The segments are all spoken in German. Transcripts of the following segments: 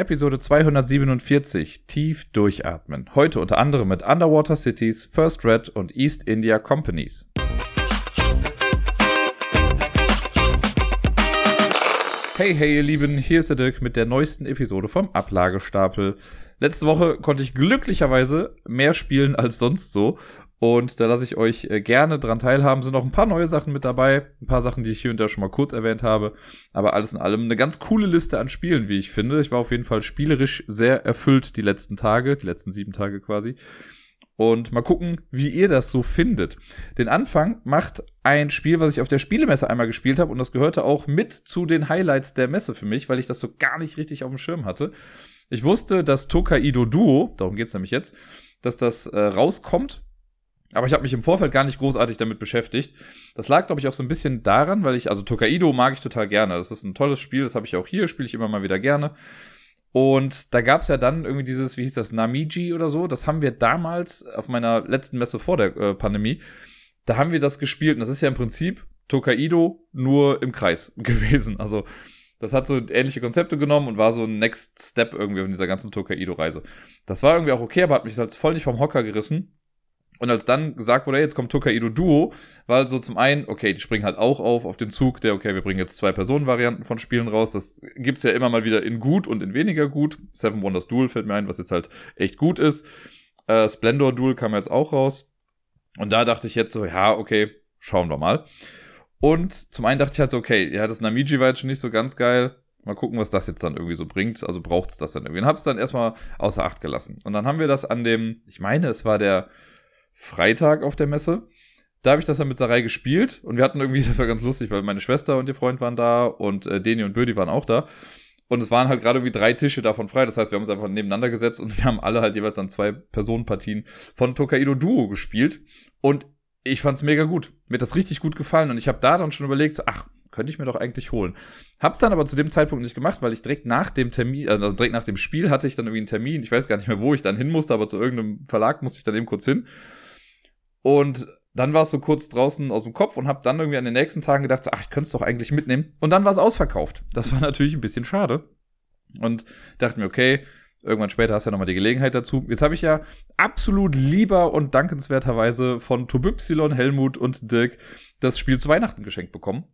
Episode 247, tief durchatmen. Heute unter anderem mit Underwater Cities, First Red und East India Companies. Hey, hey, ihr Lieben, hier ist der Dirk mit der neuesten Episode vom Ablagestapel. Letzte Woche konnte ich glücklicherweise mehr spielen als sonst so und da lasse ich euch äh, gerne dran teilhaben. Sind noch ein paar neue Sachen mit dabei. Ein paar Sachen, die ich hier und da schon mal kurz erwähnt habe. Aber alles in allem eine ganz coole Liste an Spielen, wie ich finde. Ich war auf jeden Fall spielerisch sehr erfüllt die letzten Tage, die letzten sieben Tage quasi. Und mal gucken, wie ihr das so findet. Den Anfang macht ein Spiel, was ich auf der Spielemesse einmal gespielt habe. Und das gehörte auch mit zu den Highlights der Messe für mich, weil ich das so gar nicht richtig auf dem Schirm hatte. Ich wusste, dass Tokaido Duo, darum geht's nämlich jetzt, dass das äh, rauskommt aber ich habe mich im Vorfeld gar nicht großartig damit beschäftigt. Das lag, glaube ich, auch so ein bisschen daran, weil ich, also Tokaido mag ich total gerne. Das ist ein tolles Spiel, das habe ich auch hier, spiele ich immer mal wieder gerne. Und da gab es ja dann irgendwie dieses, wie hieß das, Namiji oder so. Das haben wir damals auf meiner letzten Messe vor der äh, Pandemie. Da haben wir das gespielt und das ist ja im Prinzip Tokaido nur im Kreis gewesen. Also das hat so ähnliche Konzepte genommen und war so ein Next Step irgendwie in dieser ganzen Tokaido-Reise. Das war irgendwie auch okay, aber hat mich halt voll nicht vom Hocker gerissen. Und als dann gesagt wurde, hey, jetzt kommt Tokaido Duo, war halt so zum einen, okay, die springen halt auch auf, auf den Zug, der, okay, wir bringen jetzt zwei Personen-Varianten von Spielen raus. Das gibt's ja immer mal wieder in gut und in weniger gut. Seven Wonders Duel fällt mir ein, was jetzt halt echt gut ist. Äh, Splendor Duel kam jetzt auch raus. Und da dachte ich jetzt so, ja, okay, schauen wir mal. Und zum einen dachte ich halt so, okay, ja, das Namiji war jetzt schon nicht so ganz geil. Mal gucken, was das jetzt dann irgendwie so bringt. Also braucht's das dann irgendwie. Und hab's dann erstmal außer Acht gelassen. Und dann haben wir das an dem, ich meine, es war der Freitag auf der Messe. Da habe ich das dann mit Sarai gespielt und wir hatten irgendwie, das war ganz lustig, weil meine Schwester und ihr Freund waren da und äh, Deni und Bödi waren auch da. Und es waren halt gerade irgendwie drei Tische davon frei. Das heißt, wir haben uns einfach nebeneinander gesetzt und wir haben alle halt jeweils dann zwei Personenpartien von Tokaido Duo gespielt. Und ich fand's mega gut. Mir hat das richtig gut gefallen und ich habe da dann schon überlegt, so, ach, könnte ich mir doch eigentlich holen. Hab's dann aber zu dem Zeitpunkt nicht gemacht, weil ich direkt nach dem Termin, also direkt nach dem Spiel hatte ich dann irgendwie einen Termin. Ich weiß gar nicht mehr, wo ich dann hin musste, aber zu irgendeinem Verlag musste ich dann eben kurz hin. Und dann war es so kurz draußen aus dem Kopf und habe dann irgendwie an den nächsten Tagen gedacht, ach, ich könnte es doch eigentlich mitnehmen. Und dann war es ausverkauft. Das war natürlich ein bisschen schade. Und dachte mir, okay, irgendwann später hast du ja nochmal die Gelegenheit dazu. Jetzt habe ich ja absolut lieber und dankenswerterweise von Tobypsilon, Helmut und Dirk das Spiel zu Weihnachten geschenkt bekommen.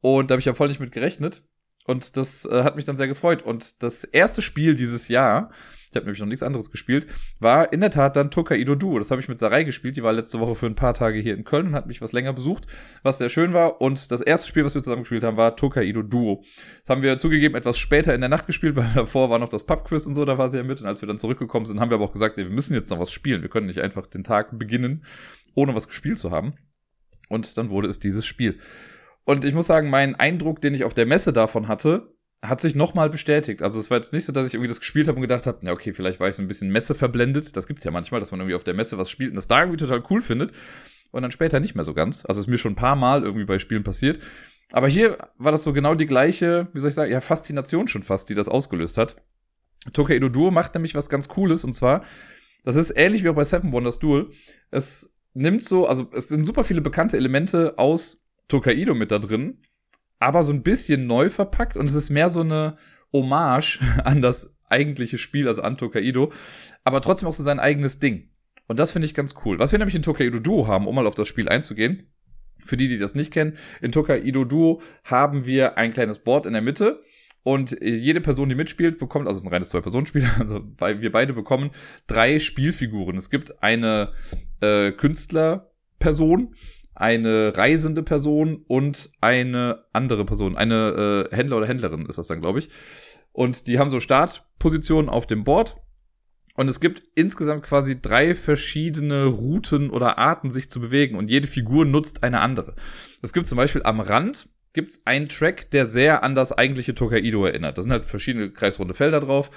Und da habe ich ja voll nicht mit gerechnet. Und das äh, hat mich dann sehr gefreut. Und das erste Spiel dieses Jahr ich habe nämlich noch nichts anderes gespielt, war in der Tat dann Tokaido Duo. Das habe ich mit Sarai gespielt, die war letzte Woche für ein paar Tage hier in Köln und hat mich was länger besucht, was sehr schön war. Und das erste Spiel, was wir zusammen gespielt haben, war Tokaido Duo. Das haben wir zugegeben etwas später in der Nacht gespielt, weil davor war noch das Pubquiz und so, da war sie ja mit. Und als wir dann zurückgekommen sind, haben wir aber auch gesagt, nee, wir müssen jetzt noch was spielen. Wir können nicht einfach den Tag beginnen, ohne was gespielt zu haben. Und dann wurde es dieses Spiel. Und ich muss sagen, mein Eindruck, den ich auf der Messe davon hatte, hat sich nochmal bestätigt. Also es war jetzt nicht so, dass ich irgendwie das gespielt habe und gedacht habe, ja okay, vielleicht war ich so ein bisschen Messe verblendet. Das gibt's ja manchmal, dass man irgendwie auf der Messe was spielt und das da irgendwie total cool findet und dann später nicht mehr so ganz. Also es ist mir schon ein paar Mal irgendwie bei Spielen passiert. Aber hier war das so genau die gleiche, wie soll ich sagen, ja, Faszination schon fast, die das ausgelöst hat. Tokaido Duo macht nämlich was ganz Cooles und zwar, das ist ähnlich wie auch bei Seven Wonders Duel. Es nimmt so, also es sind super viele bekannte Elemente aus Tokaido mit da drin aber so ein bisschen neu verpackt und es ist mehr so eine Hommage an das eigentliche Spiel, also an Tokaido, aber trotzdem auch so sein eigenes Ding. Und das finde ich ganz cool. Was wir nämlich in Tokaido Duo haben, um mal auf das Spiel einzugehen, für die, die das nicht kennen, in Tokaido Duo haben wir ein kleines Board in der Mitte und jede Person, die mitspielt, bekommt, also es ist ein reines Zwei-Personen-Spiel, also wir beide bekommen drei Spielfiguren. Es gibt eine äh, Künstlerperson, eine reisende Person und eine andere Person, eine äh, Händler oder Händlerin ist das dann, glaube ich. Und die haben so Startpositionen auf dem Board. Und es gibt insgesamt quasi drei verschiedene Routen oder Arten, sich zu bewegen. Und jede Figur nutzt eine andere. Es gibt zum Beispiel am Rand gibt's einen Track, der sehr an das eigentliche Tokaido erinnert. Da sind halt verschiedene kreisrunde Felder drauf.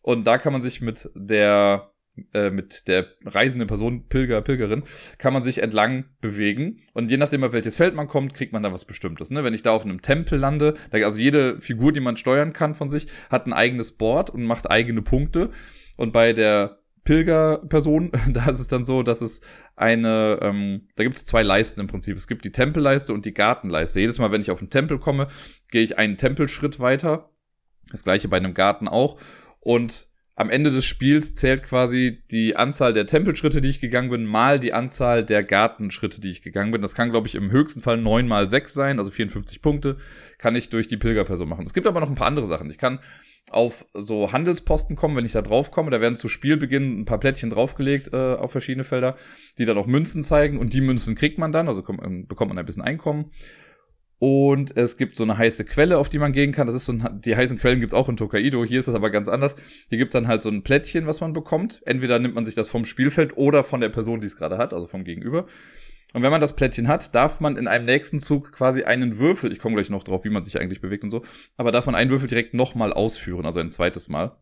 Und da kann man sich mit der äh, mit der reisenden Person, Pilger, Pilgerin, kann man sich entlang bewegen. Und je nachdem, auf welches Feld man kommt, kriegt man dann was Bestimmtes. Ne? Wenn ich da auf einem Tempel lande, also jede Figur, die man steuern kann von sich, hat ein eigenes Board und macht eigene Punkte. Und bei der Pilgerperson, da ist es dann so, dass es eine, ähm, da gibt es zwei Leisten im Prinzip. Es gibt die Tempelleiste und die Gartenleiste. Jedes Mal, wenn ich auf einen Tempel komme, gehe ich einen Tempelschritt weiter. Das gleiche bei einem Garten auch. Und am Ende des Spiels zählt quasi die Anzahl der Tempelschritte, die ich gegangen bin, mal die Anzahl der Gartenschritte, die ich gegangen bin. Das kann, glaube ich, im höchsten Fall 9 mal 6 sein, also 54 Punkte, kann ich durch die Pilgerperson machen. Es gibt aber noch ein paar andere Sachen. Ich kann auf so Handelsposten kommen, wenn ich da drauf komme. Da werden zu Spielbeginn ein paar Plättchen draufgelegt äh, auf verschiedene Felder, die dann auch Münzen zeigen. Und die Münzen kriegt man dann, also kommt, ähm, bekommt man ein bisschen Einkommen. Und es gibt so eine heiße Quelle, auf die man gehen kann. Das ist so ein, die heißen Quellen gibt's auch in Tokaido. Hier ist das aber ganz anders. Hier gibt's dann halt so ein Plättchen, was man bekommt. Entweder nimmt man sich das vom Spielfeld oder von der Person, die es gerade hat, also vom Gegenüber. Und wenn man das Plättchen hat, darf man in einem nächsten Zug quasi einen Würfel, ich komme gleich noch drauf, wie man sich eigentlich bewegt und so, aber darf man einen Würfel direkt nochmal ausführen, also ein zweites Mal.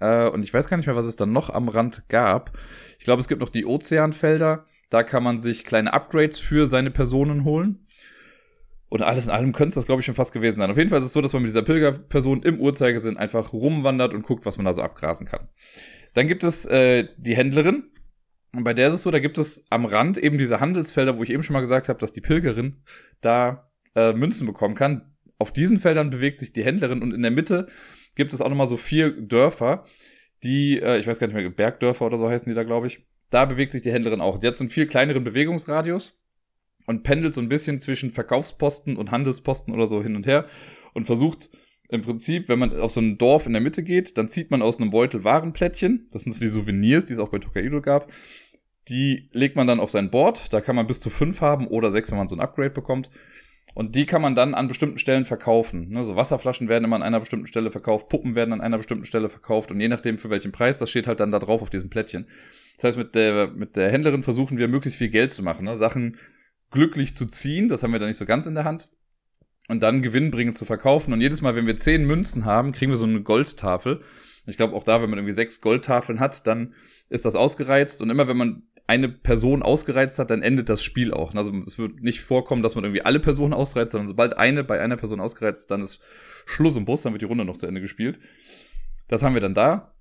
Äh, und ich weiß gar nicht mehr, was es dann noch am Rand gab. Ich glaube, es gibt noch die Ozeanfelder. Da kann man sich kleine Upgrades für seine Personen holen. Und alles in allem könnte es das, glaube ich, schon fast gewesen sein. Auf jeden Fall ist es so, dass man mit dieser Pilgerperson im Uhrzeigersinn einfach rumwandert und guckt, was man da so abgrasen kann. Dann gibt es äh, die Händlerin. Und bei der ist es so, da gibt es am Rand eben diese Handelsfelder, wo ich eben schon mal gesagt habe, dass die Pilgerin da äh, Münzen bekommen kann. Auf diesen Feldern bewegt sich die Händlerin und in der Mitte gibt es auch nochmal so vier Dörfer, die, äh, ich weiß gar nicht mehr, Bergdörfer oder so heißen die da, glaube ich. Da bewegt sich die Händlerin auch. Die hat so einen viel kleineren Bewegungsradius und pendelt so ein bisschen zwischen Verkaufsposten und Handelsposten oder so hin und her und versucht im Prinzip, wenn man auf so ein Dorf in der Mitte geht, dann zieht man aus einem Beutel Warenplättchen. Das sind so die Souvenirs, die es auch bei Tokaido gab. Die legt man dann auf sein Board. Da kann man bis zu fünf haben oder sechs, wenn man so ein Upgrade bekommt. Und die kann man dann an bestimmten Stellen verkaufen. Ne, so Wasserflaschen werden immer an einer bestimmten Stelle verkauft, Puppen werden an einer bestimmten Stelle verkauft und je nachdem für welchen Preis, das steht halt dann da drauf auf diesem Plättchen. Das heißt, mit der, mit der Händlerin versuchen wir möglichst viel Geld zu machen. Ne? Sachen glücklich zu ziehen. Das haben wir da nicht so ganz in der Hand. Und dann gewinnbringend zu verkaufen. Und jedes Mal, wenn wir zehn Münzen haben, kriegen wir so eine Goldtafel. Ich glaube, auch da, wenn man irgendwie sechs Goldtafeln hat, dann ist das ausgereizt. Und immer wenn man eine Person ausgereizt hat, dann endet das Spiel auch. Also es wird nicht vorkommen, dass man irgendwie alle Personen ausreizt, sondern sobald eine bei einer Person ausgereizt ist, dann ist Schluss im Bus, dann wird die Runde noch zu Ende gespielt. Das haben wir dann da.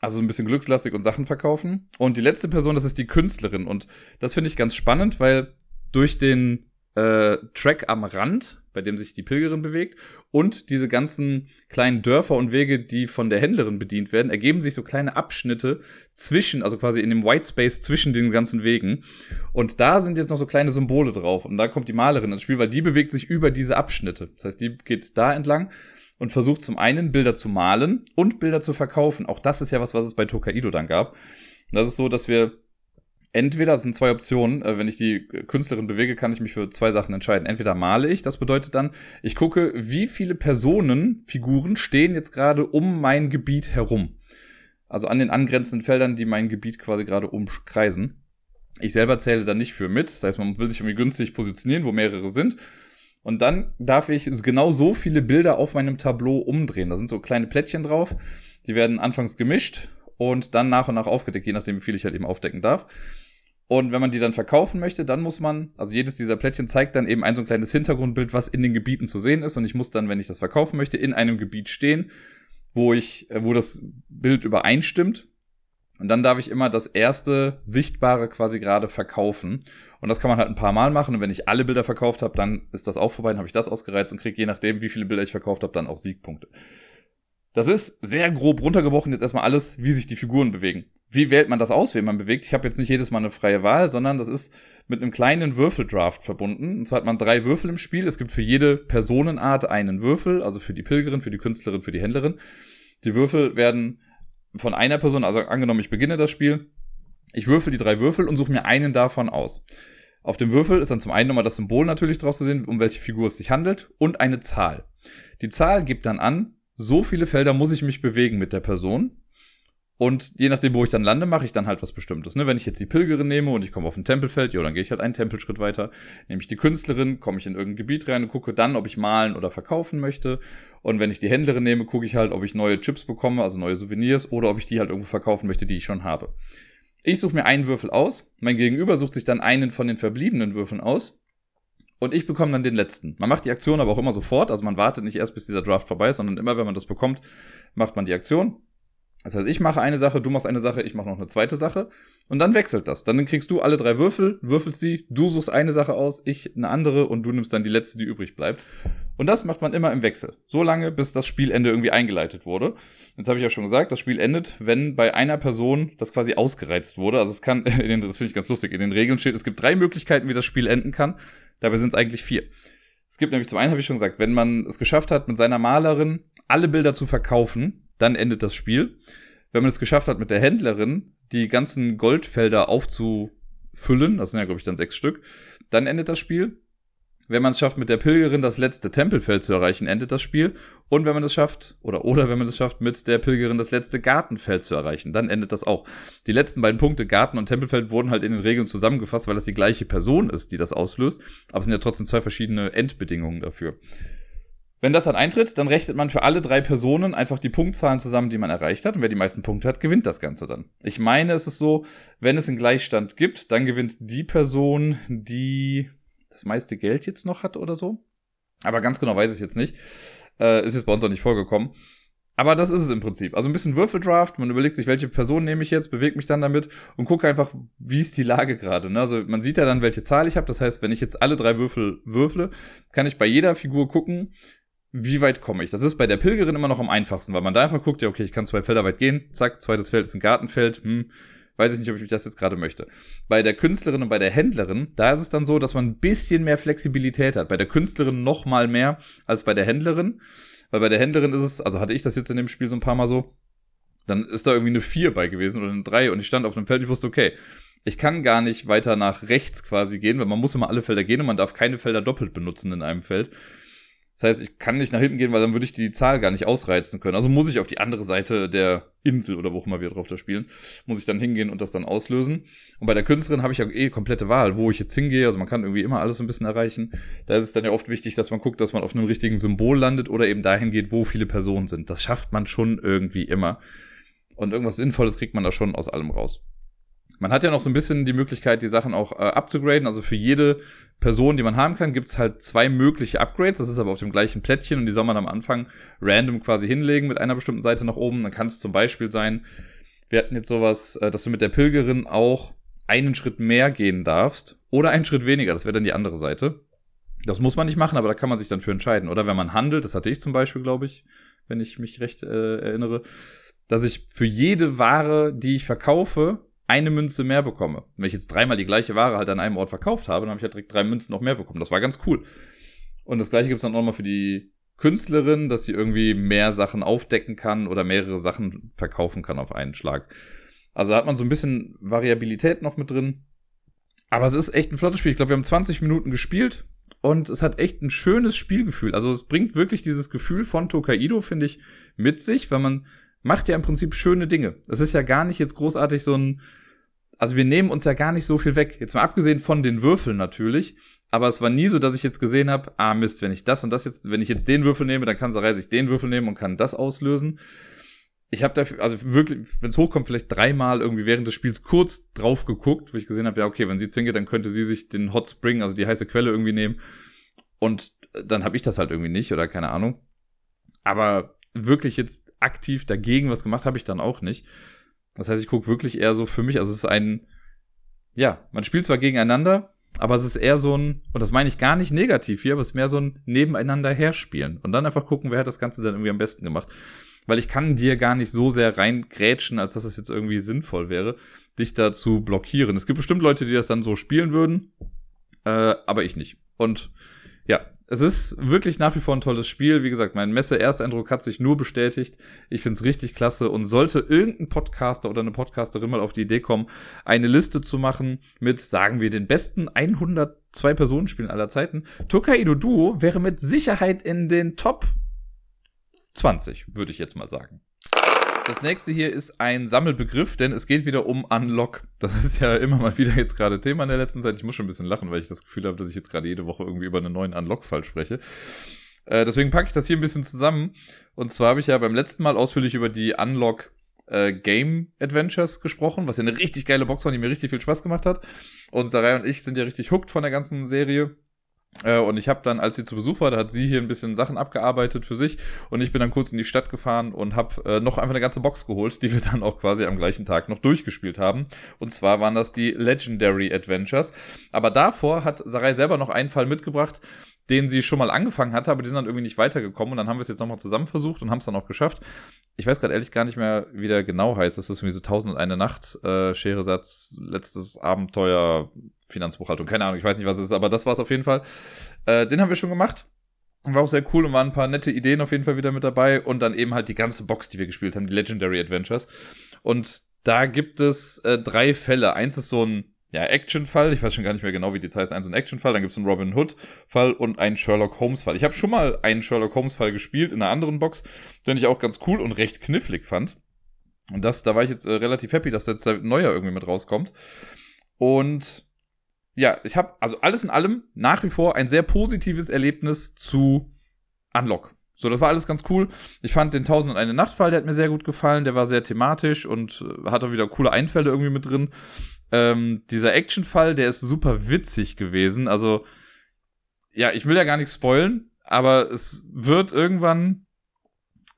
Also ein bisschen glückslastig und Sachen verkaufen. Und die letzte Person, das ist die Künstlerin. Und das finde ich ganz spannend, weil durch den äh, Track am Rand, bei dem sich die Pilgerin bewegt, und diese ganzen kleinen Dörfer und Wege, die von der Händlerin bedient werden, ergeben sich so kleine Abschnitte zwischen, also quasi in dem White Space zwischen den ganzen Wegen. Und da sind jetzt noch so kleine Symbole drauf. Und da kommt die Malerin ins Spiel, weil die bewegt sich über diese Abschnitte. Das heißt, die geht da entlang und versucht zum einen Bilder zu malen und Bilder zu verkaufen. Auch das ist ja was, was es bei Tokaido dann gab. Und das ist so, dass wir entweder sind zwei Optionen, äh, wenn ich die Künstlerin bewege, kann ich mich für zwei Sachen entscheiden. Entweder male ich, das bedeutet dann, ich gucke, wie viele Personen, Figuren stehen jetzt gerade um mein Gebiet herum. Also an den angrenzenden Feldern, die mein Gebiet quasi gerade umkreisen. Ich selber zähle da nicht für mit. Das heißt, man will sich irgendwie günstig positionieren, wo mehrere sind. Und dann darf ich genau so viele Bilder auf meinem Tableau umdrehen. Da sind so kleine Plättchen drauf. Die werden anfangs gemischt und dann nach und nach aufgedeckt, je nachdem, wie viel ich halt eben aufdecken darf. Und wenn man die dann verkaufen möchte, dann muss man, also jedes dieser Plättchen zeigt dann eben ein so ein kleines Hintergrundbild, was in den Gebieten zu sehen ist. Und ich muss dann, wenn ich das verkaufen möchte, in einem Gebiet stehen, wo ich, äh, wo das Bild übereinstimmt. Und dann darf ich immer das erste Sichtbare quasi gerade verkaufen. Und das kann man halt ein paar Mal machen. Und wenn ich alle Bilder verkauft habe, dann ist das auch vorbei, dann habe ich das ausgereizt und kriege je nachdem, wie viele Bilder ich verkauft habe, dann auch Siegpunkte. Das ist sehr grob runtergebrochen jetzt erstmal alles, wie sich die Figuren bewegen. Wie wählt man das aus, wen man bewegt? Ich habe jetzt nicht jedes Mal eine freie Wahl, sondern das ist mit einem kleinen Würfeldraft verbunden. Und zwar hat man drei Würfel im Spiel. Es gibt für jede Personenart einen Würfel, also für die Pilgerin, für die Künstlerin, für die Händlerin. Die Würfel werden von einer Person, also angenommen, ich beginne das Spiel, ich würfel die drei Würfel und suche mir einen davon aus. Auf dem Würfel ist dann zum einen nochmal das Symbol natürlich drauf zu sehen, um welche Figur es sich handelt, und eine Zahl. Die Zahl gibt dann an, so viele Felder muss ich mich bewegen mit der Person. Und je nachdem, wo ich dann lande, mache ich dann halt was Bestimmtes. Ne? Wenn ich jetzt die Pilgerin nehme und ich komme auf ein Tempelfeld, ja, dann gehe ich halt einen Tempelschritt weiter. Nehme ich die Künstlerin, komme ich in irgendein Gebiet rein und gucke dann, ob ich malen oder verkaufen möchte. Und wenn ich die Händlerin nehme, gucke ich halt, ob ich neue Chips bekomme, also neue Souvenirs, oder ob ich die halt irgendwo verkaufen möchte, die ich schon habe. Ich suche mir einen Würfel aus, mein Gegenüber sucht sich dann einen von den verbliebenen Würfeln aus und ich bekomme dann den letzten. Man macht die Aktion aber auch immer sofort, also man wartet nicht erst, bis dieser Draft vorbei ist, sondern immer, wenn man das bekommt, macht man die Aktion. Das heißt, ich mache eine Sache, du machst eine Sache, ich mache noch eine zweite Sache und dann wechselt das. Dann kriegst du alle drei Würfel, würfelst sie, du suchst eine Sache aus, ich eine andere und du nimmst dann die letzte, die übrig bleibt. Und das macht man immer im Wechsel. So lange, bis das Spielende irgendwie eingeleitet wurde. Jetzt habe ich ja schon gesagt, das Spiel endet, wenn bei einer Person das quasi ausgereizt wurde. Also es kann, den, das finde ich ganz lustig, in den Regeln steht, es gibt drei Möglichkeiten, wie das Spiel enden kann. Dabei sind es eigentlich vier. Es gibt nämlich zum einen, habe ich schon gesagt, wenn man es geschafft hat, mit seiner Malerin alle Bilder zu verkaufen, dann endet das Spiel. Wenn man es geschafft hat, mit der Händlerin die ganzen Goldfelder aufzufüllen, das sind ja, glaube ich, dann sechs Stück, dann endet das Spiel. Wenn man es schafft, mit der Pilgerin das letzte Tempelfeld zu erreichen, endet das Spiel. Und wenn man es schafft, oder, oder wenn man es schafft, mit der Pilgerin das letzte Gartenfeld zu erreichen, dann endet das auch. Die letzten beiden Punkte, Garten und Tempelfeld, wurden halt in den Regeln zusammengefasst, weil das die gleiche Person ist, die das auslöst. Aber es sind ja trotzdem zwei verschiedene Endbedingungen dafür. Wenn das dann eintritt, dann rechnet man für alle drei Personen einfach die Punktzahlen zusammen, die man erreicht hat. Und wer die meisten Punkte hat, gewinnt das Ganze dann. Ich meine, es ist so, wenn es einen Gleichstand gibt, dann gewinnt die Person, die das meiste Geld jetzt noch hat oder so. Aber ganz genau weiß ich jetzt nicht. Äh, ist jetzt bei uns auch nicht vorgekommen. Aber das ist es im Prinzip. Also ein bisschen Würfeldraft. Man überlegt sich, welche Person nehme ich jetzt, bewege mich dann damit und gucke einfach, wie ist die Lage gerade. Ne? Also man sieht ja dann, welche Zahl ich habe. Das heißt, wenn ich jetzt alle drei Würfel würfle, kann ich bei jeder Figur gucken, wie weit komme ich. Das ist bei der Pilgerin immer noch am einfachsten, weil man da einfach guckt, ja, okay, ich kann zwei Felder weit gehen. Zack, zweites Feld ist ein Gartenfeld. Hm, Weiß ich nicht, ob ich das jetzt gerade möchte. Bei der Künstlerin und bei der Händlerin, da ist es dann so, dass man ein bisschen mehr Flexibilität hat. Bei der Künstlerin noch mal mehr als bei der Händlerin. Weil bei der Händlerin ist es, also hatte ich das jetzt in dem Spiel so ein paar Mal so, dann ist da irgendwie eine 4 bei gewesen oder eine 3 und ich stand auf einem Feld ich wusste, okay, ich kann gar nicht weiter nach rechts quasi gehen, weil man muss immer alle Felder gehen und man darf keine Felder doppelt benutzen in einem Feld. Das heißt, ich kann nicht nach hinten gehen, weil dann würde ich die Zahl gar nicht ausreizen können. Also muss ich auf die andere Seite der Insel oder wo auch immer wir drauf da spielen, muss ich dann hingehen und das dann auslösen. Und bei der Künstlerin habe ich ja eh komplette Wahl, wo ich jetzt hingehe. Also man kann irgendwie immer alles ein bisschen erreichen. Da ist es dann ja oft wichtig, dass man guckt, dass man auf einem richtigen Symbol landet oder eben dahin geht, wo viele Personen sind. Das schafft man schon irgendwie immer. Und irgendwas Sinnvolles kriegt man da schon aus allem raus. Man hat ja noch so ein bisschen die Möglichkeit, die Sachen auch äh, abzugraden. Also für jede Person, die man haben kann, gibt's halt zwei mögliche Upgrades. Das ist aber auf dem gleichen Plättchen und die soll man am Anfang random quasi hinlegen mit einer bestimmten Seite nach oben. Dann kann es zum Beispiel sein, wir hatten jetzt sowas, äh, dass du mit der Pilgerin auch einen Schritt mehr gehen darfst oder einen Schritt weniger. Das wäre dann die andere Seite. Das muss man nicht machen, aber da kann man sich dann für entscheiden. Oder wenn man handelt, das hatte ich zum Beispiel, glaube ich, wenn ich mich recht äh, erinnere, dass ich für jede Ware, die ich verkaufe, eine Münze mehr bekomme. Wenn ich jetzt dreimal die gleiche Ware halt an einem Ort verkauft habe, dann habe ich halt direkt drei Münzen noch mehr bekommen. Das war ganz cool. Und das gleiche gibt's dann auch mal für die Künstlerin, dass sie irgendwie mehr Sachen aufdecken kann oder mehrere Sachen verkaufen kann auf einen Schlag. Also hat man so ein bisschen Variabilität noch mit drin. Aber es ist echt ein flottes Spiel. Ich glaube, wir haben 20 Minuten gespielt und es hat echt ein schönes Spielgefühl. Also es bringt wirklich dieses Gefühl von Tokaido, finde ich, mit sich, weil man macht ja im Prinzip schöne Dinge. Es ist ja gar nicht jetzt großartig so ein also wir nehmen uns ja gar nicht so viel weg. Jetzt mal abgesehen von den Würfeln natürlich. Aber es war nie so, dass ich jetzt gesehen habe, ah Mist, wenn ich das und das jetzt, wenn ich jetzt den Würfel nehme, dann kann Sarai sich den Würfel nehmen und kann das auslösen. Ich habe dafür, also wirklich, wenn es hochkommt, vielleicht dreimal irgendwie während des Spiels kurz drauf geguckt, wo ich gesehen habe, ja, okay, wenn sie zinke, dann könnte sie sich den Hot Spring, also die heiße Quelle irgendwie nehmen. Und dann habe ich das halt irgendwie nicht oder keine Ahnung. Aber wirklich jetzt aktiv dagegen was gemacht habe ich dann auch nicht. Das heißt, ich gucke wirklich eher so für mich, also es ist ein, ja, man spielt zwar gegeneinander, aber es ist eher so ein, und das meine ich gar nicht negativ hier, aber es ist mehr so ein Nebeneinander herspielen. Und dann einfach gucken, wer hat das Ganze dann irgendwie am besten gemacht. Weil ich kann dir gar nicht so sehr reingrätschen, als dass es das jetzt irgendwie sinnvoll wäre, dich da zu blockieren. Es gibt bestimmt Leute, die das dann so spielen würden, äh, aber ich nicht. Und es ist wirklich nach wie vor ein tolles Spiel. Wie gesagt, mein Messe-Ersteindruck hat sich nur bestätigt. Ich find's richtig klasse und sollte irgendein Podcaster oder eine Podcasterin mal auf die Idee kommen, eine Liste zu machen mit, sagen wir, den besten 102 Personenspielen aller Zeiten. Tokaido Duo wäre mit Sicherheit in den Top 20, würde ich jetzt mal sagen. Das nächste hier ist ein Sammelbegriff, denn es geht wieder um Unlock. Das ist ja immer mal wieder jetzt gerade Thema in der letzten Zeit. Ich muss schon ein bisschen lachen, weil ich das Gefühl habe, dass ich jetzt gerade jede Woche irgendwie über einen neuen Unlock-Fall spreche. Äh, deswegen packe ich das hier ein bisschen zusammen. Und zwar habe ich ja beim letzten Mal ausführlich über die Unlock äh, Game Adventures gesprochen, was ja eine richtig geile Box war, die mir richtig viel Spaß gemacht hat. Und Sarai und ich sind ja richtig hooked von der ganzen Serie. Äh, und ich habe dann, als sie zu Besuch war, da hat sie hier ein bisschen Sachen abgearbeitet für sich und ich bin dann kurz in die Stadt gefahren und habe äh, noch einfach eine ganze Box geholt, die wir dann auch quasi am gleichen Tag noch durchgespielt haben. Und zwar waren das die Legendary Adventures. Aber davor hat Sarai selber noch einen Fall mitgebracht, den sie schon mal angefangen hatte, aber die sind dann irgendwie nicht weitergekommen. Und dann haben wir es jetzt nochmal zusammen versucht und haben es dann auch geschafft. Ich weiß gerade ehrlich gar nicht mehr, wie der genau heißt. Das ist irgendwie so Tausend und eine Nacht, äh, Scheresatz, letztes Abenteuer, Finanzbuchhaltung. Keine Ahnung, ich weiß nicht, was es ist, aber das war es auf jeden Fall. Äh, den haben wir schon gemacht. War auch sehr cool und waren ein paar nette Ideen auf jeden Fall wieder mit dabei. Und dann eben halt die ganze Box, die wir gespielt haben, die Legendary Adventures. Und da gibt es äh, drei Fälle. Eins ist so ein ja, Action-Fall. Ich weiß schon gar nicht mehr genau, wie die heißt. Eins ist ein Action-Fall, dann gibt es einen Robin Hood-Fall und einen Sherlock Holmes-Fall. Ich habe schon mal einen Sherlock Holmes-Fall gespielt in einer anderen Box, den ich auch ganz cool und recht knifflig fand. Und das, da war ich jetzt äh, relativ happy, dass jetzt der neuer irgendwie mit rauskommt. Und ja, ich habe also alles in allem nach wie vor ein sehr positives Erlebnis zu Unlock. So, das war alles ganz cool. Ich fand den Tausend und eine Nachtfall, der hat mir sehr gut gefallen. Der war sehr thematisch und äh, hat auch wieder coole Einfälle irgendwie mit drin. Ähm, dieser Actionfall, der ist super witzig gewesen. Also, ja, ich will ja gar nichts spoilen, aber es wird irgendwann,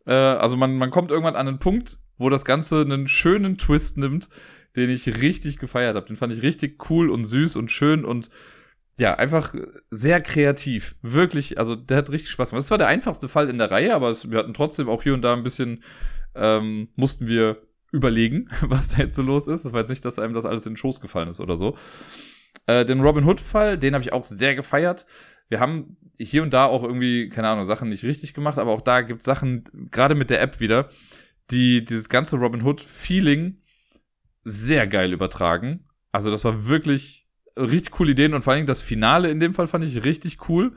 äh, also man, man kommt irgendwann an einen Punkt, wo das Ganze einen schönen Twist nimmt, den ich richtig gefeiert habe. Den fand ich richtig cool und süß und schön und ja, einfach sehr kreativ. Wirklich, also der hat richtig Spaß gemacht. Das war der einfachste Fall in der Reihe, aber es, wir hatten trotzdem auch hier und da ein bisschen, ähm, mussten wir überlegen, was da jetzt so los ist. Das war jetzt nicht, dass einem das alles in den Schoß gefallen ist oder so. Äh, den Robin Hood-Fall, den habe ich auch sehr gefeiert. Wir haben hier und da auch irgendwie, keine Ahnung, Sachen nicht richtig gemacht, aber auch da gibt Sachen, gerade mit der App wieder, die dieses ganze Robin Hood-Feeling sehr geil übertragen. Also das war wirklich richtig coole Ideen und vor allen Dingen das Finale in dem Fall fand ich richtig cool.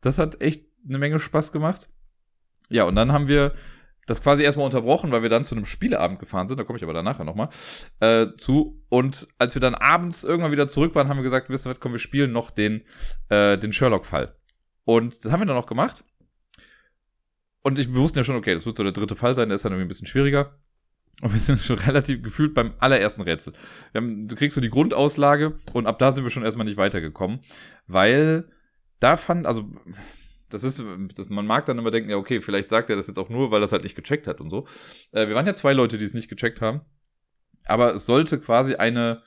Das hat echt eine Menge Spaß gemacht. Ja, und dann haben wir das quasi erstmal unterbrochen, weil wir dann zu einem Spieleabend gefahren sind, da komme ich aber dann nachher nochmal äh, zu. Und als wir dann abends irgendwann wieder zurück waren, haben wir gesagt, wisst ihr was, komm, wir spielen noch den, äh, den Sherlock-Fall. Und das haben wir dann auch gemacht. Und ich, wir wussten ja schon, okay, das wird so der dritte Fall sein, der ist dann irgendwie ein bisschen schwieriger. Und wir sind schon relativ gefühlt beim allerersten Rätsel. Wir haben, du kriegst so die Grundauslage und ab da sind wir schon erstmal nicht weitergekommen, weil da fand, also das ist, man mag dann immer denken, ja, okay, vielleicht sagt er das jetzt auch nur, weil es halt nicht gecheckt hat und so. Äh, wir waren ja zwei Leute, die es nicht gecheckt haben. Aber es sollte quasi eine,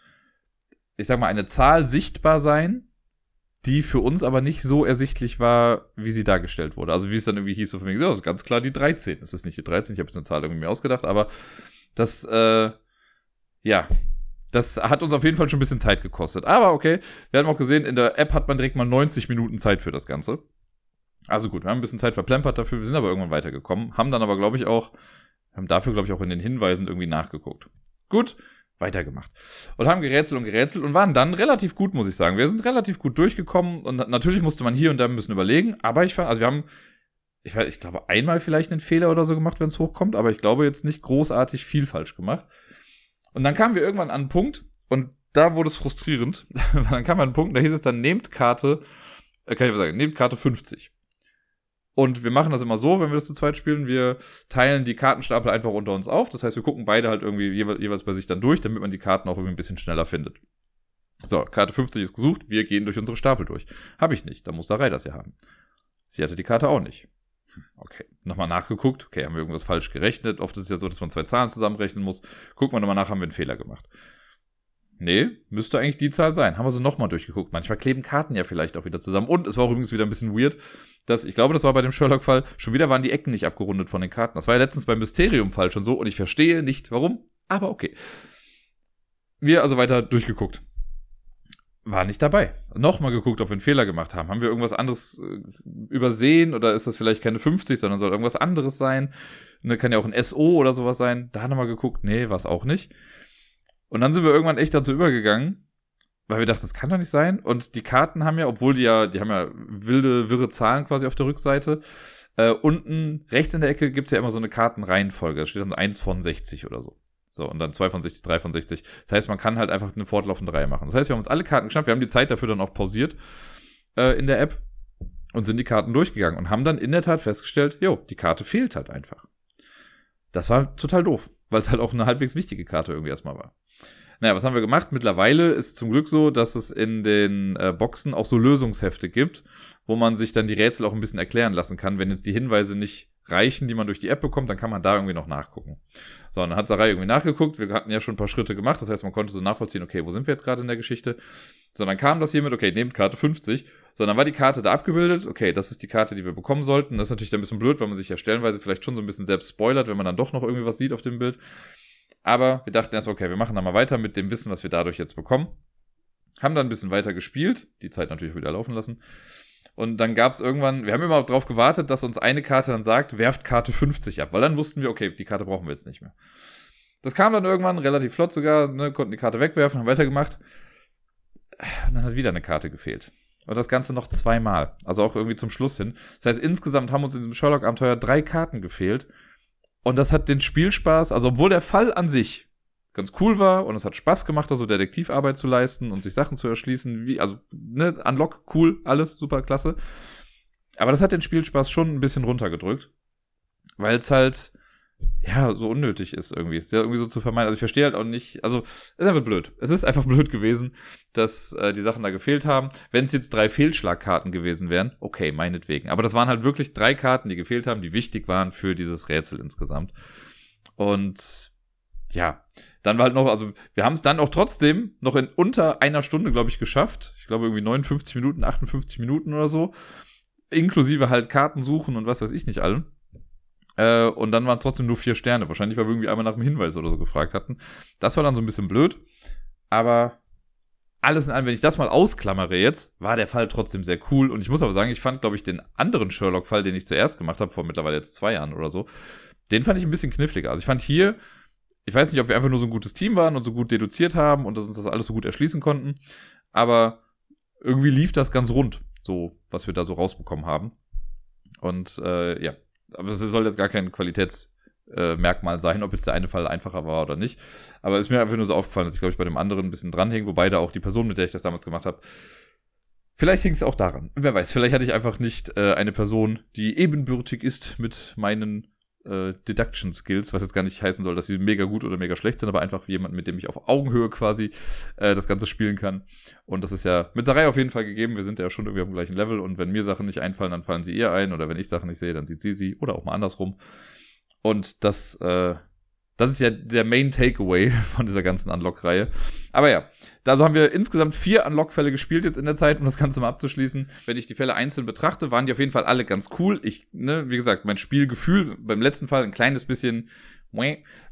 ich sag mal, eine Zahl sichtbar sein, die für uns aber nicht so ersichtlich war, wie sie dargestellt wurde. Also wie es dann irgendwie hieß, so von mir, ja, das ist ganz klar die 13. Es ist nicht die 13, ich habe jetzt eine Zahl irgendwie mir ausgedacht, aber das, äh, ja, das hat uns auf jeden Fall schon ein bisschen Zeit gekostet. Aber okay, wir haben auch gesehen, in der App hat man direkt mal 90 Minuten Zeit für das Ganze. Also gut, wir haben ein bisschen Zeit verplempert dafür, wir sind aber irgendwann weitergekommen, haben dann aber, glaube ich, auch, haben dafür, glaube ich, auch in den Hinweisen irgendwie nachgeguckt. Gut, weitergemacht. Und haben gerätselt und gerätselt und waren dann relativ gut, muss ich sagen. Wir sind relativ gut durchgekommen und natürlich musste man hier und da ein bisschen überlegen, aber ich fand, also wir haben ich, weiß, ich glaube, einmal vielleicht einen Fehler oder so gemacht, wenn es hochkommt, aber ich glaube jetzt nicht großartig viel falsch gemacht. Und dann kamen wir irgendwann an einen Punkt und da wurde es frustrierend. dann kam an einen Punkt, da hieß es dann, nehmt Karte, äh, kann ich mal sagen, nehmt Karte 50. Und wir machen das immer so, wenn wir das zu zweit spielen, wir teilen die Kartenstapel einfach unter uns auf. Das heißt, wir gucken beide halt irgendwie jeweils bei sich dann durch, damit man die Karten auch irgendwie ein bisschen schneller findet. So, Karte 50 ist gesucht, wir gehen durch unsere Stapel durch. Habe ich nicht, da muss der Rai das ja haben. Sie hatte die Karte auch nicht. Okay, nochmal nachgeguckt. Okay, haben wir irgendwas falsch gerechnet? Oft ist es ja so, dass man zwei Zahlen zusammenrechnen muss. Gucken wir nochmal nach, haben wir einen Fehler gemacht. Nee, müsste eigentlich die Zahl sein. Haben wir so nochmal durchgeguckt. Manchmal kleben Karten ja vielleicht auch wieder zusammen. Und es war auch übrigens wieder ein bisschen weird, dass, ich glaube, das war bei dem Sherlock-Fall, schon wieder waren die Ecken nicht abgerundet von den Karten. Das war ja letztens beim Mysterium-Fall schon so und ich verstehe nicht warum, aber okay. Wir also weiter durchgeguckt war nicht dabei. Nochmal geguckt, ob wir einen Fehler gemacht haben. Haben wir irgendwas anderes äh, übersehen oder ist das vielleicht keine 50, sondern soll irgendwas anderes sein? Ne, kann ja auch ein SO oder sowas sein. Da nochmal geguckt, nee, war es auch nicht. Und dann sind wir irgendwann echt dazu übergegangen, weil wir dachten, das kann doch nicht sein. Und die Karten haben ja, obwohl die ja, die haben ja wilde, wirre Zahlen quasi auf der Rückseite. Äh, unten rechts in der Ecke gibt's ja immer so eine Kartenreihenfolge. Da steht dann 1 von 60 oder so. So, und dann 2 von 60, 3 von 60. Das heißt, man kann halt einfach eine fortlaufende Reihe machen. Das heißt, wir haben uns alle Karten geschnappt, wir haben die Zeit dafür dann auch pausiert äh, in der App und sind die Karten durchgegangen und haben dann in der Tat festgestellt, jo, die Karte fehlt halt einfach. Das war total doof, weil es halt auch eine halbwegs wichtige Karte irgendwie erstmal war. Naja, was haben wir gemacht? Mittlerweile ist zum Glück so, dass es in den äh, Boxen auch so Lösungshefte gibt, wo man sich dann die Rätsel auch ein bisschen erklären lassen kann, wenn jetzt die Hinweise nicht reichen, die man durch die App bekommt, dann kann man da irgendwie noch nachgucken. So, dann hat Sarai irgendwie nachgeguckt. Wir hatten ja schon ein paar Schritte gemacht. Das heißt, man konnte so nachvollziehen, okay, wo sind wir jetzt gerade in der Geschichte? So, dann kam das hier mit, okay, nehmt Karte 50. So, dann war die Karte da abgebildet. Okay, das ist die Karte, die wir bekommen sollten. Das ist natürlich ein bisschen blöd, weil man sich ja stellenweise vielleicht schon so ein bisschen selbst spoilert, wenn man dann doch noch irgendwie was sieht auf dem Bild. Aber wir dachten erstmal, okay, wir machen dann mal weiter mit dem Wissen, was wir dadurch jetzt bekommen. Haben dann ein bisschen weiter gespielt, die Zeit natürlich wieder laufen lassen. Und dann gab es irgendwann, wir haben immer darauf gewartet, dass uns eine Karte dann sagt, werft Karte 50 ab, weil dann wussten wir, okay, die Karte brauchen wir jetzt nicht mehr. Das kam dann irgendwann relativ flott sogar, ne, konnten die Karte wegwerfen, haben weitergemacht. Und dann hat wieder eine Karte gefehlt. Und das Ganze noch zweimal. Also auch irgendwie zum Schluss hin. Das heißt, insgesamt haben uns in diesem Sherlock-Abenteuer drei Karten gefehlt. Und das hat den Spielspaß, also obwohl der Fall an sich ganz cool war und es hat Spaß gemacht, also Detektivarbeit zu leisten und sich Sachen zu erschließen, wie, also, ne, Unlock, cool, alles super klasse. Aber das hat den Spielspaß schon ein bisschen runtergedrückt. Weil es halt, ja, so unnötig ist irgendwie. Ist ja irgendwie so zu vermeiden. Also ich verstehe halt auch nicht, also es ist einfach blöd. Es ist einfach blöd gewesen, dass äh, die Sachen da gefehlt haben. Wenn es jetzt drei Fehlschlagkarten gewesen wären, okay, meinetwegen. Aber das waren halt wirklich drei Karten, die gefehlt haben, die wichtig waren für dieses Rätsel insgesamt. Und ja, dann war halt noch, also wir haben es dann auch trotzdem noch in unter einer Stunde, glaube ich, geschafft. Ich glaube irgendwie 59 Minuten, 58 Minuten oder so. Inklusive halt Karten suchen und was weiß ich nicht allem. Äh, und dann waren es trotzdem nur vier Sterne. Wahrscheinlich, weil wir irgendwie einmal nach dem Hinweis oder so gefragt hatten. Das war dann so ein bisschen blöd. Aber alles in allem, wenn ich das mal ausklammere jetzt, war der Fall trotzdem sehr cool. Und ich muss aber sagen, ich fand, glaube ich, den anderen Sherlock-Fall, den ich zuerst gemacht habe, vor mittlerweile jetzt zwei Jahren oder so, den fand ich ein bisschen kniffliger. Also ich fand hier, ich weiß nicht, ob wir einfach nur so ein gutes Team waren und so gut deduziert haben und dass uns das alles so gut erschließen konnten, aber irgendwie lief das ganz rund, so was wir da so rausbekommen haben. Und äh, ja, aber es soll jetzt gar kein Qualitätsmerkmal äh, sein, ob jetzt der eine Fall einfacher war oder nicht. Aber es ist mir einfach nur so aufgefallen, dass ich, glaube ich, bei dem anderen ein bisschen dranhing, wobei da auch die Person, mit der ich das damals gemacht habe, Vielleicht hing es auch daran. Wer weiß, vielleicht hatte ich einfach nicht äh, eine Person, die ebenbürtig ist mit meinen äh, Deduction Skills, was jetzt gar nicht heißen soll, dass sie mega gut oder mega schlecht sind, aber einfach jemand, mit dem ich auf Augenhöhe quasi äh, das Ganze spielen kann. Und das ist ja mit Sarai auf jeden Fall gegeben. Wir sind ja schon irgendwie auf dem gleichen Level und wenn mir Sachen nicht einfallen, dann fallen sie ihr ein oder wenn ich Sachen nicht sehe, dann sieht sie sie oder auch mal andersrum. Und das äh, das ist ja der Main Takeaway von dieser ganzen Unlock-Reihe. Aber ja, also haben wir insgesamt vier Unlock-Fälle gespielt jetzt in der Zeit, um das Ganze mal abzuschließen. Wenn ich die Fälle einzeln betrachte, waren die auf jeden Fall alle ganz cool. Ich, ne, wie gesagt, mein Spielgefühl beim letzten Fall ein kleines bisschen, war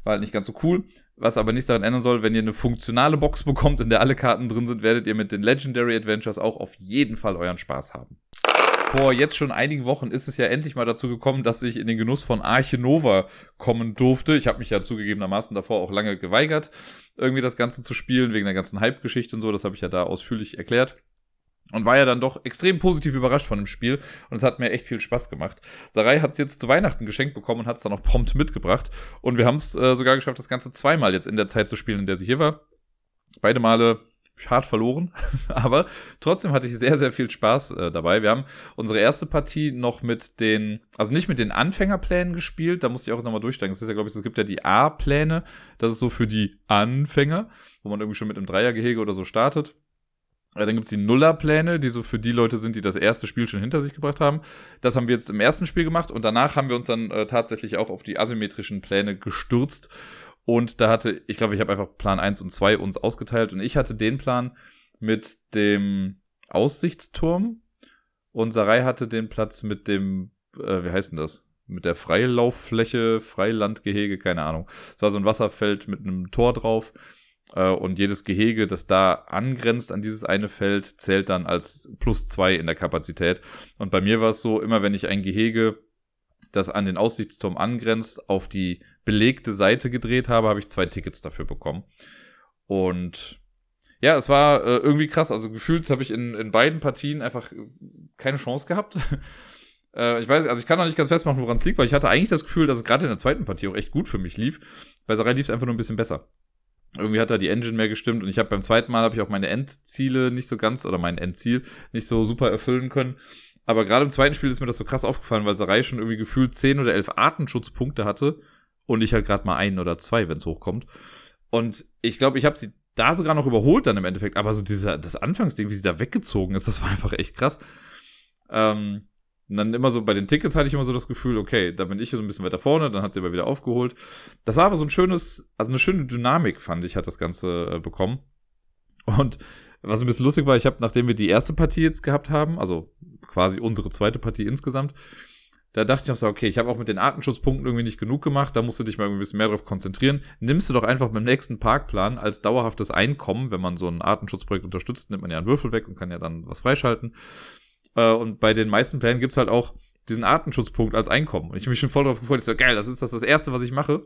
halt nicht ganz so cool. Was aber nichts daran ändern soll, wenn ihr eine funktionale Box bekommt, in der alle Karten drin sind, werdet ihr mit den Legendary Adventures auch auf jeden Fall euren Spaß haben vor jetzt schon einigen Wochen ist es ja endlich mal dazu gekommen, dass ich in den Genuss von Arche Nova kommen durfte. Ich habe mich ja zugegebenermaßen davor auch lange geweigert, irgendwie das Ganze zu spielen, wegen der ganzen Hype-Geschichte und so. Das habe ich ja da ausführlich erklärt. Und war ja dann doch extrem positiv überrascht von dem Spiel. Und es hat mir echt viel Spaß gemacht. Sarai hat es jetzt zu Weihnachten geschenkt bekommen und hat es dann auch prompt mitgebracht. Und wir haben es äh, sogar geschafft, das Ganze zweimal jetzt in der Zeit zu spielen, in der sie hier war. Beide Male hart verloren, aber trotzdem hatte ich sehr, sehr viel Spaß äh, dabei. Wir haben unsere erste Partie noch mit den, also nicht mit den Anfängerplänen gespielt, da musste ich auch nochmal durchsteigen. Es ist ja, glaube ich, es gibt ja die A-Pläne, das ist so für die Anfänger, wo man irgendwie schon mit einem Dreiergehege oder so startet. Dann gibt's die Nullerpläne, die so für die Leute sind, die das erste Spiel schon hinter sich gebracht haben. Das haben wir jetzt im ersten Spiel gemacht und danach haben wir uns dann äh, tatsächlich auch auf die asymmetrischen Pläne gestürzt und da hatte, ich glaube, ich habe einfach Plan 1 und 2 uns ausgeteilt und ich hatte den Plan mit dem Aussichtsturm und Sarai hatte den Platz mit dem, äh, wie heißt denn das? Mit der Freilauffläche, Freilandgehege, keine Ahnung. Es war so ein Wasserfeld mit einem Tor drauf. Äh, und jedes Gehege, das da angrenzt an dieses eine Feld, zählt dann als plus zwei in der Kapazität. Und bei mir war es so, immer wenn ich ein Gehege das an den Aussichtsturm angrenzt, auf die belegte Seite gedreht habe, habe ich zwei Tickets dafür bekommen. Und ja, es war äh, irgendwie krass. Also gefühlt habe ich in, in beiden Partien einfach keine Chance gehabt. äh, ich weiß, also ich kann noch nicht ganz festmachen, woran es liegt, weil ich hatte eigentlich das Gefühl, dass es gerade in der zweiten Partie auch echt gut für mich lief. Bei Sarai lief es einfach nur ein bisschen besser. Irgendwie hat da die Engine mehr gestimmt und ich habe beim zweiten Mal habe ich auch meine Endziele nicht so ganz oder mein Endziel nicht so super erfüllen können. Aber gerade im zweiten Spiel ist mir das so krass aufgefallen, weil Sarai schon irgendwie gefühlt 10 oder 11 Artenschutzpunkte hatte und ich halt gerade mal einen oder zwei, wenn es hochkommt. Und ich glaube, ich habe sie da sogar noch überholt dann im Endeffekt. Aber so dieser, das Anfangsding, wie sie da weggezogen ist, das war einfach echt krass. Ähm, und dann immer so bei den Tickets hatte ich immer so das Gefühl, okay, da bin ich so ein bisschen weiter vorne, dann hat sie aber wieder aufgeholt. Das war aber so ein schönes, also eine schöne Dynamik, fand ich, hat das Ganze äh, bekommen. Und was ein bisschen lustig war, ich habe, nachdem wir die erste Partie jetzt gehabt haben, also quasi unsere zweite Partie insgesamt, da dachte ich auch so, okay, ich habe auch mit den Artenschutzpunkten irgendwie nicht genug gemacht, da musst du dich mal ein bisschen mehr drauf konzentrieren. Nimmst du doch einfach beim nächsten Parkplan als dauerhaftes Einkommen, wenn man so ein Artenschutzprojekt unterstützt, nimmt man ja einen Würfel weg und kann ja dann was freischalten. Äh, und bei den meisten Plänen gibt's halt auch diesen Artenschutzpunkt als Einkommen. Und ich habe mich schon voll drauf gefreut. Ich so, geil, das ist das, das Erste, was ich mache.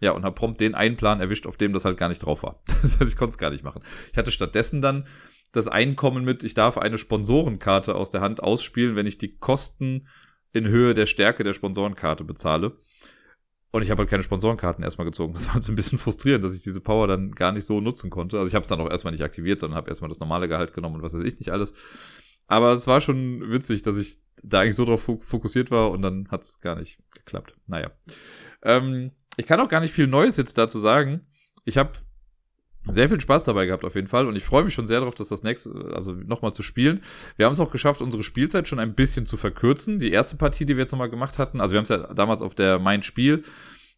Ja, und habe prompt den einen Plan erwischt, auf dem das halt gar nicht drauf war. Das heißt, ich konnte es gar nicht machen. Ich hatte stattdessen dann das Einkommen mit, ich darf eine Sponsorenkarte aus der Hand ausspielen, wenn ich die Kosten in Höhe der Stärke der Sponsorenkarte bezahle. Und ich habe halt keine Sponsorenkarten erstmal gezogen. Das war so ein bisschen frustrierend, dass ich diese Power dann gar nicht so nutzen konnte. Also ich habe es dann auch erstmal nicht aktiviert, sondern habe erstmal das normale Gehalt genommen und was weiß ich nicht alles. Aber es war schon witzig, dass ich da eigentlich so drauf fokussiert war und dann hat es gar nicht geklappt. Naja. Ähm, ich kann auch gar nicht viel Neues jetzt dazu sagen. Ich habe sehr viel Spaß dabei gehabt auf jeden Fall und ich freue mich schon sehr darauf, dass das nächste, also nochmal zu spielen. Wir haben es auch geschafft, unsere Spielzeit schon ein bisschen zu verkürzen. Die erste Partie, die wir jetzt nochmal gemacht hatten, also wir haben es ja damals auf der Mein Spiel,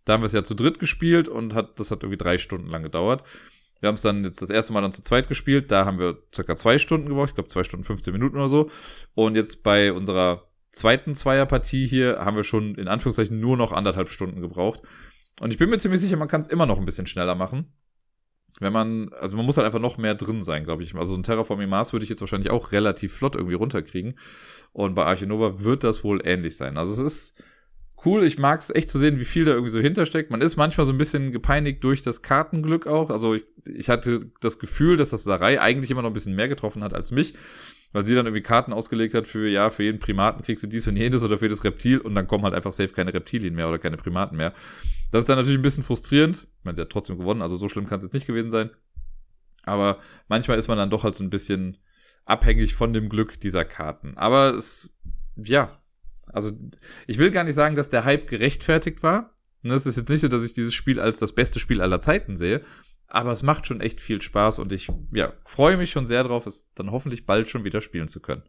da haben wir es ja zu dritt gespielt und hat, das hat irgendwie drei Stunden lang gedauert. Wir haben es dann jetzt das erste Mal dann zu zweit gespielt, da haben wir circa zwei Stunden gebraucht, ich glaube zwei Stunden 15 Minuten oder so. Und jetzt bei unserer zweiten Zweierpartie hier haben wir schon in Anführungszeichen nur noch anderthalb Stunden gebraucht. Und ich bin mir ziemlich sicher, man kann es immer noch ein bisschen schneller machen. Wenn man, also man muss halt einfach noch mehr drin sein, glaube ich. Also ein Terraforming Mars würde ich jetzt wahrscheinlich auch relativ flott irgendwie runterkriegen. Und bei Archinova wird das wohl ähnlich sein. Also es ist cool. Ich mag es echt zu sehen, wie viel da irgendwie so hintersteckt. Man ist manchmal so ein bisschen gepeinigt durch das Kartenglück auch. Also ich, ich hatte das Gefühl, dass das Sarai eigentlich immer noch ein bisschen mehr getroffen hat als mich weil sie dann irgendwie Karten ausgelegt hat für, ja, für jeden Primaten kriegst du dies und jenes oder für das Reptil und dann kommen halt einfach safe keine Reptilien mehr oder keine Primaten mehr. Das ist dann natürlich ein bisschen frustrierend. Ich meine, sie hat trotzdem gewonnen, also so schlimm kann es jetzt nicht gewesen sein. Aber manchmal ist man dann doch halt so ein bisschen abhängig von dem Glück dieser Karten. Aber es, ja, also ich will gar nicht sagen, dass der Hype gerechtfertigt war. Es ist jetzt nicht so, dass ich dieses Spiel als das beste Spiel aller Zeiten sehe, aber es macht schon echt viel Spaß und ich ja, freue mich schon sehr drauf, es dann hoffentlich bald schon wieder spielen zu können.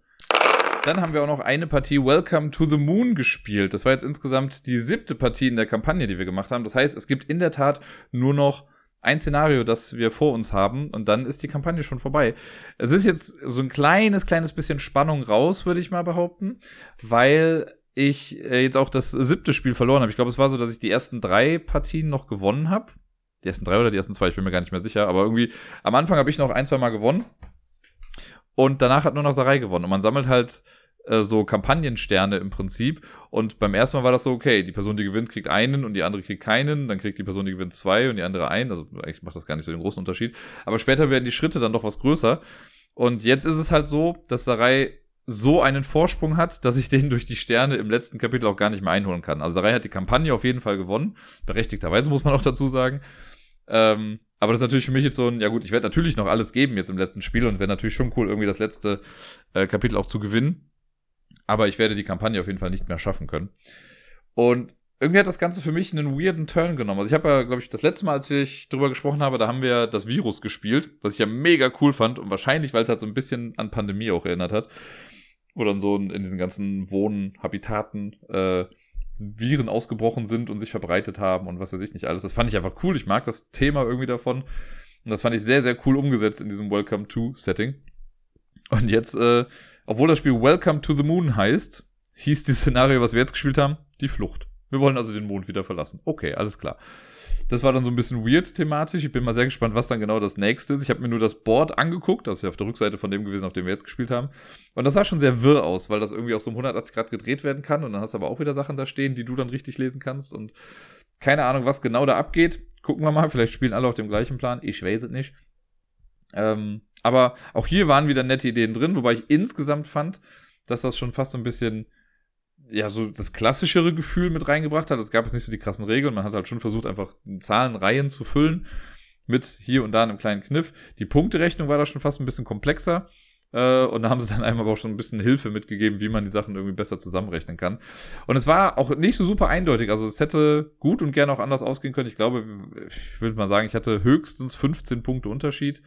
Dann haben wir auch noch eine Partie Welcome to the Moon gespielt. Das war jetzt insgesamt die siebte Partie in der Kampagne, die wir gemacht haben. Das heißt, es gibt in der Tat nur noch ein Szenario, das wir vor uns haben und dann ist die Kampagne schon vorbei. Es ist jetzt so ein kleines, kleines bisschen Spannung raus, würde ich mal behaupten, weil ich äh, jetzt auch das siebte Spiel verloren habe. Ich glaube, es war so, dass ich die ersten drei Partien noch gewonnen habe die ersten drei oder die ersten zwei, ich bin mir gar nicht mehr sicher, aber irgendwie am Anfang habe ich noch ein, zwei Mal gewonnen und danach hat nur noch Sarai gewonnen und man sammelt halt äh, so Kampagnensterne im Prinzip und beim ersten Mal war das so, okay, die Person, die gewinnt, kriegt einen und die andere kriegt keinen, dann kriegt die Person, die gewinnt zwei und die andere einen, also eigentlich macht das gar nicht so den großen Unterschied, aber später werden die Schritte dann doch was größer und jetzt ist es halt so, dass Sarai so einen Vorsprung hat, dass ich den durch die Sterne im letzten Kapitel auch gar nicht mehr einholen kann. Also Sarai hat die Kampagne auf jeden Fall gewonnen. Berechtigterweise muss man auch dazu sagen. Ähm, aber das ist natürlich für mich jetzt so ein, ja gut, ich werde natürlich noch alles geben jetzt im letzten Spiel und wäre natürlich schon cool, irgendwie das letzte äh, Kapitel auch zu gewinnen. Aber ich werde die Kampagne auf jeden Fall nicht mehr schaffen können. Und irgendwie hat das Ganze für mich einen weirden Turn genommen. Also ich habe ja, glaube ich, das letzte Mal, als ich drüber gesprochen habe, da haben wir das Virus gespielt, was ich ja mega cool fand und wahrscheinlich, weil es halt so ein bisschen an Pandemie auch erinnert hat, wo dann so in diesen ganzen Wohnhabitaten äh, Viren ausgebrochen sind und sich verbreitet haben und was weiß ich nicht alles. Das fand ich einfach cool. Ich mag das Thema irgendwie davon. Und das fand ich sehr, sehr cool umgesetzt in diesem Welcome to Setting. Und jetzt, äh, obwohl das Spiel Welcome to the Moon heißt, hieß das Szenario, was wir jetzt gespielt haben, die Flucht. Wir wollen also den Mond wieder verlassen. Okay, alles klar. Das war dann so ein bisschen weird thematisch. Ich bin mal sehr gespannt, was dann genau das nächste ist. Ich habe mir nur das Board angeguckt. Das ist ja auf der Rückseite von dem gewesen, auf dem wir jetzt gespielt haben. Und das sah schon sehr wirr aus, weil das irgendwie auf so um 180 Grad gedreht werden kann. Und dann hast du aber auch wieder Sachen da stehen, die du dann richtig lesen kannst. Und keine Ahnung, was genau da abgeht. Gucken wir mal. Vielleicht spielen alle auf dem gleichen Plan. Ich weiß es nicht. Ähm, aber auch hier waren wieder nette Ideen drin, wobei ich insgesamt fand, dass das schon fast so ein bisschen ja, so das klassischere Gefühl mit reingebracht hat. Es gab jetzt nicht so die krassen Regeln. Man hat halt schon versucht, einfach Zahlenreihen zu füllen mit hier und da einem kleinen Kniff. Die Punkterechnung war da schon fast ein bisschen komplexer. Äh, und da haben sie dann einem aber auch schon ein bisschen Hilfe mitgegeben, wie man die Sachen irgendwie besser zusammenrechnen kann. Und es war auch nicht so super eindeutig. Also es hätte gut und gerne auch anders ausgehen können. Ich glaube, ich würde mal sagen, ich hatte höchstens 15 Punkte Unterschied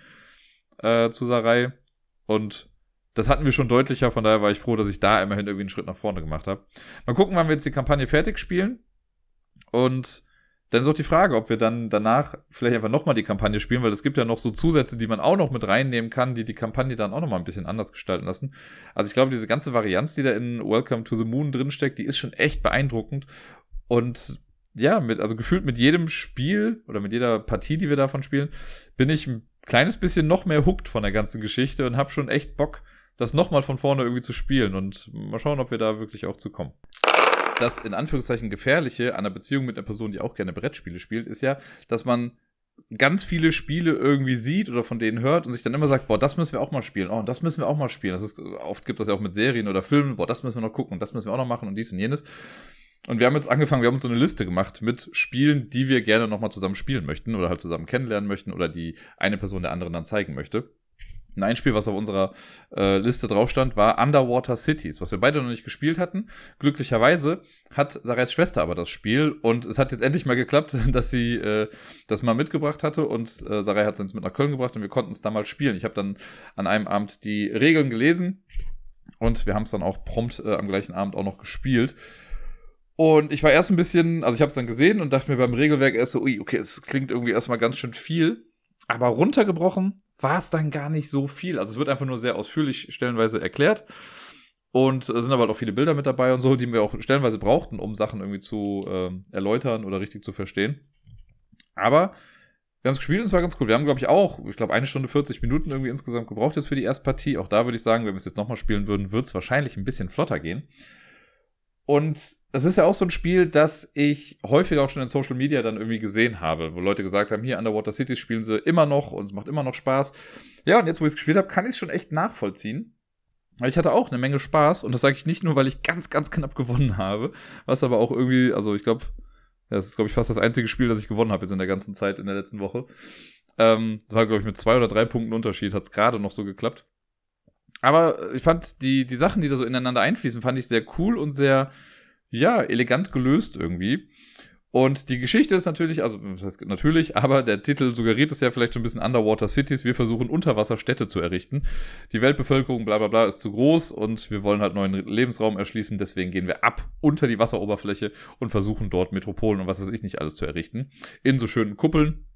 äh, zu Sarai. Und das hatten wir schon deutlicher, von daher war ich froh, dass ich da immerhin irgendwie einen Schritt nach vorne gemacht habe. Mal gucken, wann wir jetzt die Kampagne fertig spielen. Und dann ist auch die Frage, ob wir dann danach vielleicht einfach nochmal die Kampagne spielen, weil es gibt ja noch so Zusätze, die man auch noch mit reinnehmen kann, die die Kampagne dann auch nochmal ein bisschen anders gestalten lassen. Also ich glaube, diese ganze Varianz, die da in Welcome to the Moon drinsteckt, die ist schon echt beeindruckend. Und ja, mit, also gefühlt mit jedem Spiel oder mit jeder Partie, die wir davon spielen, bin ich ein kleines bisschen noch mehr hooked von der ganzen Geschichte und habe schon echt Bock, das nochmal von vorne irgendwie zu spielen und mal schauen, ob wir da wirklich auch zu kommen das in Anführungszeichen gefährliche an einer Beziehung mit einer Person, die auch gerne Brettspiele spielt, ist ja, dass man ganz viele Spiele irgendwie sieht oder von denen hört und sich dann immer sagt, boah, das müssen wir auch mal spielen, oh, das müssen wir auch mal spielen. Das ist, oft gibt das ja auch mit Serien oder Filmen, boah, das müssen wir noch gucken und das müssen wir auch noch machen und dies und jenes. Und wir haben jetzt angefangen, wir haben uns so eine Liste gemacht mit Spielen, die wir gerne nochmal zusammen spielen möchten oder halt zusammen kennenlernen möchten oder die eine Person der anderen dann zeigen möchte. Und ein Spiel, was auf unserer äh, Liste drauf stand, war Underwater Cities, was wir beide noch nicht gespielt hatten. Glücklicherweise hat Sarais Schwester aber das Spiel und es hat jetzt endlich mal geklappt, dass sie äh, das mal mitgebracht hatte und äh, Sarai hat es uns mit nach Köln gebracht und wir konnten es da mal spielen. Ich habe dann an einem Abend die Regeln gelesen und wir haben es dann auch prompt äh, am gleichen Abend auch noch gespielt. Und ich war erst ein bisschen, also ich habe es dann gesehen und dachte mir beim Regelwerk erst so, ui, okay, es klingt irgendwie erstmal ganz schön viel. Aber runtergebrochen war es dann gar nicht so viel. Also es wird einfach nur sehr ausführlich stellenweise erklärt. Und es sind aber halt auch viele Bilder mit dabei und so, die wir auch stellenweise brauchten, um Sachen irgendwie zu äh, erläutern oder richtig zu verstehen. Aber wir haben es gespielt und es war ganz cool. Wir haben, glaube ich, auch, ich glaube, eine Stunde 40 Minuten irgendwie insgesamt gebraucht jetzt für die erste Partie. Auch da würde ich sagen, wenn wir es jetzt nochmal spielen würden, wird es wahrscheinlich ein bisschen flotter gehen. Und es ist ja auch so ein Spiel, das ich häufig auch schon in Social Media dann irgendwie gesehen habe, wo Leute gesagt haben, hier Underwater Cities spielen sie immer noch und es macht immer noch Spaß. Ja, und jetzt, wo ich es gespielt habe, kann ich es schon echt nachvollziehen. Weil ich hatte auch eine Menge Spaß und das sage ich nicht nur, weil ich ganz, ganz knapp gewonnen habe, was aber auch irgendwie, also ich glaube, das ist, glaube ich, fast das einzige Spiel, das ich gewonnen habe jetzt in der ganzen Zeit in der letzten Woche. Ähm, das war, glaube ich, mit zwei oder drei Punkten Unterschied, hat es gerade noch so geklappt. Aber ich fand die, die Sachen, die da so ineinander einfließen, fand ich sehr cool und sehr, ja, elegant gelöst irgendwie. Und die Geschichte ist natürlich, also das heißt natürlich, aber der Titel suggeriert es ja vielleicht schon ein bisschen Underwater Cities. Wir versuchen Unterwasserstädte zu errichten. Die Weltbevölkerung, bla bla bla, ist zu groß und wir wollen halt neuen Lebensraum erschließen. Deswegen gehen wir ab unter die Wasseroberfläche und versuchen dort Metropolen und was weiß ich nicht alles zu errichten. In so schönen Kuppeln.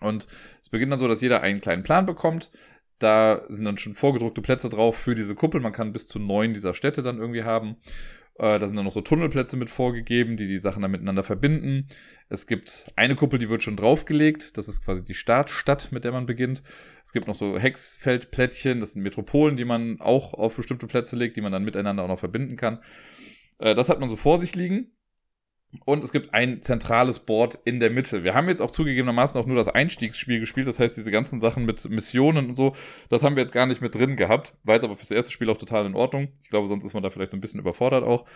Und es beginnt dann so, dass jeder einen kleinen Plan bekommt. Da sind dann schon vorgedruckte Plätze drauf für diese Kuppel. Man kann bis zu neun dieser Städte dann irgendwie haben. Äh, da sind dann noch so Tunnelplätze mit vorgegeben, die die Sachen dann miteinander verbinden. Es gibt eine Kuppel, die wird schon draufgelegt. Das ist quasi die Startstadt, mit der man beginnt. Es gibt noch so Hexfeldplättchen. Das sind Metropolen, die man auch auf bestimmte Plätze legt, die man dann miteinander auch noch verbinden kann. Äh, das hat man so vor sich liegen. Und es gibt ein zentrales Board in der Mitte. Wir haben jetzt auch zugegebenermaßen auch nur das Einstiegsspiel gespielt. Das heißt, diese ganzen Sachen mit Missionen und so, das haben wir jetzt gar nicht mit drin gehabt. War jetzt aber fürs erste Spiel auch total in Ordnung. Ich glaube, sonst ist man da vielleicht so ein bisschen überfordert auch.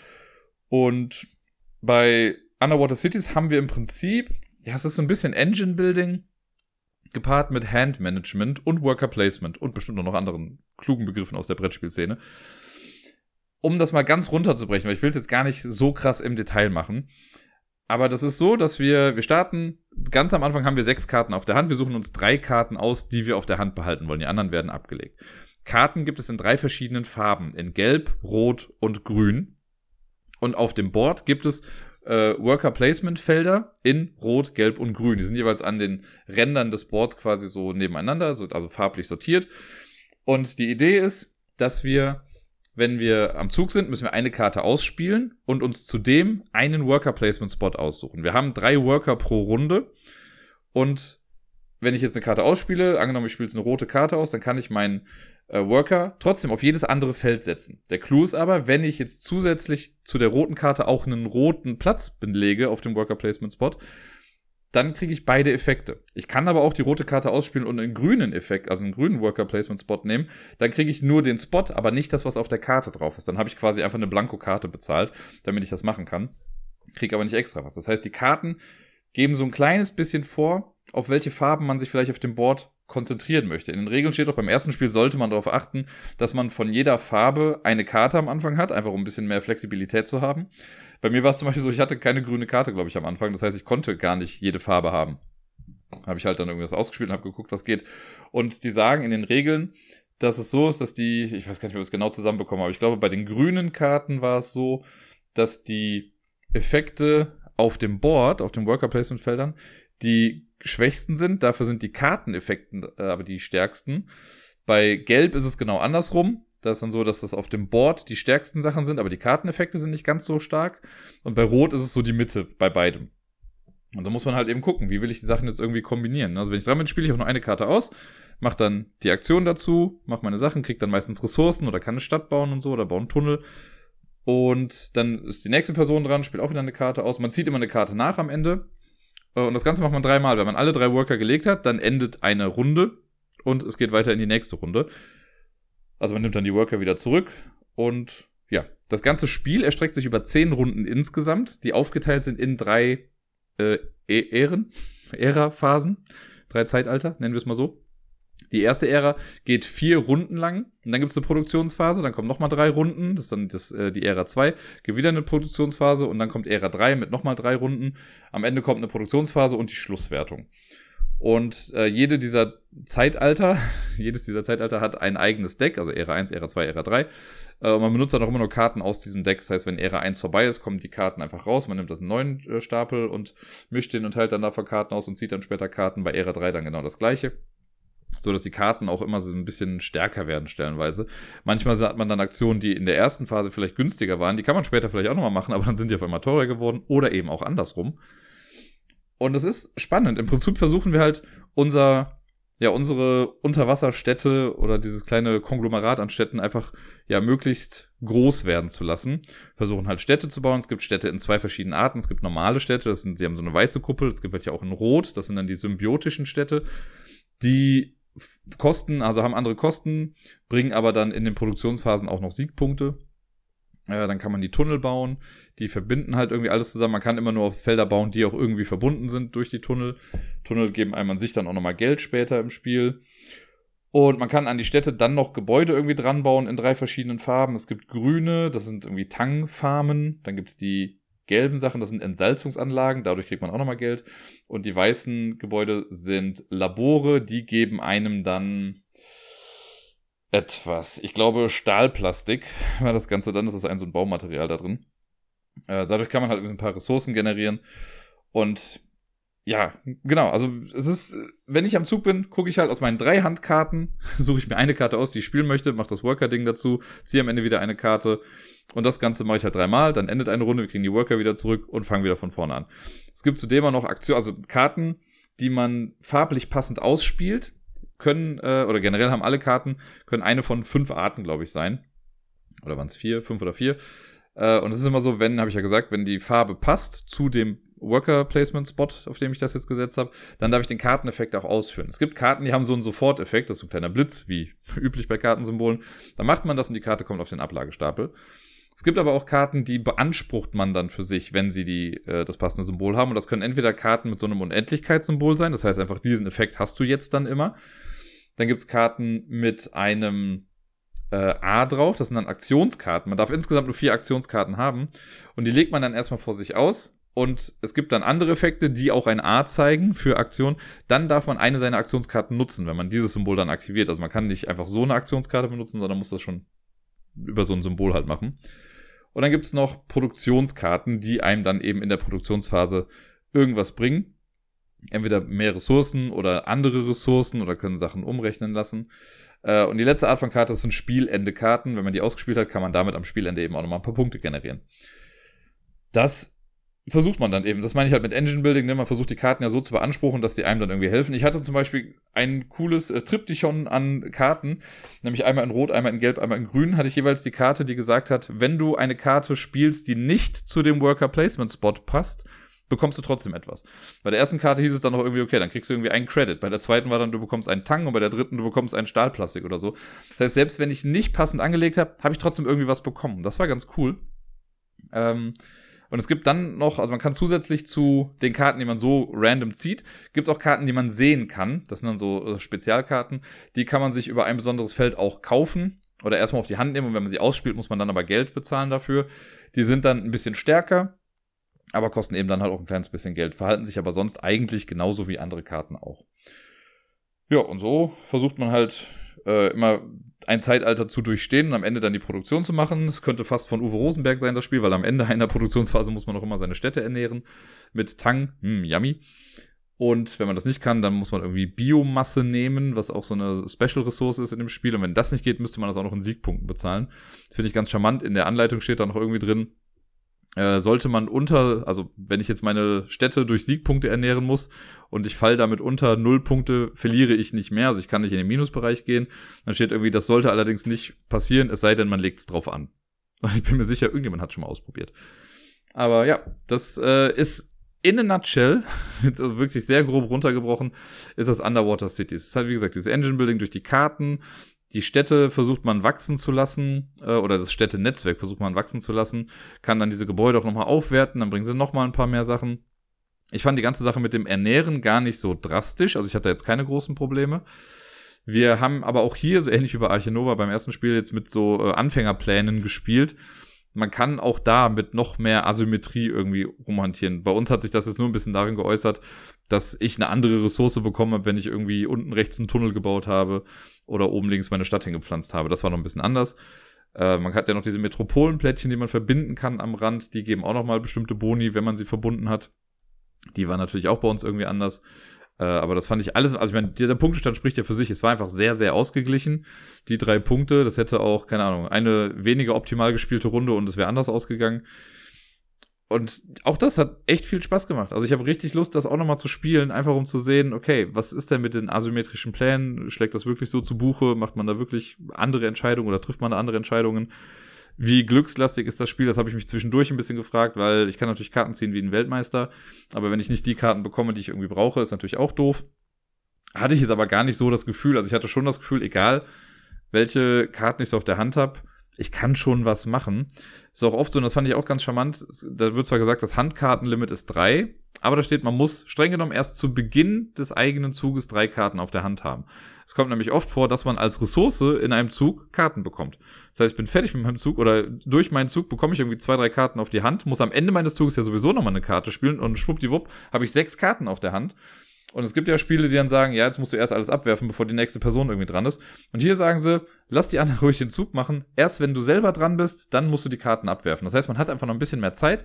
Und bei Underwater Cities haben wir im Prinzip, ja, es ist so ein bisschen Engine Building gepaart mit Hand Management und Worker Placement und bestimmt noch anderen klugen Begriffen aus der Brettspielszene um das mal ganz runterzubrechen, weil ich will es jetzt gar nicht so krass im Detail machen. Aber das ist so, dass wir, wir starten, ganz am Anfang haben wir sechs Karten auf der Hand. Wir suchen uns drei Karten aus, die wir auf der Hand behalten wollen. Die anderen werden abgelegt. Karten gibt es in drei verschiedenen Farben. In Gelb, Rot und Grün. Und auf dem Board gibt es äh, Worker Placement Felder in Rot, Gelb und Grün. Die sind jeweils an den Rändern des Boards quasi so nebeneinander, so, also farblich sortiert. Und die Idee ist, dass wir wenn wir am Zug sind, müssen wir eine Karte ausspielen und uns zudem einen Worker Placement Spot aussuchen. Wir haben drei Worker pro Runde und wenn ich jetzt eine Karte ausspiele, angenommen ich spiele jetzt eine rote Karte aus, dann kann ich meinen äh, Worker trotzdem auf jedes andere Feld setzen. Der Clou ist aber, wenn ich jetzt zusätzlich zu der roten Karte auch einen roten Platz belege auf dem Worker Placement Spot, dann kriege ich beide Effekte. Ich kann aber auch die rote Karte ausspielen und einen grünen Effekt, also einen grünen Worker Placement Spot nehmen. Dann kriege ich nur den Spot, aber nicht das, was auf der Karte drauf ist. Dann habe ich quasi einfach eine Blanko-Karte bezahlt, damit ich das machen kann. Kriege aber nicht extra was. Das heißt, die Karten geben so ein kleines bisschen vor, auf welche Farben man sich vielleicht auf dem Board konzentrieren möchte. In den Regeln steht auch, beim ersten Spiel sollte man darauf achten, dass man von jeder Farbe eine Karte am Anfang hat, einfach um ein bisschen mehr Flexibilität zu haben. Bei mir war es zum Beispiel so, ich hatte keine grüne Karte, glaube ich, am Anfang. Das heißt, ich konnte gar nicht jede Farbe haben. Habe ich halt dann irgendwas ausgespielt und habe geguckt, was geht. Und die sagen in den Regeln, dass es so ist, dass die, ich weiß gar nicht, ob ich es genau zusammenbekommen aber ich glaube, bei den grünen Karten war es so, dass die Effekte auf dem Board, auf den Worker Placement Feldern, die schwächsten sind. Dafür sind die Karteneffekten äh, aber die stärksten. Bei Gelb ist es genau andersrum. Da ist dann so, dass das auf dem Board die stärksten Sachen sind, aber die Karteneffekte sind nicht ganz so stark. Und bei Rot ist es so die Mitte bei beidem. Und da muss man halt eben gucken, wie will ich die Sachen jetzt irgendwie kombinieren. Also wenn ich dran bin, spiele ich auch nur eine Karte aus, mache dann die Aktion dazu, mache meine Sachen, kriege dann meistens Ressourcen oder kann eine Stadt bauen und so oder baue einen Tunnel. Und dann ist die nächste Person dran, spielt auch wieder eine Karte aus. Man zieht immer eine Karte nach am Ende. Äh, und das Ganze macht man dreimal. Wenn man alle drei Worker gelegt hat, dann endet eine Runde und es geht weiter in die nächste Runde. Also man nimmt dann die Worker wieder zurück und ja, das ganze Spiel erstreckt sich über zehn Runden insgesamt, die aufgeteilt sind in drei äh, Ähren, Ära-Phasen, drei Zeitalter, nennen wir es mal so. Die erste Ära geht vier Runden lang und dann gibt es eine Produktionsphase, dann kommen nochmal drei Runden, das ist dann das, äh, die Ära 2, gibt wieder eine Produktionsphase und dann kommt Ära 3 mit nochmal drei Runden. Am Ende kommt eine Produktionsphase und die Schlusswertung. Und äh, jede dieser Zeitalter, jedes dieser Zeitalter hat ein eigenes Deck, also Ära 1, Ära 2, Ära 3. Äh, und man benutzt dann auch immer nur Karten aus diesem Deck. Das heißt, wenn Ära 1 vorbei ist, kommen die Karten einfach raus. Man nimmt das einen neuen äh, Stapel und mischt den und teilt dann davon Karten aus und zieht dann später Karten. Bei Ära 3 dann genau das gleiche. So dass die Karten auch immer so ein bisschen stärker werden, stellenweise. Manchmal hat man dann Aktionen, die in der ersten Phase vielleicht günstiger waren. Die kann man später vielleicht auch nochmal machen, aber dann sind die auf einmal teurer geworden. Oder eben auch andersrum. Und es ist spannend. Im Prinzip versuchen wir halt unser, ja, unsere Unterwasserstädte oder dieses kleine Konglomerat an Städten einfach, ja, möglichst groß werden zu lassen. Versuchen halt Städte zu bauen. Es gibt Städte in zwei verschiedenen Arten. Es gibt normale Städte, das sind, die haben so eine weiße Kuppel. Es gibt welche auch in Rot. Das sind dann die symbiotischen Städte. Die kosten, also haben andere Kosten, bringen aber dann in den Produktionsphasen auch noch Siegpunkte. Äh, dann kann man die Tunnel bauen, die verbinden halt irgendwie alles zusammen. Man kann immer nur auf Felder bauen, die auch irgendwie verbunden sind durch die Tunnel. Tunnel geben einem an sich dann auch nochmal Geld später im Spiel. Und man kann an die Städte dann noch Gebäude irgendwie dran bauen in drei verschiedenen Farben. Es gibt grüne, das sind irgendwie Tangfarmen. Dann gibt's die gelben Sachen, das sind Entsalzungsanlagen, dadurch kriegt man auch nochmal Geld. Und die weißen Gebäude sind Labore, die geben einem dann etwas. Ich glaube, Stahlplastik war das Ganze dann. Das ist ein so ein Baumaterial da drin. Äh, dadurch kann man halt ein paar Ressourcen generieren. Und ja, genau. Also es ist, wenn ich am Zug bin, gucke ich halt aus meinen drei Handkarten, suche ich mir eine Karte aus, die ich spielen möchte, mache das Worker-Ding dazu, ziehe am Ende wieder eine Karte. Und das Ganze mache ich halt dreimal, dann endet eine Runde, wir kriegen die Worker wieder zurück und fangen wieder von vorne an. Es gibt zudem auch noch Aktionen, also Karten, die man farblich passend ausspielt können, äh, oder generell haben alle Karten, können eine von fünf Arten, glaube ich, sein. Oder waren es vier, fünf oder vier. Äh, und es ist immer so, wenn, habe ich ja gesagt, wenn die Farbe passt zu dem Worker Placement Spot, auf dem ich das jetzt gesetzt habe, dann darf ich den Karteneffekt auch ausführen. Es gibt Karten, die haben so einen Soforteffekt, das ist so ein kleiner Blitz, wie üblich bei Kartensymbolen. Dann macht man das und die Karte kommt auf den Ablagestapel. Es gibt aber auch Karten, die beansprucht man dann für sich, wenn sie die, äh, das passende Symbol haben. Und das können entweder Karten mit so einem Unendlichkeitssymbol sein, das heißt einfach, diesen Effekt hast du jetzt dann immer. Dann gibt's Karten mit einem äh, A drauf. Das sind dann Aktionskarten. Man darf insgesamt nur vier Aktionskarten haben. Und die legt man dann erstmal vor sich aus. Und es gibt dann andere Effekte, die auch ein A zeigen für Aktion. Dann darf man eine seiner Aktionskarten nutzen, wenn man dieses Symbol dann aktiviert. Also man kann nicht einfach so eine Aktionskarte benutzen, sondern muss das schon über so ein Symbol halt machen. Und dann gibt's noch Produktionskarten, die einem dann eben in der Produktionsphase irgendwas bringen entweder mehr Ressourcen oder andere Ressourcen oder können Sachen umrechnen lassen. Äh, und die letzte Art von Karte sind Spielende-Karten. Wenn man die ausgespielt hat, kann man damit am Spielende eben auch nochmal ein paar Punkte generieren. Das versucht man dann eben. Das meine ich halt mit Engine Building. Ne? Man versucht die Karten ja so zu beanspruchen, dass die einem dann irgendwie helfen. Ich hatte zum Beispiel ein cooles äh, Triptychon an Karten, nämlich einmal in Rot, einmal in Gelb, einmal in Grün. Hatte ich jeweils die Karte, die gesagt hat, wenn du eine Karte spielst, die nicht zu dem Worker Placement Spot passt, bekommst du trotzdem etwas. Bei der ersten Karte hieß es dann noch irgendwie, okay, dann kriegst du irgendwie einen Credit. Bei der zweiten war dann, du bekommst einen Tang und bei der dritten, du bekommst einen Stahlplastik oder so. Das heißt, selbst wenn ich nicht passend angelegt habe, habe ich trotzdem irgendwie was bekommen. Das war ganz cool. Ähm, und es gibt dann noch, also man kann zusätzlich zu den Karten, die man so random zieht, gibt es auch Karten, die man sehen kann. Das sind dann so äh, Spezialkarten. Die kann man sich über ein besonderes Feld auch kaufen oder erstmal auf die Hand nehmen. Und wenn man sie ausspielt, muss man dann aber Geld bezahlen dafür. Die sind dann ein bisschen stärker aber kosten eben dann halt auch ein kleines bisschen Geld, verhalten sich aber sonst eigentlich genauso wie andere Karten auch. Ja, und so versucht man halt äh, immer ein Zeitalter zu durchstehen und am Ende dann die Produktion zu machen. Es könnte fast von Uwe Rosenberg sein, das Spiel, weil am Ende einer Produktionsphase muss man auch immer seine Städte ernähren. Mit Tang, hm, yummy. Und wenn man das nicht kann, dann muss man irgendwie Biomasse nehmen, was auch so eine Special-Ressource ist in dem Spiel. Und wenn das nicht geht, müsste man das auch noch in Siegpunkten bezahlen. Das finde ich ganz charmant. In der Anleitung steht da noch irgendwie drin, äh, sollte man unter, also wenn ich jetzt meine Städte durch Siegpunkte ernähren muss und ich fall damit unter null Punkte, verliere ich nicht mehr. Also ich kann nicht in den Minusbereich gehen. Dann steht irgendwie, das sollte allerdings nicht passieren, es sei denn, man legt es drauf an. Ich bin mir sicher, irgendjemand hat schon mal ausprobiert. Aber ja, das äh, ist in a nutshell, jetzt wirklich sehr grob runtergebrochen, ist das Underwater Cities. Es ist halt, wie gesagt, dieses Engine Building durch die Karten. Die Städte versucht man wachsen zu lassen, äh, oder das Städtenetzwerk versucht man wachsen zu lassen, kann dann diese Gebäude auch nochmal aufwerten, dann bringen sie nochmal ein paar mehr Sachen. Ich fand die ganze Sache mit dem Ernähren gar nicht so drastisch, also ich hatte jetzt keine großen Probleme. Wir haben aber auch hier, so ähnlich wie bei Archinova beim ersten Spiel, jetzt mit so äh, Anfängerplänen gespielt man kann auch da mit noch mehr Asymmetrie irgendwie rumhantieren. Bei uns hat sich das jetzt nur ein bisschen darin geäußert, dass ich eine andere Ressource bekommen habe, wenn ich irgendwie unten rechts einen Tunnel gebaut habe oder oben links meine Stadt hingepflanzt habe. Das war noch ein bisschen anders. Äh, man hat ja noch diese Metropolenplättchen, die man verbinden kann am Rand. Die geben auch noch mal bestimmte Boni, wenn man sie verbunden hat. Die waren natürlich auch bei uns irgendwie anders. Äh, aber das fand ich alles, also ich meine, der Punktestand spricht ja für sich. Es war einfach sehr, sehr ausgeglichen. Die drei Punkte, das hätte auch, keine Ahnung, eine weniger optimal gespielte Runde und es wäre anders ausgegangen. Und auch das hat echt viel Spaß gemacht. Also ich habe richtig Lust, das auch nochmal zu spielen, einfach um zu sehen, okay, was ist denn mit den asymmetrischen Plänen? Schlägt das wirklich so zu Buche? Macht man da wirklich andere Entscheidungen oder trifft man da andere Entscheidungen? Wie glückslastig ist das Spiel? Das habe ich mich zwischendurch ein bisschen gefragt, weil ich kann natürlich Karten ziehen wie ein Weltmeister, aber wenn ich nicht die Karten bekomme, die ich irgendwie brauche, ist natürlich auch doof. Hatte ich jetzt aber gar nicht so das Gefühl. Also ich hatte schon das Gefühl, egal welche Karten ich so auf der Hand habe, ich kann schon was machen. Ist auch oft so, und das fand ich auch ganz charmant, da wird zwar gesagt, das Handkartenlimit ist drei, aber da steht, man muss streng genommen erst zu Beginn des eigenen Zuges drei Karten auf der Hand haben. Es kommt nämlich oft vor, dass man als Ressource in einem Zug Karten bekommt. Das heißt, ich bin fertig mit meinem Zug oder durch meinen Zug bekomme ich irgendwie zwei, drei Karten auf die Hand, muss am Ende meines Zuges ja sowieso nochmal eine Karte spielen und schwuppdiwupp habe ich sechs Karten auf der Hand. Und es gibt ja Spiele, die dann sagen, ja, jetzt musst du erst alles abwerfen, bevor die nächste Person irgendwie dran ist. Und hier sagen sie, lass die anderen ruhig den Zug machen. Erst wenn du selber dran bist, dann musst du die Karten abwerfen. Das heißt, man hat einfach noch ein bisschen mehr Zeit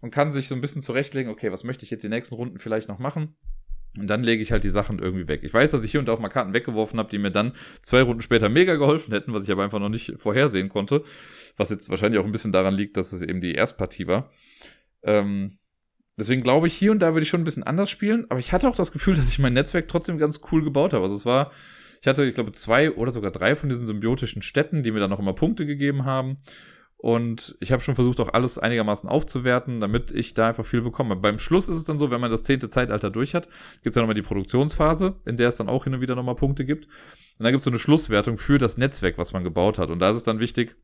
und kann sich so ein bisschen zurechtlegen, okay, was möchte ich jetzt die nächsten Runden vielleicht noch machen? Und dann lege ich halt die Sachen irgendwie weg. Ich weiß, dass ich hier und da auch mal Karten weggeworfen habe, die mir dann zwei Runden später mega geholfen hätten, was ich aber einfach noch nicht vorhersehen konnte. Was jetzt wahrscheinlich auch ein bisschen daran liegt, dass es eben die Erstpartie war. Ähm, Deswegen glaube ich, hier und da würde ich schon ein bisschen anders spielen, aber ich hatte auch das Gefühl, dass ich mein Netzwerk trotzdem ganz cool gebaut habe. Also es war, ich hatte, ich glaube, zwei oder sogar drei von diesen symbiotischen Städten, die mir dann noch immer Punkte gegeben haben. Und ich habe schon versucht, auch alles einigermaßen aufzuwerten, damit ich da einfach viel bekomme. Beim Schluss ist es dann so, wenn man das zehnte Zeitalter durch hat, gibt es ja nochmal die Produktionsphase, in der es dann auch hin und wieder nochmal Punkte gibt. Und dann gibt es so eine Schlusswertung für das Netzwerk, was man gebaut hat. Und da ist es dann wichtig,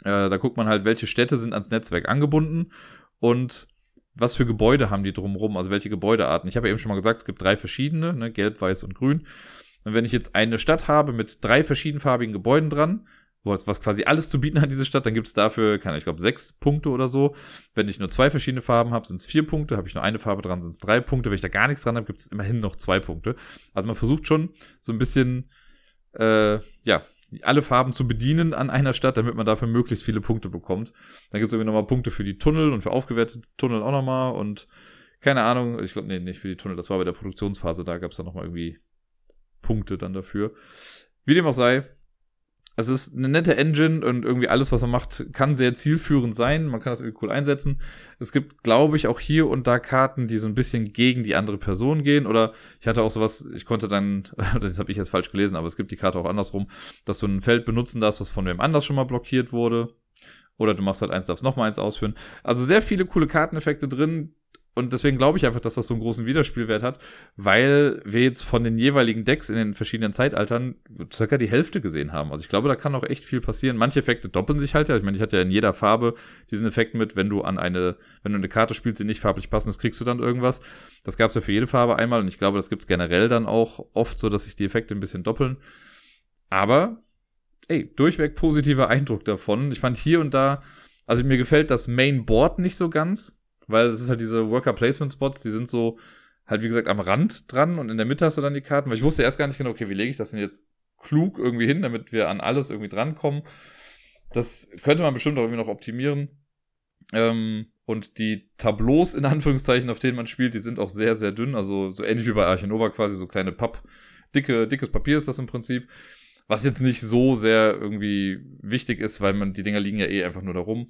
äh, da guckt man halt, welche Städte sind ans Netzwerk angebunden und was für Gebäude haben die drumherum, also welche Gebäudearten. Ich habe ja eben schon mal gesagt, es gibt drei verschiedene, ne, gelb, weiß und grün. Und wenn ich jetzt eine Stadt habe mit drei verschiedenfarbigen Gebäuden dran, wo es was quasi alles zu bieten hat, diese Stadt, dann gibt es dafür, keine, ich glaube, sechs Punkte oder so. Wenn ich nur zwei verschiedene Farben habe, sind es vier Punkte. Habe ich nur eine Farbe dran, sind es drei Punkte. Wenn ich da gar nichts dran habe, gibt es immerhin noch zwei Punkte. Also man versucht schon so ein bisschen, äh, ja, alle Farben zu bedienen an einer Stadt, damit man dafür möglichst viele Punkte bekommt. Dann gibt es irgendwie nochmal Punkte für die Tunnel und für aufgewertete Tunnel auch nochmal und keine Ahnung, ich glaube, nee, nicht für die Tunnel, das war bei der Produktionsphase, da gab es dann nochmal irgendwie Punkte dann dafür. Wie dem auch sei, es ist eine nette Engine und irgendwie alles, was er macht, kann sehr zielführend sein. Man kann das irgendwie cool einsetzen. Es gibt, glaube ich, auch hier und da Karten, die so ein bisschen gegen die andere Person gehen. Oder ich hatte auch sowas, ich konnte dann, das habe ich jetzt falsch gelesen, aber es gibt die Karte auch andersrum, dass du ein Feld benutzen darfst, was von wem anders schon mal blockiert wurde. Oder du machst halt eins, darfst nochmal eins ausführen. Also sehr viele coole Karteneffekte drin, und deswegen glaube ich einfach, dass das so einen großen Wiederspielwert hat, weil wir jetzt von den jeweiligen Decks in den verschiedenen Zeitaltern circa die Hälfte gesehen haben. Also ich glaube, da kann auch echt viel passieren. Manche Effekte doppeln sich halt ja. Ich meine, ich hatte ja in jeder Farbe diesen Effekt mit, wenn du an eine, wenn du eine Karte spielst, die nicht farblich passen ist, kriegst du dann irgendwas. Das gab es ja für jede Farbe einmal und ich glaube, das gibt es generell dann auch oft so, dass sich die Effekte ein bisschen doppeln. Aber, ey, durchweg positiver Eindruck davon. Ich fand hier und da, also mir gefällt das Main Board nicht so ganz weil es ist halt diese Worker Placement Spots, die sind so halt wie gesagt am Rand dran und in der Mitte hast du dann die Karten, weil ich wusste erst gar nicht genau, okay, wie lege ich das denn jetzt klug irgendwie hin, damit wir an alles irgendwie drankommen. Das könnte man bestimmt auch irgendwie noch optimieren. Ähm, und die Tableaus, in Anführungszeichen, auf denen man spielt, die sind auch sehr, sehr dünn. Also so ähnlich wie bei Archinova quasi, so kleine Papp, dicke, dickes Papier ist das im Prinzip. Was jetzt nicht so sehr irgendwie wichtig ist, weil man, die Dinger liegen ja eh einfach nur da rum.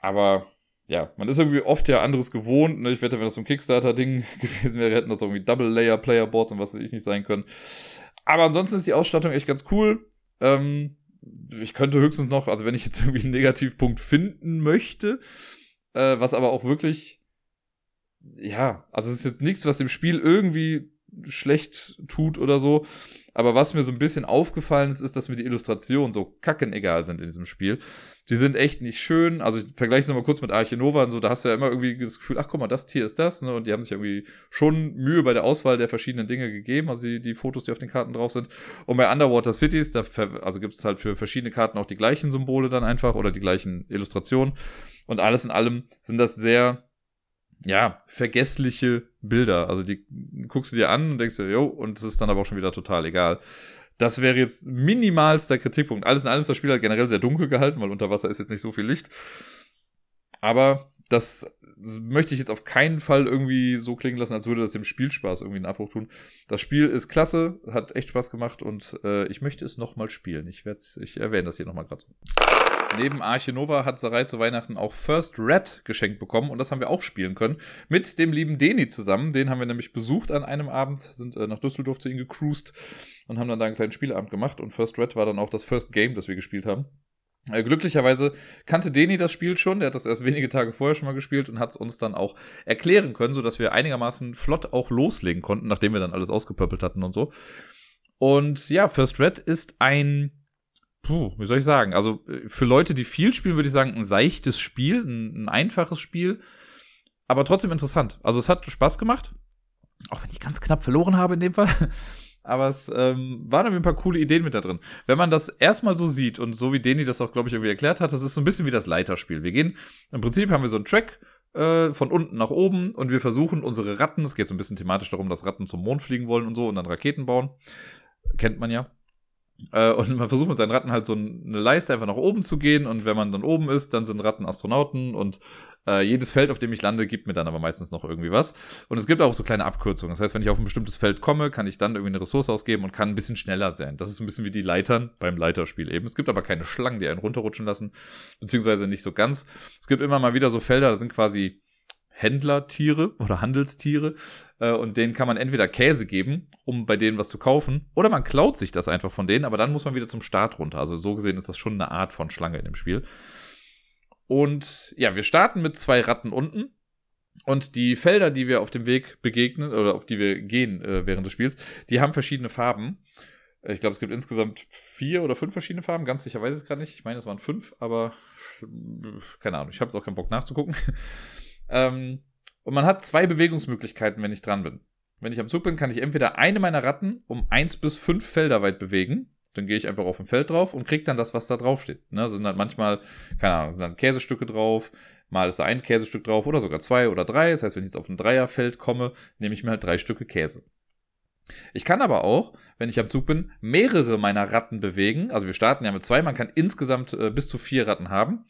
Aber ja, man ist irgendwie oft ja anderes gewohnt. Ne? Ich wette, wenn das so ein Kickstarter-Ding gewesen wäre, hätten das irgendwie Double-Layer-Player-Boards und was weiß ich nicht sein können. Aber ansonsten ist die Ausstattung echt ganz cool. Ähm, ich könnte höchstens noch, also wenn ich jetzt irgendwie einen Negativpunkt finden möchte, äh, was aber auch wirklich, ja, also es ist jetzt nichts, was dem Spiel irgendwie schlecht tut oder so. Aber was mir so ein bisschen aufgefallen ist, ist, dass mir die Illustrationen so kackenegal sind in diesem Spiel. Die sind echt nicht schön. Also ich vergleiche es nochmal kurz mit Arche Nova und so, da hast du ja immer irgendwie das Gefühl, ach guck mal, das Tier ist das, ne? Und die haben sich irgendwie schon Mühe bei der Auswahl der verschiedenen Dinge gegeben, also die, die Fotos, die auf den Karten drauf sind. Und bei Underwater Cities, da also gibt es halt für verschiedene Karten auch die gleichen Symbole dann einfach oder die gleichen Illustrationen. Und alles in allem sind das sehr ja, vergessliche Bilder. Also die guckst du dir an und denkst dir, jo, und es ist dann aber auch schon wieder total egal. Das wäre jetzt minimalster Kritikpunkt. Alles in allem ist das Spiel halt generell sehr dunkel gehalten, weil unter Wasser ist jetzt nicht so viel Licht. Aber das möchte ich jetzt auf keinen Fall irgendwie so klingen lassen, als würde das dem Spielspaß irgendwie einen Abbruch tun. Das Spiel ist klasse, hat echt Spaß gemacht und äh, ich möchte es nochmal spielen. Ich, werd's, ich erwähne das hier nochmal gerade so. Neben Arche Nova hat Sarai zu Weihnachten auch First Red geschenkt bekommen und das haben wir auch spielen können. Mit dem lieben Deni zusammen. Den haben wir nämlich besucht an einem Abend, sind äh, nach Düsseldorf zu ihm gecruised und haben dann da einen kleinen Spielabend gemacht. Und First Red war dann auch das First Game, das wir gespielt haben. Äh, glücklicherweise kannte Deni das Spiel schon, der hat das erst wenige Tage vorher schon mal gespielt und hat es uns dann auch erklären können, sodass wir einigermaßen flott auch loslegen konnten, nachdem wir dann alles ausgepöppelt hatten und so. Und ja, First Red ist ein puh, wie soll ich sagen? Also äh, für Leute, die viel spielen, würde ich sagen, ein seichtes Spiel, ein, ein, einfaches Spiel, aber trotzdem interessant. Also es hat Spaß gemacht, auch wenn ich ganz knapp verloren habe in dem Fall. aber es ähm, waren ein paar coole Ideen mit da drin. Wenn man das erstmal so sieht und so wie Deni das auch, glaube ich, irgendwie erklärt hat, das ist so ein bisschen wie das Leiterspiel. Wir gehen, im Prinzip haben wir so einen Track, äh, von unten nach oben und wir versuchen unsere Ratten, es geht so ein bisschen thematisch darum, dass Ratten zum Mond fliegen wollen und so und dann Raketen bauen. Kennt man ja. Äh, und man versucht mit seinen Ratten halt so eine Leiste einfach nach oben zu gehen. Und wenn man dann oben ist, dann sind Ratten Astronauten. Und äh, jedes Feld, auf dem ich lande, gibt mir dann aber meistens noch irgendwie was. Und es gibt auch so kleine Abkürzungen. Das heißt, wenn ich auf ein bestimmtes Feld komme, kann ich dann irgendwie eine Ressource ausgeben und kann ein bisschen schneller sein. Das ist ein bisschen wie die Leitern beim Leiterspiel eben. Es gibt aber keine Schlangen, die einen runterrutschen lassen. Beziehungsweise nicht so ganz. Es gibt immer mal wieder so Felder, da sind quasi Händlertiere oder Handelstiere äh, und denen kann man entweder Käse geben, um bei denen was zu kaufen, oder man klaut sich das einfach von denen, aber dann muss man wieder zum Start runter. Also so gesehen ist das schon eine Art von Schlange in dem Spiel. Und ja, wir starten mit zwei Ratten unten. Und die Felder, die wir auf dem Weg begegnen oder auf die wir gehen äh, während des Spiels, die haben verschiedene Farben. Ich glaube, es gibt insgesamt vier oder fünf verschiedene Farben. Ganz sicher weiß ich es gerade nicht. Ich meine, es waren fünf, aber keine Ahnung. Ich habe es auch keinen Bock nachzugucken. Ähm, und man hat zwei Bewegungsmöglichkeiten, wenn ich dran bin. Wenn ich am Zug bin, kann ich entweder eine meiner Ratten um eins bis fünf Felder weit bewegen. Dann gehe ich einfach auf ein Feld drauf und kriege dann das, was da drauf steht. Ne, sind dann manchmal, keine Ahnung, sind dann Käsestücke drauf, mal ist da ein Käsestück drauf oder sogar zwei oder drei. Das heißt, wenn ich jetzt auf ein Dreierfeld komme, nehme ich mir halt drei Stücke Käse. Ich kann aber auch, wenn ich am Zug bin, mehrere meiner Ratten bewegen. Also wir starten ja mit zwei, man kann insgesamt äh, bis zu vier Ratten haben.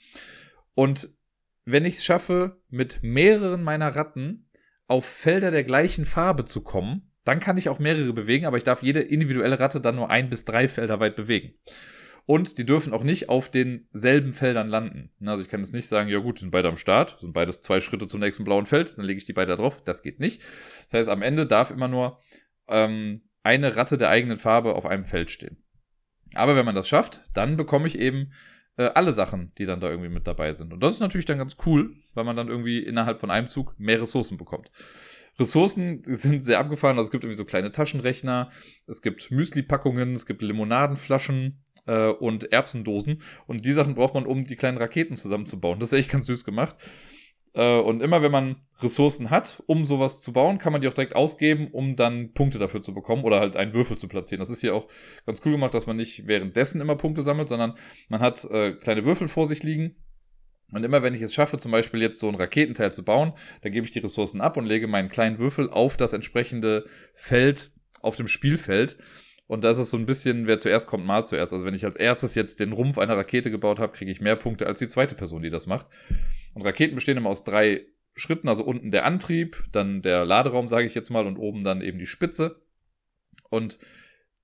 Und wenn ich es schaffe, mit mehreren meiner Ratten auf Felder der gleichen Farbe zu kommen, dann kann ich auch mehrere bewegen, aber ich darf jede individuelle Ratte dann nur ein bis drei Felder weit bewegen. Und die dürfen auch nicht auf denselben Feldern landen. Also ich kann jetzt nicht sagen, ja gut, sind beide am Start, sind beides zwei Schritte zum nächsten blauen Feld, dann lege ich die beide drauf. Das geht nicht. Das heißt, am Ende darf immer nur ähm, eine Ratte der eigenen Farbe auf einem Feld stehen. Aber wenn man das schafft, dann bekomme ich eben äh, alle Sachen, die dann da irgendwie mit dabei sind. Und das ist natürlich dann ganz cool, weil man dann irgendwie innerhalb von einem Zug mehr Ressourcen bekommt. Ressourcen sind sehr abgefahren, also es gibt irgendwie so kleine Taschenrechner, es gibt Müsli-Packungen, es gibt Limonadenflaschen äh, und Erbsendosen. Und die Sachen braucht man, um die kleinen Raketen zusammenzubauen. Das ist echt ganz süß gemacht. Äh, und immer wenn man Ressourcen hat, um sowas zu bauen, kann man die auch direkt ausgeben, um dann Punkte dafür zu bekommen oder halt einen Würfel zu platzieren. Das ist hier auch ganz cool gemacht, dass man nicht währenddessen immer Punkte sammelt, sondern man hat äh, kleine Würfel vor sich liegen. Und immer wenn ich es schaffe, zum Beispiel jetzt so ein Raketenteil zu bauen, dann gebe ich die Ressourcen ab und lege meinen kleinen Würfel auf das entsprechende Feld auf dem Spielfeld. Und da ist es so ein bisschen, wer zuerst kommt, mal zuerst. Also wenn ich als erstes jetzt den Rumpf einer Rakete gebaut habe, kriege ich mehr Punkte als die zweite Person, die das macht. Und Raketen bestehen immer aus drei Schritten, also unten der Antrieb, dann der Laderaum, sage ich jetzt mal, und oben dann eben die Spitze. Und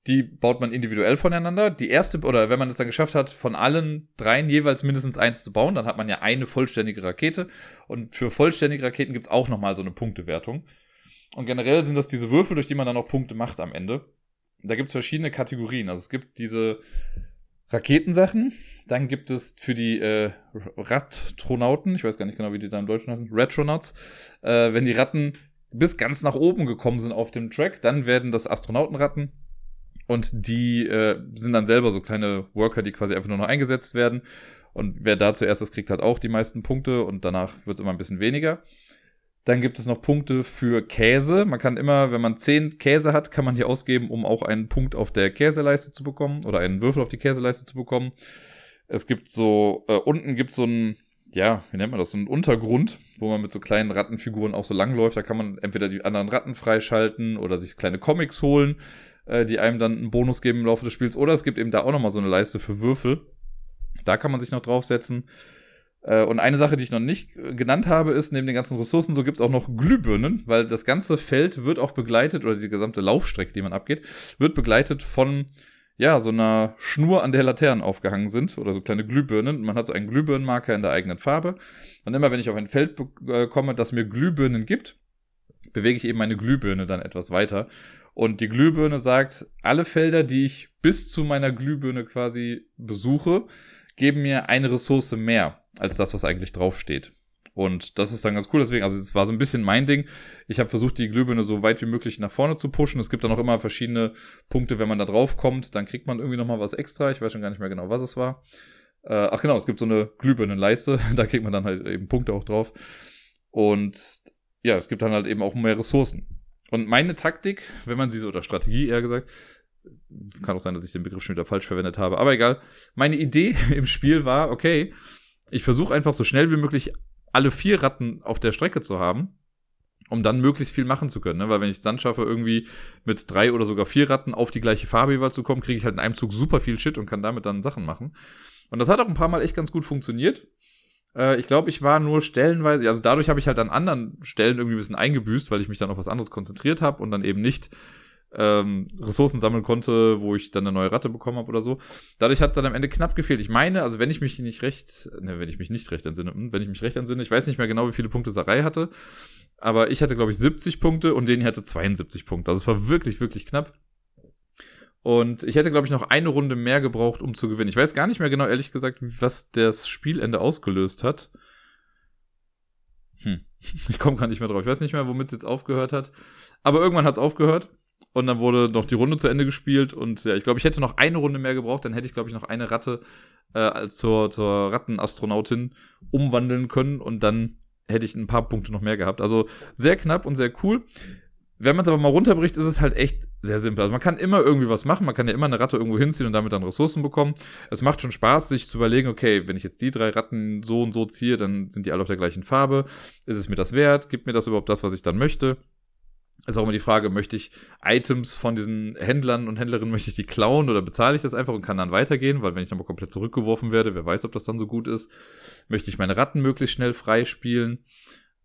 die baut man individuell voneinander. Die erste, oder wenn man es dann geschafft hat, von allen dreien jeweils mindestens eins zu bauen, dann hat man ja eine vollständige Rakete. Und für vollständige Raketen gibt's auch nochmal so eine Punktewertung. Und generell sind das diese Würfel, durch die man dann noch Punkte macht am Ende. Da gibt's verschiedene Kategorien. Also es gibt diese Raketensachen, dann gibt es für die äh, Rattronauten, ich weiß gar nicht genau, wie die da im Deutschen heißen, Retronauts, äh, wenn die Ratten bis ganz nach oben gekommen sind auf dem Track, dann werden das Astronautenratten und die äh, sind dann selber so kleine Worker, die quasi einfach nur noch eingesetzt werden. Und wer da zuerst ist, kriegt halt auch die meisten Punkte und danach wird es immer ein bisschen weniger. Dann gibt es noch Punkte für Käse. Man kann immer, wenn man 10 Käse hat, kann man die ausgeben, um auch einen Punkt auf der Käseleiste zu bekommen oder einen Würfel auf die Käseleiste zu bekommen. Es gibt so, äh, unten gibt es so ein, ja, wie nennt man das, so ein Untergrund, wo man mit so kleinen Rattenfiguren auch so langläuft. Da kann man entweder die anderen Ratten freischalten oder sich kleine Comics holen äh, die einem dann einen Bonus geben im Laufe des Spiels. Oder es gibt eben da auch nochmal so eine Leiste für Würfel. Da kann man sich noch draufsetzen. Äh, und eine Sache, die ich noch nicht genannt habe, ist, neben den ganzen Ressourcen, so gibt's auch noch Glühbirnen, weil das ganze Feld wird auch begleitet, oder die gesamte Laufstrecke, die man abgeht, wird begleitet von ja, so einer Schnur, an der Laternen aufgehangen sind oder so kleine Glühbirnen. Man hat so einen Glühbirnenmarker in der eigenen Farbe. Und immer wenn ich auf ein Feld äh, komme, das mir Glühbirnen gibt, bewege ich eben meine Glühbirne dann etwas weiter. Und die Glühbirne sagt, alle Felder, die ich bis zu meiner Glühbirne quasi besuche, geben mir eine Ressource mehr als das, was eigentlich draufsteht. Und das ist dann ganz cool. Deswegen, also es war so ein bisschen mein Ding. Ich habe versucht, die Glühbirne so weit wie möglich nach vorne zu pushen. Es gibt dann auch immer verschiedene Punkte, wenn man da drauf kommt, dann kriegt man irgendwie nochmal was extra. Ich weiß schon gar nicht mehr genau, was es war. Äh, ach genau, es gibt so eine Glühbirnenleiste. da kriegt man dann halt eben Punkte auch drauf. Und ja, es gibt dann halt eben auch mehr Ressourcen. Und meine Taktik, wenn man sie so, oder Strategie eher gesagt, kann auch sein, dass ich den Begriff schon wieder falsch verwendet habe, aber egal. Meine Idee im Spiel war, okay, ich versuche einfach so schnell wie möglich alle vier Ratten auf der Strecke zu haben, um dann möglichst viel machen zu können. Ne? Weil wenn ich es dann schaffe, irgendwie mit drei oder sogar vier Ratten auf die gleiche Farbe jeweils zu kommen, kriege ich halt in einem Zug super viel Shit und kann damit dann Sachen machen. Und das hat auch ein paar Mal echt ganz gut funktioniert. Äh, ich glaube, ich war nur stellenweise, also dadurch habe ich halt an anderen Stellen irgendwie ein bisschen eingebüßt, weil ich mich dann auf was anderes konzentriert habe und dann eben nicht ähm, Ressourcen sammeln konnte, wo ich dann eine neue Ratte bekommen habe oder so. Dadurch hat dann am Ende knapp gefehlt. Ich meine, also wenn ich mich nicht recht, ne, wenn ich mich nicht recht entsinne, hm, wenn ich mich recht entsinne, ich weiß nicht mehr genau, wie viele Punkte Sarai hatte, aber ich hatte, glaube ich, 70 Punkte und den hatte 72 Punkte. Also es war wirklich, wirklich knapp. Und ich hätte, glaube ich, noch eine Runde mehr gebraucht, um zu gewinnen. Ich weiß gar nicht mehr genau, ehrlich gesagt, was das Spielende ausgelöst hat. Hm. Ich komme gar nicht mehr drauf. Ich weiß nicht mehr, womit es jetzt aufgehört hat. Aber irgendwann hat es aufgehört. Und dann wurde noch die Runde zu Ende gespielt. Und ja, ich glaube, ich hätte noch eine Runde mehr gebraucht. Dann hätte ich, glaube ich, noch eine Ratte äh, als zur, zur Rattenastronautin umwandeln können. Und dann hätte ich ein paar Punkte noch mehr gehabt. Also sehr knapp und sehr cool. Wenn man es aber mal runterbricht, ist es halt echt sehr simpel. Also man kann immer irgendwie was machen, man kann ja immer eine Ratte irgendwo hinziehen und damit dann Ressourcen bekommen. Es macht schon Spaß, sich zu überlegen, okay, wenn ich jetzt die drei Ratten so und so ziehe, dann sind die alle auf der gleichen Farbe. Ist es mir das wert? Gibt mir das überhaupt das, was ich dann möchte? Ist auch immer die Frage, möchte ich Items von diesen Händlern und Händlerinnen, möchte ich die klauen oder bezahle ich das einfach und kann dann weitergehen? Weil wenn ich dann mal komplett zurückgeworfen werde, wer weiß, ob das dann so gut ist. Möchte ich meine Ratten möglichst schnell freispielen?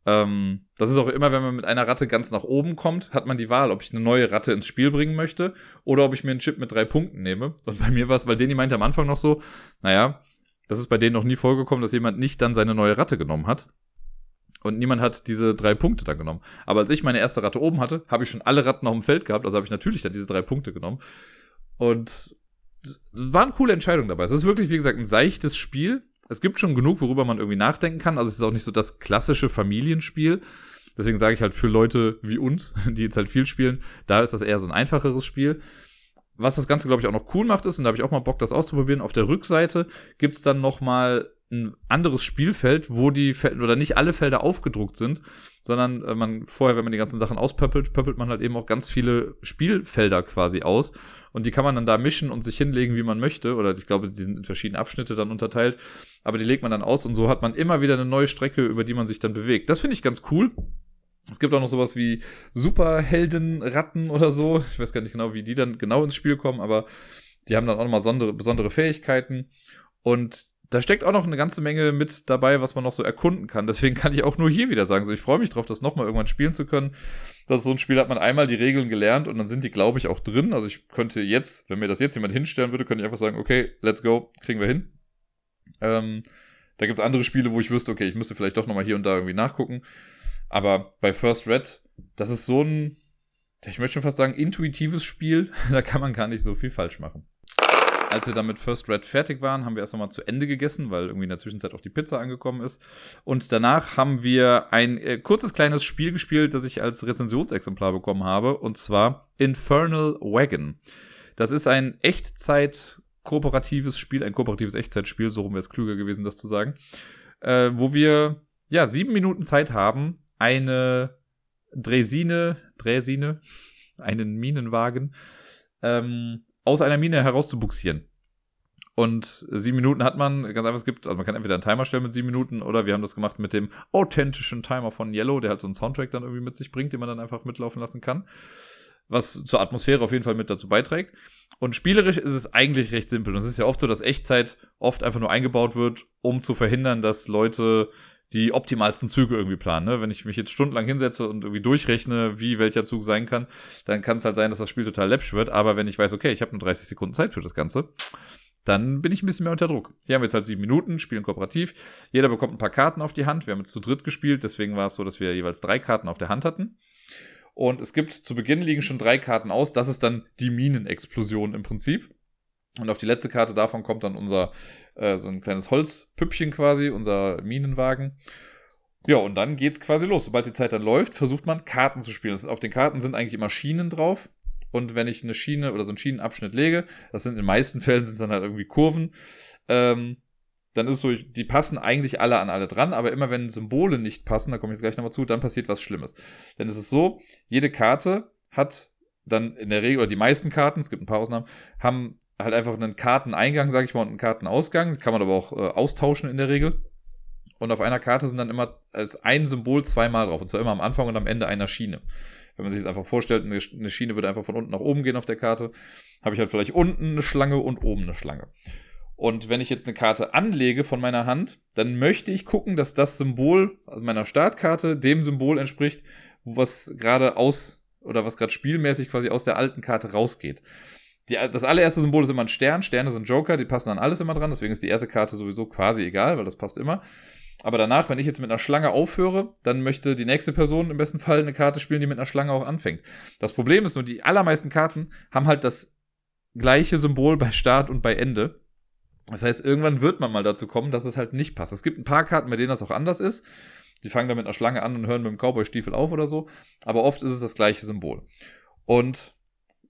Ähm, das ist auch immer, wenn man mit einer Ratte ganz nach oben kommt, hat man die Wahl, ob ich eine neue Ratte ins Spiel bringen möchte oder ob ich mir einen Chip mit drei Punkten nehme. Und bei mir war es, weil Deni meinte am Anfang noch so, naja, das ist bei denen noch nie vorgekommen, dass jemand nicht dann seine neue Ratte genommen hat. Und niemand hat diese drei Punkte dann genommen. Aber als ich meine erste Ratte oben hatte, habe ich schon alle Ratten auf dem Feld gehabt, also habe ich natürlich dann diese drei Punkte genommen. Und waren coole Entscheidungen dabei. Es ist wirklich, wie gesagt, ein seichtes Spiel es gibt schon genug, worüber man irgendwie nachdenken kann. Also es ist auch nicht so das klassische Familienspiel. Deswegen sage ich halt für Leute wie uns, die jetzt halt viel spielen, da ist das eher so ein einfacheres Spiel. Was das Ganze, glaube ich, auch noch cool macht, ist, und da habe ich auch mal Bock, das auszuprobieren, auf der Rückseite gibt's dann noch mal ein anderes Spielfeld, wo die Felder oder nicht alle Felder aufgedruckt sind, sondern äh, man vorher, wenn man die ganzen Sachen auspöppelt, pöppelt man halt eben auch ganz viele Spielfelder quasi aus und die kann man dann da mischen und sich hinlegen, wie man möchte oder ich glaube, die sind in verschiedene Abschnitte dann unterteilt, aber die legt man dann aus und so hat man immer wieder eine neue Strecke, über die man sich dann bewegt. Das finde ich ganz cool. Es gibt auch noch sowas wie Superheldenratten oder so. Ich weiß gar nicht genau, wie die dann genau ins Spiel kommen, aber die haben dann auch nochmal besondere, besondere Fähigkeiten. Und da steckt auch noch eine ganze Menge mit dabei, was man noch so erkunden kann. Deswegen kann ich auch nur hier wieder sagen, so ich freue mich drauf, das nochmal irgendwann spielen zu können. Das ist so ein Spiel, hat man einmal die Regeln gelernt und dann sind die, glaube ich, auch drin. Also ich könnte jetzt, wenn mir das jetzt jemand hinstellen würde, könnte ich einfach sagen, okay, let's go, kriegen wir hin. Ähm, da gibt's andere Spiele, wo ich wüsste, okay, ich müsste vielleicht doch nochmal hier und da irgendwie nachgucken. Aber bei First Red, das ist so ein, ich möchte schon fast sagen, intuitives Spiel. da kann man gar nicht so viel falsch machen als wir dann mit First Red fertig waren, haben wir erst nochmal zu Ende gegessen, weil irgendwie in der Zwischenzeit auch die Pizza angekommen ist. Und danach haben wir ein äh, kurzes kleines Spiel gespielt, das ich als Rezensionsexemplar bekommen habe, und zwar Infernal Wagon. Das ist ein Echtzeit kooperatives Spiel, ein kooperatives Echtzeitspiel, so rum wäre es klüger gewesen, das zu sagen, äh, wo wir ja sieben Minuten Zeit haben, eine Dresine, Dresine, einen Minenwagen ähm, aus einer Mine herauszubuxieren. Und sieben Minuten hat man, ganz einfach, es gibt, also man kann entweder einen Timer stellen mit sieben Minuten oder wir haben das gemacht mit dem authentischen Timer von Yellow, der halt so einen Soundtrack dann irgendwie mit sich bringt, den man dann einfach mitlaufen lassen kann. Was zur Atmosphäre auf jeden Fall mit dazu beiträgt. Und spielerisch ist es eigentlich recht simpel. Und es ist ja oft so, dass Echtzeit oft einfach nur eingebaut wird, um zu verhindern, dass Leute die optimalsten Züge irgendwie planen. Ne? Wenn ich mich jetzt stundenlang hinsetze und irgendwie durchrechne, wie welcher Zug sein kann, dann kann es halt sein, dass das Spiel total läppsch wird. Aber wenn ich weiß, okay, ich habe nur 30 Sekunden Zeit für das Ganze, dann bin ich ein bisschen mehr unter Druck. Hier haben wir jetzt halt sieben Minuten, spielen kooperativ. Jeder bekommt ein paar Karten auf die Hand. Wir haben jetzt zu dritt gespielt, deswegen war es so, dass wir jeweils drei Karten auf der Hand hatten. Und es gibt zu Beginn liegen schon drei Karten aus. Das ist dann die Minenexplosion im Prinzip. Und auf die letzte Karte davon kommt dann unser, äh, so ein kleines Holzpüppchen quasi, unser Minenwagen. Ja, und dann geht's quasi los. Sobald die Zeit dann läuft, versucht man Karten zu spielen. Ist, auf den Karten sind eigentlich immer Schienen drauf. Und wenn ich eine Schiene oder so einen Schienenabschnitt lege, das sind in den meisten Fällen sind dann halt irgendwie Kurven, ähm, dann ist so, die passen eigentlich alle an alle dran, aber immer wenn Symbole nicht passen, da komme ich jetzt gleich nochmal zu, dann passiert was Schlimmes. Denn es ist so, jede Karte hat dann in der Regel, oder die meisten Karten, es gibt ein paar Ausnahmen, haben halt einfach einen Karteneingang, sag ich mal, und einen Kartenausgang. Das kann man aber auch äh, austauschen in der Regel. Und auf einer Karte sind dann immer als ein Symbol zweimal drauf. Und zwar immer am Anfang und am Ende einer Schiene. Wenn man sich das einfach vorstellt, eine Schiene würde einfach von unten nach oben gehen auf der Karte, habe ich halt vielleicht unten eine Schlange und oben eine Schlange. Und wenn ich jetzt eine Karte anlege von meiner Hand, dann möchte ich gucken, dass das Symbol also meiner Startkarte dem Symbol entspricht, was gerade aus oder was gerade spielmäßig quasi aus der alten Karte rausgeht. Die, das allererste Symbol ist immer ein Stern. Sterne sind Joker, die passen an alles immer dran. Deswegen ist die erste Karte sowieso quasi egal, weil das passt immer. Aber danach, wenn ich jetzt mit einer Schlange aufhöre, dann möchte die nächste Person im besten Fall eine Karte spielen, die mit einer Schlange auch anfängt. Das Problem ist nur, die allermeisten Karten haben halt das gleiche Symbol bei Start und bei Ende. Das heißt, irgendwann wird man mal dazu kommen, dass es halt nicht passt. Es gibt ein paar Karten, bei denen das auch anders ist. Die fangen da mit einer Schlange an und hören mit dem Cowboy-Stiefel auf oder so. Aber oft ist es das gleiche Symbol. Und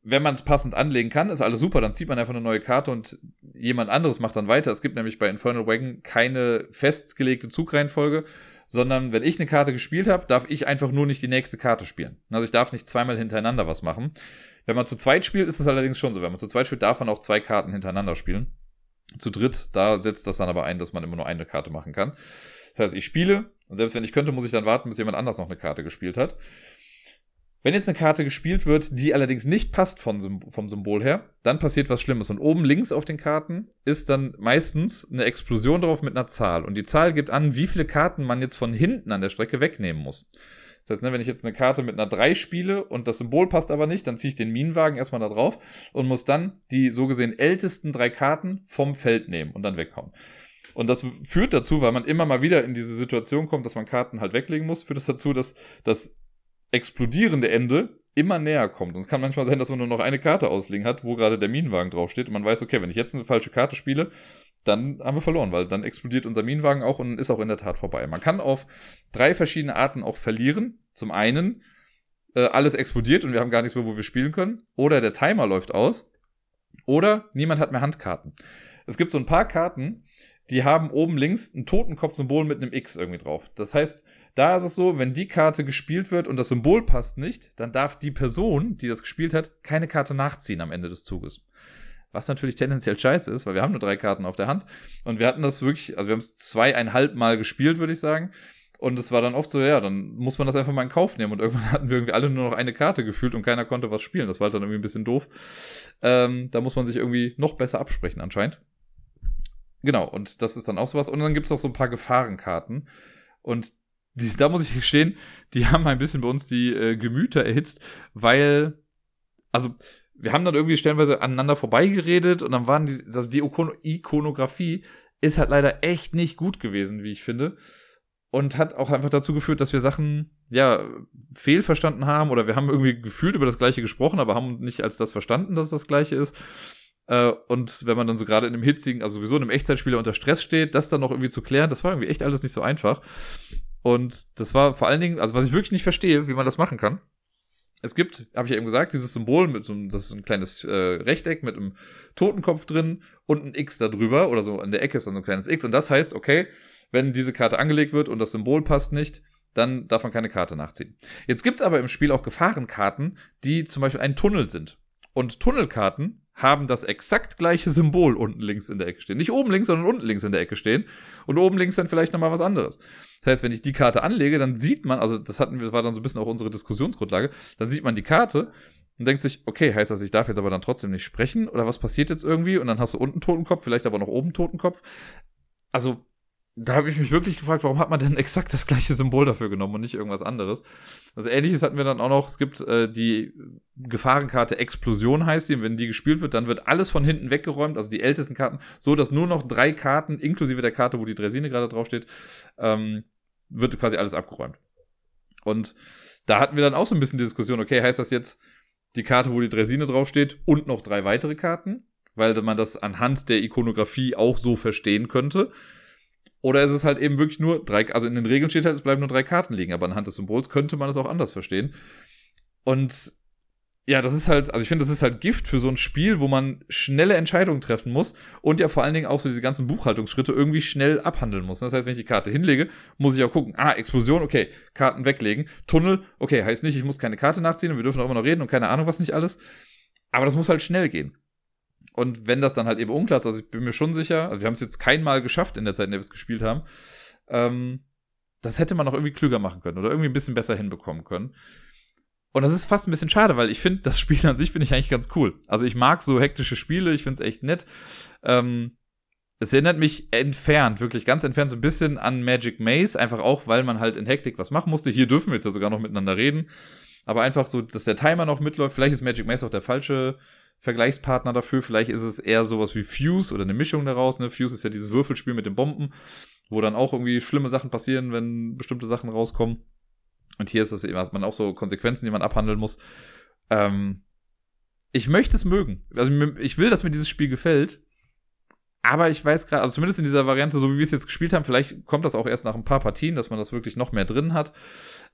wenn man es passend anlegen kann, ist alles super, dann zieht man einfach eine neue Karte und jemand anderes macht dann weiter. Es gibt nämlich bei Infernal Wagon keine festgelegte Zugreihenfolge, sondern wenn ich eine Karte gespielt habe, darf ich einfach nur nicht die nächste Karte spielen. Also ich darf nicht zweimal hintereinander was machen. Wenn man zu zweit spielt, ist es allerdings schon so. Wenn man zu zweit spielt, darf man auch zwei Karten hintereinander spielen. Zu dritt, da setzt das dann aber ein, dass man immer nur eine Karte machen kann. Das heißt, ich spiele und selbst wenn ich könnte, muss ich dann warten, bis jemand anders noch eine Karte gespielt hat. Wenn jetzt eine Karte gespielt wird, die allerdings nicht passt vom, vom Symbol her, dann passiert was Schlimmes. Und oben links auf den Karten ist dann meistens eine Explosion drauf mit einer Zahl. Und die Zahl gibt an, wie viele Karten man jetzt von hinten an der Strecke wegnehmen muss. Das heißt, ne, wenn ich jetzt eine Karte mit einer 3 spiele und das Symbol passt aber nicht, dann ziehe ich den Minenwagen erstmal da drauf und muss dann die so gesehen ältesten drei Karten vom Feld nehmen und dann weghauen. Und das führt dazu, weil man immer mal wieder in diese Situation kommt, dass man Karten halt weglegen muss, führt es das dazu, dass das explodierende Ende immer näher kommt. Und es kann manchmal sein, dass man nur noch eine Karte auslegen hat, wo gerade der Minenwagen draufsteht. Und man weiß, okay, wenn ich jetzt eine falsche Karte spiele, dann haben wir verloren, weil dann explodiert unser Minenwagen auch und ist auch in der Tat vorbei. Man kann auf drei verschiedene Arten auch verlieren. Zum einen, äh, alles explodiert und wir haben gar nichts mehr, wo wir spielen können. Oder der Timer läuft aus. Oder niemand hat mehr Handkarten. Es gibt so ein paar Karten, die haben oben links ein Totenkopf-Symbol mit einem X irgendwie drauf. Das heißt, da ist es so, wenn die Karte gespielt wird und das Symbol passt nicht, dann darf die Person, die das gespielt hat, keine Karte nachziehen am Ende des Zuges. Was natürlich tendenziell scheiße ist, weil wir haben nur drei Karten auf der Hand. Und wir hatten das wirklich, also wir haben es zweieinhalb Mal gespielt, würde ich sagen. Und es war dann oft so, ja, dann muss man das einfach mal in Kauf nehmen. Und irgendwann hatten wir irgendwie alle nur noch eine Karte gefühlt und keiner konnte was spielen. Das war halt dann irgendwie ein bisschen doof. Ähm, da muss man sich irgendwie noch besser absprechen anscheinend. Genau, und das ist dann auch sowas. Und dann gibt es auch so ein paar Gefahrenkarten. Und die, da muss ich gestehen, die haben ein bisschen bei uns die äh, Gemüter erhitzt, weil, also wir haben dann irgendwie stellenweise aneinander vorbeigeredet und dann waren die, also die Ikonografie ist halt leider echt nicht gut gewesen, wie ich finde und hat auch einfach dazu geführt, dass wir Sachen ja fehlverstanden haben oder wir haben irgendwie gefühlt über das gleiche gesprochen, aber haben nicht als das verstanden, dass das gleiche ist. Äh, und wenn man dann so gerade in einem hitzigen, also sowieso in einem Echtzeitspieler unter Stress steht, das dann noch irgendwie zu klären, das war irgendwie echt alles nicht so einfach. Und das war vor allen Dingen, also was ich wirklich nicht verstehe, wie man das machen kann. Es gibt, habe ich ja eben gesagt, dieses Symbol mit so einem, das ist ein kleines äh, Rechteck mit einem Totenkopf drin und ein X da drüber oder so an der Ecke ist dann so ein kleines X und das heißt, okay, wenn diese Karte angelegt wird und das Symbol passt nicht, dann darf man keine Karte nachziehen. Jetzt gibt's aber im Spiel auch Gefahrenkarten, die zum Beispiel ein Tunnel sind. Und Tunnelkarten haben das exakt gleiche Symbol unten links in der Ecke stehen. Nicht oben links, sondern unten links in der Ecke stehen. Und oben links dann vielleicht nochmal was anderes. Das heißt, wenn ich die Karte anlege, dann sieht man, also das hatten wir, das war dann so ein bisschen auch unsere Diskussionsgrundlage, dann sieht man die Karte und denkt sich, okay, heißt das, ich darf jetzt aber dann trotzdem nicht sprechen? Oder was passiert jetzt irgendwie? Und dann hast du unten Totenkopf, vielleicht aber noch oben Totenkopf. Also, da habe ich mich wirklich gefragt, warum hat man denn exakt das gleiche Symbol dafür genommen und nicht irgendwas anderes? Also ähnliches hatten wir dann auch noch, es gibt äh, die Gefahrenkarte Explosion heißt die, und wenn die gespielt wird, dann wird alles von hinten weggeräumt, also die ältesten Karten, so dass nur noch drei Karten, inklusive der Karte, wo die Dresine gerade draufsteht, ähm, wird quasi alles abgeräumt. Und da hatten wir dann auch so ein bisschen die Diskussion, okay, heißt das jetzt die Karte, wo die Dresine draufsteht und noch drei weitere Karten? Weil man das anhand der Ikonografie auch so verstehen könnte. Oder ist es halt eben wirklich nur drei, also in den Regeln steht halt, es bleiben nur drei Karten liegen, aber anhand des Symbols könnte man es auch anders verstehen. Und ja, das ist halt, also ich finde, das ist halt Gift für so ein Spiel, wo man schnelle Entscheidungen treffen muss und ja vor allen Dingen auch so diese ganzen Buchhaltungsschritte irgendwie schnell abhandeln muss. Das heißt, wenn ich die Karte hinlege, muss ich auch gucken, ah, Explosion, okay, Karten weglegen, Tunnel, okay, heißt nicht, ich muss keine Karte nachziehen und wir dürfen auch immer noch reden und keine Ahnung was nicht alles. Aber das muss halt schnell gehen. Und wenn das dann halt eben unklar ist, also ich bin mir schon sicher, also wir haben es jetzt kein Mal geschafft in der Zeit, in der wir es gespielt haben, ähm, das hätte man noch irgendwie klüger machen können oder irgendwie ein bisschen besser hinbekommen können. Und das ist fast ein bisschen schade, weil ich finde, das Spiel an sich finde ich eigentlich ganz cool. Also ich mag so hektische Spiele, ich finde es echt nett. Ähm, es erinnert mich entfernt, wirklich ganz entfernt so ein bisschen an Magic Maze, einfach auch, weil man halt in Hektik was machen musste. Hier dürfen wir jetzt ja sogar noch miteinander reden. Aber einfach so, dass der Timer noch mitläuft. Vielleicht ist Magic Maze auch der falsche Vergleichspartner dafür. Vielleicht ist es eher sowas wie Fuse oder eine Mischung daraus. Ne? Fuse ist ja dieses Würfelspiel mit den Bomben, wo dann auch irgendwie schlimme Sachen passieren, wenn bestimmte Sachen rauskommen. Und hier ist es eben, hat man auch so Konsequenzen, die man abhandeln muss. Ähm, ich möchte es mögen. Also ich will, dass mir dieses Spiel gefällt. Aber ich weiß gerade, also zumindest in dieser Variante, so wie wir es jetzt gespielt haben, vielleicht kommt das auch erst nach ein paar Partien, dass man das wirklich noch mehr drin hat.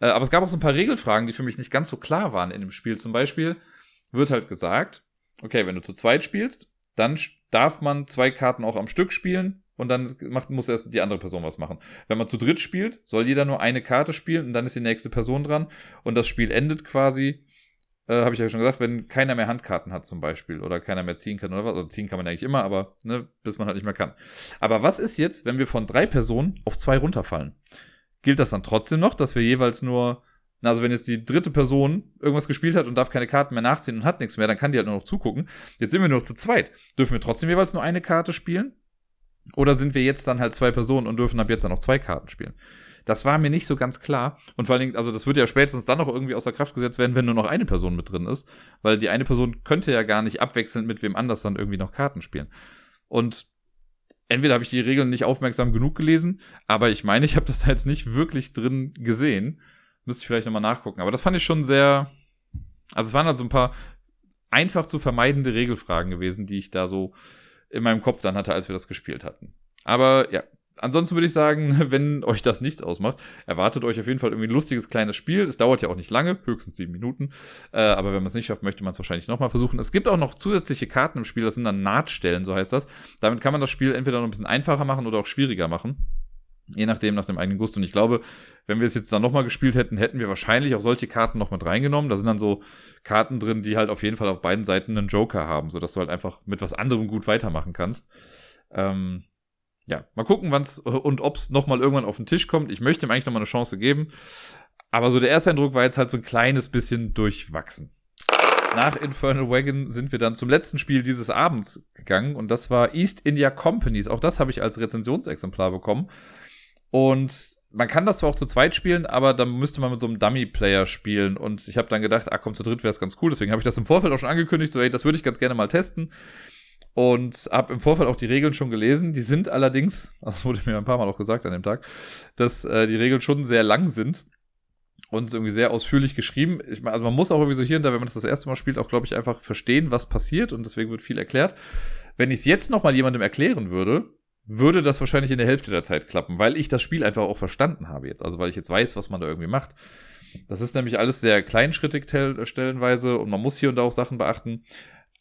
Äh, aber es gab auch so ein paar Regelfragen, die für mich nicht ganz so klar waren in dem Spiel. Zum Beispiel wird halt gesagt, okay, wenn du zu zweit spielst, dann darf man zwei Karten auch am Stück spielen und dann macht, muss erst die andere Person was machen. Wenn man zu dritt spielt, soll jeder nur eine Karte spielen und dann ist die nächste Person dran und das Spiel endet quasi, äh, habe ich ja schon gesagt, wenn keiner mehr Handkarten hat zum Beispiel oder keiner mehr ziehen kann oder was. Also ziehen kann man eigentlich immer, aber ne, bis man halt nicht mehr kann. Aber was ist jetzt, wenn wir von drei Personen auf zwei runterfallen? Gilt das dann trotzdem noch, dass wir jeweils nur also wenn jetzt die dritte Person irgendwas gespielt hat und darf keine Karten mehr nachziehen und hat nichts mehr, dann kann die halt nur noch zugucken. Jetzt sind wir nur noch zu zweit. Dürfen wir trotzdem jeweils nur eine Karte spielen? Oder sind wir jetzt dann halt zwei Personen und dürfen ab jetzt dann noch zwei Karten spielen? Das war mir nicht so ganz klar. Und vor allen Dingen, also das wird ja spätestens dann noch irgendwie außer Kraft gesetzt werden, wenn nur noch eine Person mit drin ist. Weil die eine Person könnte ja gar nicht abwechselnd mit wem anders dann irgendwie noch Karten spielen. Und entweder habe ich die Regeln nicht aufmerksam genug gelesen, aber ich meine, ich habe das jetzt nicht wirklich drin gesehen. Müsste ich vielleicht nochmal nachgucken. Aber das fand ich schon sehr. Also es waren halt so ein paar einfach zu vermeidende Regelfragen gewesen, die ich da so in meinem Kopf dann hatte, als wir das gespielt hatten. Aber ja, ansonsten würde ich sagen, wenn euch das nichts ausmacht, erwartet euch auf jeden Fall irgendwie ein lustiges kleines Spiel. Es dauert ja auch nicht lange, höchstens sieben Minuten. Äh, aber wenn man es nicht schafft, möchte man es wahrscheinlich nochmal versuchen. Es gibt auch noch zusätzliche Karten im Spiel, das sind dann Nahtstellen, so heißt das. Damit kann man das Spiel entweder noch ein bisschen einfacher machen oder auch schwieriger machen. Je nachdem, nach dem eigenen Gust. Und ich glaube, wenn wir es jetzt dann nochmal gespielt hätten, hätten wir wahrscheinlich auch solche Karten noch mit reingenommen. Da sind dann so Karten drin, die halt auf jeden Fall auf beiden Seiten einen Joker haben, sodass du halt einfach mit was anderem gut weitermachen kannst. Ähm, ja, mal gucken, wann's und ob's noch mal irgendwann auf den Tisch kommt. Ich möchte ihm eigentlich noch mal eine Chance geben. Aber so der erste Eindruck war jetzt halt so ein kleines bisschen durchwachsen. Nach Infernal Wagon sind wir dann zum letzten Spiel dieses Abends gegangen und das war East India Companies. Auch das habe ich als Rezensionsexemplar bekommen. Und man kann das zwar auch zu zweit spielen, aber dann müsste man mit so einem Dummy-Player spielen. Und ich habe dann gedacht, ah komm, zu dritt wäre es ganz cool. Deswegen habe ich das im Vorfeld auch schon angekündigt, so ey, das würde ich ganz gerne mal testen. Und habe im Vorfeld auch die Regeln schon gelesen. Die sind allerdings, das wurde mir ein paar Mal auch gesagt an dem Tag, dass äh, die Regeln schon sehr lang sind und irgendwie sehr ausführlich geschrieben. Ich meine, also man muss auch irgendwie so hier und da, wenn man das das erste Mal spielt, auch glaube ich einfach verstehen, was passiert und deswegen wird viel erklärt. Wenn ich es jetzt noch mal jemandem erklären würde, würde das wahrscheinlich in der Hälfte der Zeit klappen, weil ich das Spiel einfach auch verstanden habe jetzt. Also weil ich jetzt weiß, was man da irgendwie macht. Das ist nämlich alles sehr kleinschrittig stellenweise und man muss hier und da auch Sachen beachten.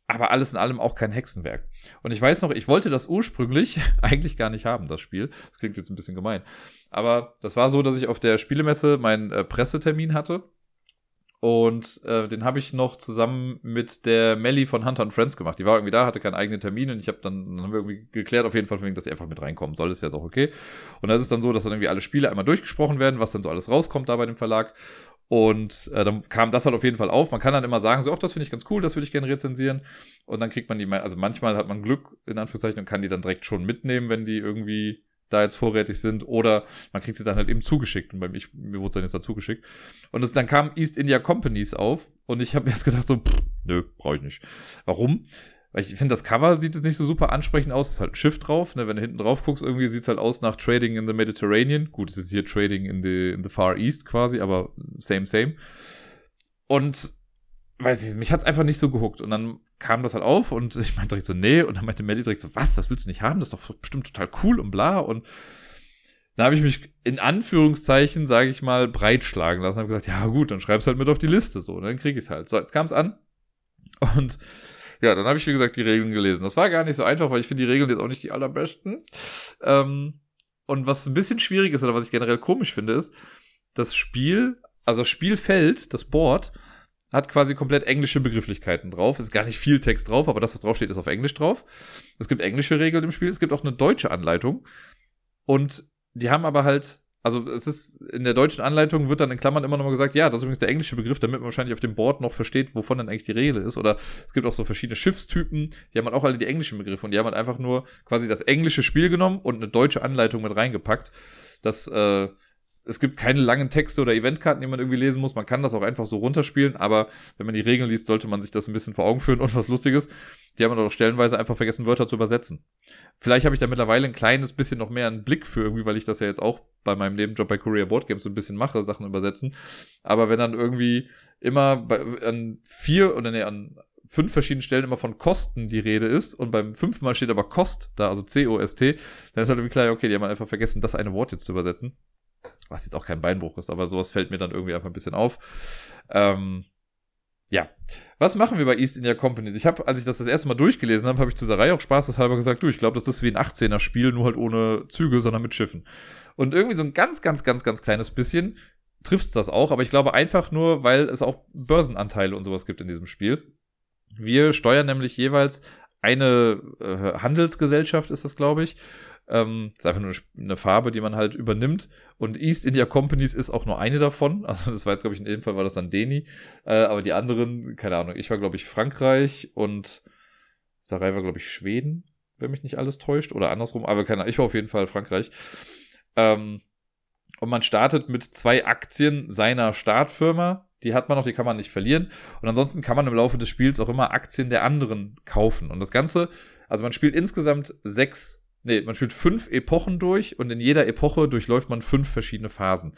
Aber alles in allem auch kein Hexenwerk. Und ich weiß noch, ich wollte das ursprünglich eigentlich gar nicht haben, das Spiel. Das klingt jetzt ein bisschen gemein. Aber das war so, dass ich auf der Spielemesse meinen äh, Pressetermin hatte und äh, den habe ich noch zusammen mit der Melly von Hunter and Friends gemacht. Die war irgendwie da, hatte keinen eigenen Termin und ich habe dann, dann haben wir irgendwie geklärt, auf jeden Fall, dass sie einfach mit reinkommen soll. Ist ja auch okay. Und das ist dann so, dass dann irgendwie alle Spiele einmal durchgesprochen werden, was dann so alles rauskommt da bei dem Verlag. Und äh, dann kam das halt auf jeden Fall auf. Man kann dann immer sagen, so, ach, das finde ich ganz cool, das würde ich gerne rezensieren. Und dann kriegt man die, also manchmal hat man Glück, in Anführungszeichen, und kann die dann direkt schon mitnehmen, wenn die irgendwie da jetzt vorrätig sind oder man kriegt sie dann halt eben zugeschickt und bei mir, mir wurde es dann jetzt dazu geschickt. Und es, dann kam East India Companies auf und ich habe mir erst gedacht so, pff, nö, brauche ich nicht. Warum? Weil ich finde, das Cover sieht jetzt nicht so super ansprechend aus. Es ist halt ein Schiff drauf. Ne? Wenn du hinten drauf guckst, irgendwie sieht es halt aus nach Trading in the Mediterranean. Gut, es ist hier Trading in the, in the Far East quasi, aber same, same. Und weiß ich, mich hat's einfach nicht so gehuckt. Und dann kam das halt auf und ich meinte direkt so, nee. Und dann meinte Melly direkt so, was, das willst du nicht haben? Das ist doch bestimmt total cool und bla. Und dann habe ich mich in Anführungszeichen, sage ich mal, breitschlagen lassen. Habe gesagt, ja gut, dann schreib's halt mit auf die Liste so. Und dann krieg ich's halt. So, jetzt kam's an. Und ja, dann habe ich, wie gesagt, die Regeln gelesen. Das war gar nicht so einfach, weil ich finde die Regeln jetzt auch nicht die allerbesten. Ähm, und was ein bisschen schwierig ist, oder was ich generell komisch finde, ist, das Spiel, also das Spielfeld, das Board, hat quasi komplett englische Begrifflichkeiten drauf. Ist gar nicht viel Text drauf, aber das, was draufsteht, ist auf Englisch drauf. Es gibt englische Regeln im Spiel, es gibt auch eine deutsche Anleitung. Und die haben aber halt, also es ist, in der deutschen Anleitung wird dann in Klammern immer nochmal gesagt, ja, das ist übrigens der englische Begriff, damit man wahrscheinlich auf dem Board noch versteht, wovon dann eigentlich die Regel ist. Oder es gibt auch so verschiedene Schiffstypen, die haben halt auch alle die englischen Begriffe und die haben halt einfach nur quasi das englische Spiel genommen und eine deutsche Anleitung mit reingepackt. Das, äh, es gibt keine langen Texte oder Eventkarten, die man irgendwie lesen muss. Man kann das auch einfach so runterspielen, aber wenn man die Regeln liest, sollte man sich das ein bisschen vor Augen führen. Und was Lustiges, die haben doch stellenweise einfach vergessen, Wörter zu übersetzen. Vielleicht habe ich da mittlerweile ein kleines bisschen noch mehr einen Blick für irgendwie, weil ich das ja jetzt auch bei meinem Nebenjob bei Courier Board Games so ein bisschen mache, Sachen übersetzen. Aber wenn dann irgendwie immer bei, an vier oder nee, an fünf verschiedenen Stellen immer von Kosten die Rede ist und beim fünften Mal steht aber Kost da, also C-O-S-T, dann ist halt irgendwie klar, okay, die haben einfach vergessen, das eine Wort jetzt zu übersetzen was jetzt auch kein Beinbruch ist, aber sowas fällt mir dann irgendwie einfach ein bisschen auf. Ähm, ja, was machen wir bei East India Companies? Ich habe, als ich das das erste Mal durchgelesen habe, habe ich zu Sarai auch spaßeshalber gesagt, du, ich glaube, das ist wie ein 18er Spiel, nur halt ohne Züge, sondern mit Schiffen. Und irgendwie so ein ganz, ganz, ganz, ganz kleines bisschen trifft's das auch, aber ich glaube einfach nur, weil es auch Börsenanteile und sowas gibt in diesem Spiel. Wir steuern nämlich jeweils eine äh, Handelsgesellschaft, ist das, glaube ich, ähm, ist einfach nur eine Farbe, die man halt übernimmt. Und East India Companies ist auch nur eine davon. Also das war jetzt, glaube ich, in dem Fall war das dann Deni. Äh, aber die anderen, keine Ahnung, ich war, glaube ich, Frankreich und Sarai war, glaube ich, Schweden, wenn mich nicht alles täuscht. Oder andersrum, aber keine Ahnung, ich war auf jeden Fall Frankreich. Ähm, und man startet mit zwei Aktien seiner Startfirma. Die hat man noch, die kann man nicht verlieren. Und ansonsten kann man im Laufe des Spiels auch immer Aktien der anderen kaufen. Und das Ganze, also man spielt insgesamt sechs Nee, man spielt fünf Epochen durch und in jeder Epoche durchläuft man fünf verschiedene Phasen.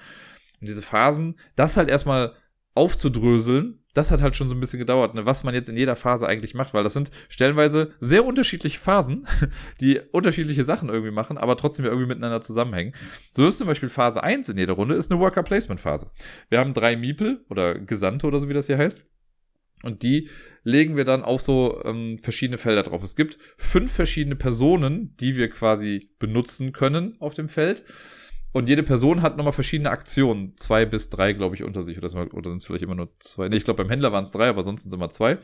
Und diese Phasen, das halt erstmal aufzudröseln, das hat halt schon so ein bisschen gedauert, ne, was man jetzt in jeder Phase eigentlich macht, weil das sind stellenweise sehr unterschiedliche Phasen, die unterschiedliche Sachen irgendwie machen, aber trotzdem irgendwie miteinander zusammenhängen. So ist zum Beispiel Phase 1 in jeder Runde, ist eine Worker Placement Phase. Wir haben drei Miepel oder Gesandte oder so wie das hier heißt. Und die legen wir dann auf so ähm, verschiedene Felder drauf. Es gibt fünf verschiedene Personen, die wir quasi benutzen können auf dem Feld. Und jede Person hat nochmal verschiedene Aktionen. Zwei bis drei, glaube ich, unter sich. Oder, oder sind es vielleicht immer nur zwei? Nee, ich glaube, beim Händler waren es drei, aber sonst sind es immer zwei.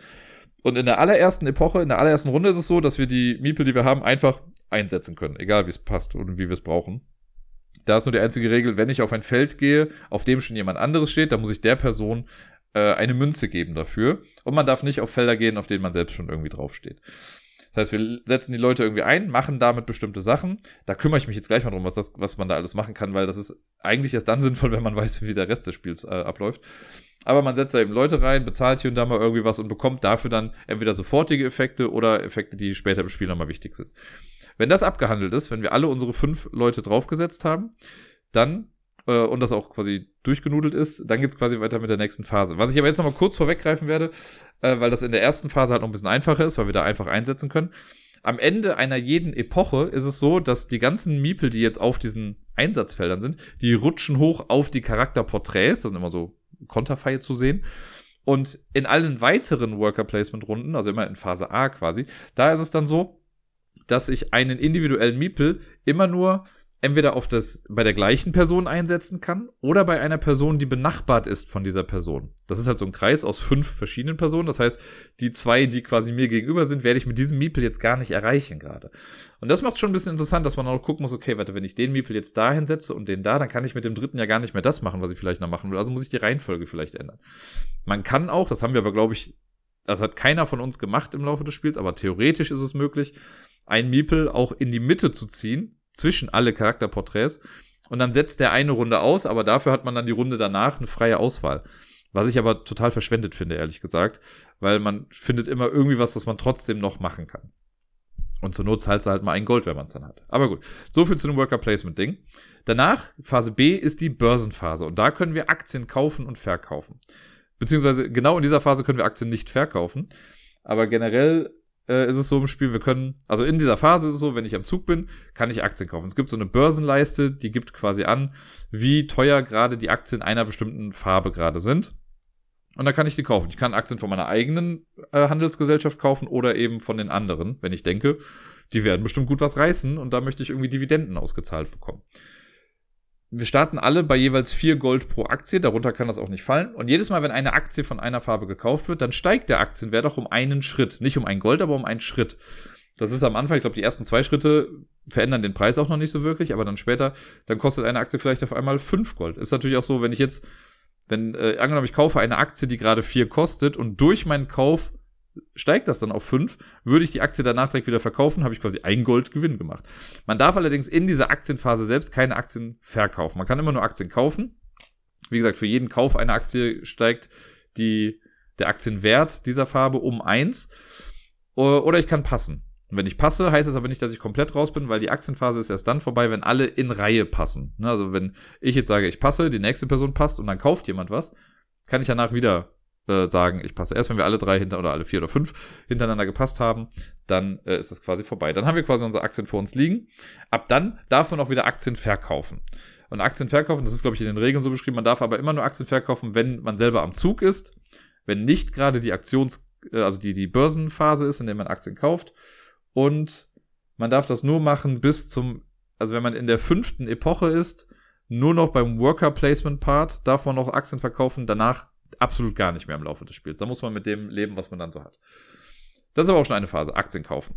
Und in der allerersten Epoche, in der allerersten Runde ist es so, dass wir die Miepel, die wir haben, einfach einsetzen können, egal wie es passt und wie wir es brauchen. Da ist nur die einzige Regel, wenn ich auf ein Feld gehe, auf dem schon jemand anderes steht, dann muss ich der Person äh, eine Münze geben dafür. Und man darf nicht auf Felder gehen, auf denen man selbst schon irgendwie draufsteht. Das heißt, wir setzen die Leute irgendwie ein, machen damit bestimmte Sachen. Da kümmere ich mich jetzt gleich mal drum, was, das, was man da alles machen kann, weil das ist eigentlich erst dann sinnvoll, wenn man weiß, wie der Rest des Spiels äh, abläuft. Aber man setzt da eben Leute rein, bezahlt hier und da mal irgendwie was und bekommt dafür dann entweder sofortige Effekte oder Effekte, die später im Spiel nochmal wichtig sind. Wenn das abgehandelt ist, wenn wir alle unsere fünf Leute draufgesetzt haben, dann äh, und das auch quasi durchgenudelt ist, dann geht's quasi weiter mit der nächsten Phase. Was ich aber jetzt nochmal kurz vorweggreifen werde, äh, weil das in der ersten Phase halt noch ein bisschen einfacher ist, weil wir da einfach einsetzen können. Am Ende einer jeden Epoche ist es so, dass die ganzen Miepel, die jetzt auf diesen Einsatzfeldern sind, die rutschen hoch auf die Charakterporträts, das sind immer so Konterfeie zu sehen. Und in allen weiteren Worker Placement Runden, also immer in Phase A quasi, da ist es dann so, dass ich einen individuellen Miepel immer nur entweder auf das bei der gleichen Person einsetzen kann oder bei einer Person, die benachbart ist von dieser Person. Das ist halt so ein Kreis aus fünf verschiedenen Personen. Das heißt, die zwei, die quasi mir gegenüber sind, werde ich mit diesem Miepel jetzt gar nicht erreichen gerade. Und das macht schon ein bisschen interessant, dass man auch gucken muss, okay, warte, wenn ich den Miepel jetzt da hinsetze und den da, dann kann ich mit dem dritten ja gar nicht mehr das machen, was ich vielleicht noch machen will. Also muss ich die Reihenfolge vielleicht ändern. Man kann auch, das haben wir aber, glaube ich, das hat keiner von uns gemacht im Laufe des Spiels, aber theoretisch ist es möglich, ein Miepel auch in die Mitte zu ziehen, zwischen alle Charakterporträts. Und dann setzt der eine Runde aus, aber dafür hat man dann die Runde danach eine freie Auswahl. Was ich aber total verschwendet finde, ehrlich gesagt, weil man findet immer irgendwie was, was man trotzdem noch machen kann. Und zur Not zahlt halt mal ein Gold, wenn man es dann hat. Aber gut, so viel zu dem Worker Placement Ding. Danach, Phase B, ist die Börsenphase. Und da können wir Aktien kaufen und verkaufen. Beziehungsweise genau in dieser Phase können wir Aktien nicht verkaufen. Aber generell äh, ist es so im Spiel, wir können, also in dieser Phase ist es so, wenn ich am Zug bin, kann ich Aktien kaufen. Es gibt so eine Börsenleiste, die gibt quasi an, wie teuer gerade die Aktien einer bestimmten Farbe gerade sind. Und da kann ich die kaufen. Ich kann Aktien von meiner eigenen äh, Handelsgesellschaft kaufen oder eben von den anderen, wenn ich denke, die werden bestimmt gut was reißen und da möchte ich irgendwie Dividenden ausgezahlt bekommen wir starten alle bei jeweils vier Gold pro Aktie, darunter kann das auch nicht fallen. Und jedes Mal, wenn eine Aktie von einer Farbe gekauft wird, dann steigt der Aktienwert auch um einen Schritt. Nicht um ein Gold, aber um einen Schritt. Das ist am Anfang, ich glaube, die ersten zwei Schritte verändern den Preis auch noch nicht so wirklich, aber dann später, dann kostet eine Aktie vielleicht auf einmal fünf Gold. Ist natürlich auch so, wenn ich jetzt, wenn, äh, angenommen, ich kaufe eine Aktie, die gerade vier kostet und durch meinen Kauf steigt das dann auf 5, würde ich die Aktie danach direkt wieder verkaufen, habe ich quasi ein Goldgewinn gemacht. Man darf allerdings in dieser Aktienphase selbst keine Aktien verkaufen. Man kann immer nur Aktien kaufen. Wie gesagt, für jeden Kauf einer Aktie steigt die, der Aktienwert dieser Farbe um 1. Oder ich kann passen. Und wenn ich passe, heißt das aber nicht, dass ich komplett raus bin, weil die Aktienphase ist erst dann vorbei, wenn alle in Reihe passen. Ne, also wenn ich jetzt sage, ich passe, die nächste Person passt und dann kauft jemand was, kann ich danach wieder äh, sagen, ich passe erst, wenn wir alle drei hinter oder alle vier oder fünf hintereinander gepasst haben, dann äh, ist es quasi vorbei. Dann haben wir quasi unsere Aktien vor uns liegen. Ab dann darf man auch wieder Aktien verkaufen. Und Aktien verkaufen, das ist, glaube ich, in den Regeln so beschrieben, man darf aber immer nur Aktien verkaufen, wenn man selber am Zug ist, wenn nicht gerade die Aktions-, äh, also die, die Börsenphase ist, in der man Aktien kauft. Und man darf das nur machen bis zum, also wenn man in der fünften Epoche ist, nur noch beim Worker Placement Part darf man noch Aktien verkaufen, danach absolut gar nicht mehr im Laufe des Spiels. Da muss man mit dem leben, was man dann so hat. Das ist aber auch schon eine Phase, Aktien kaufen.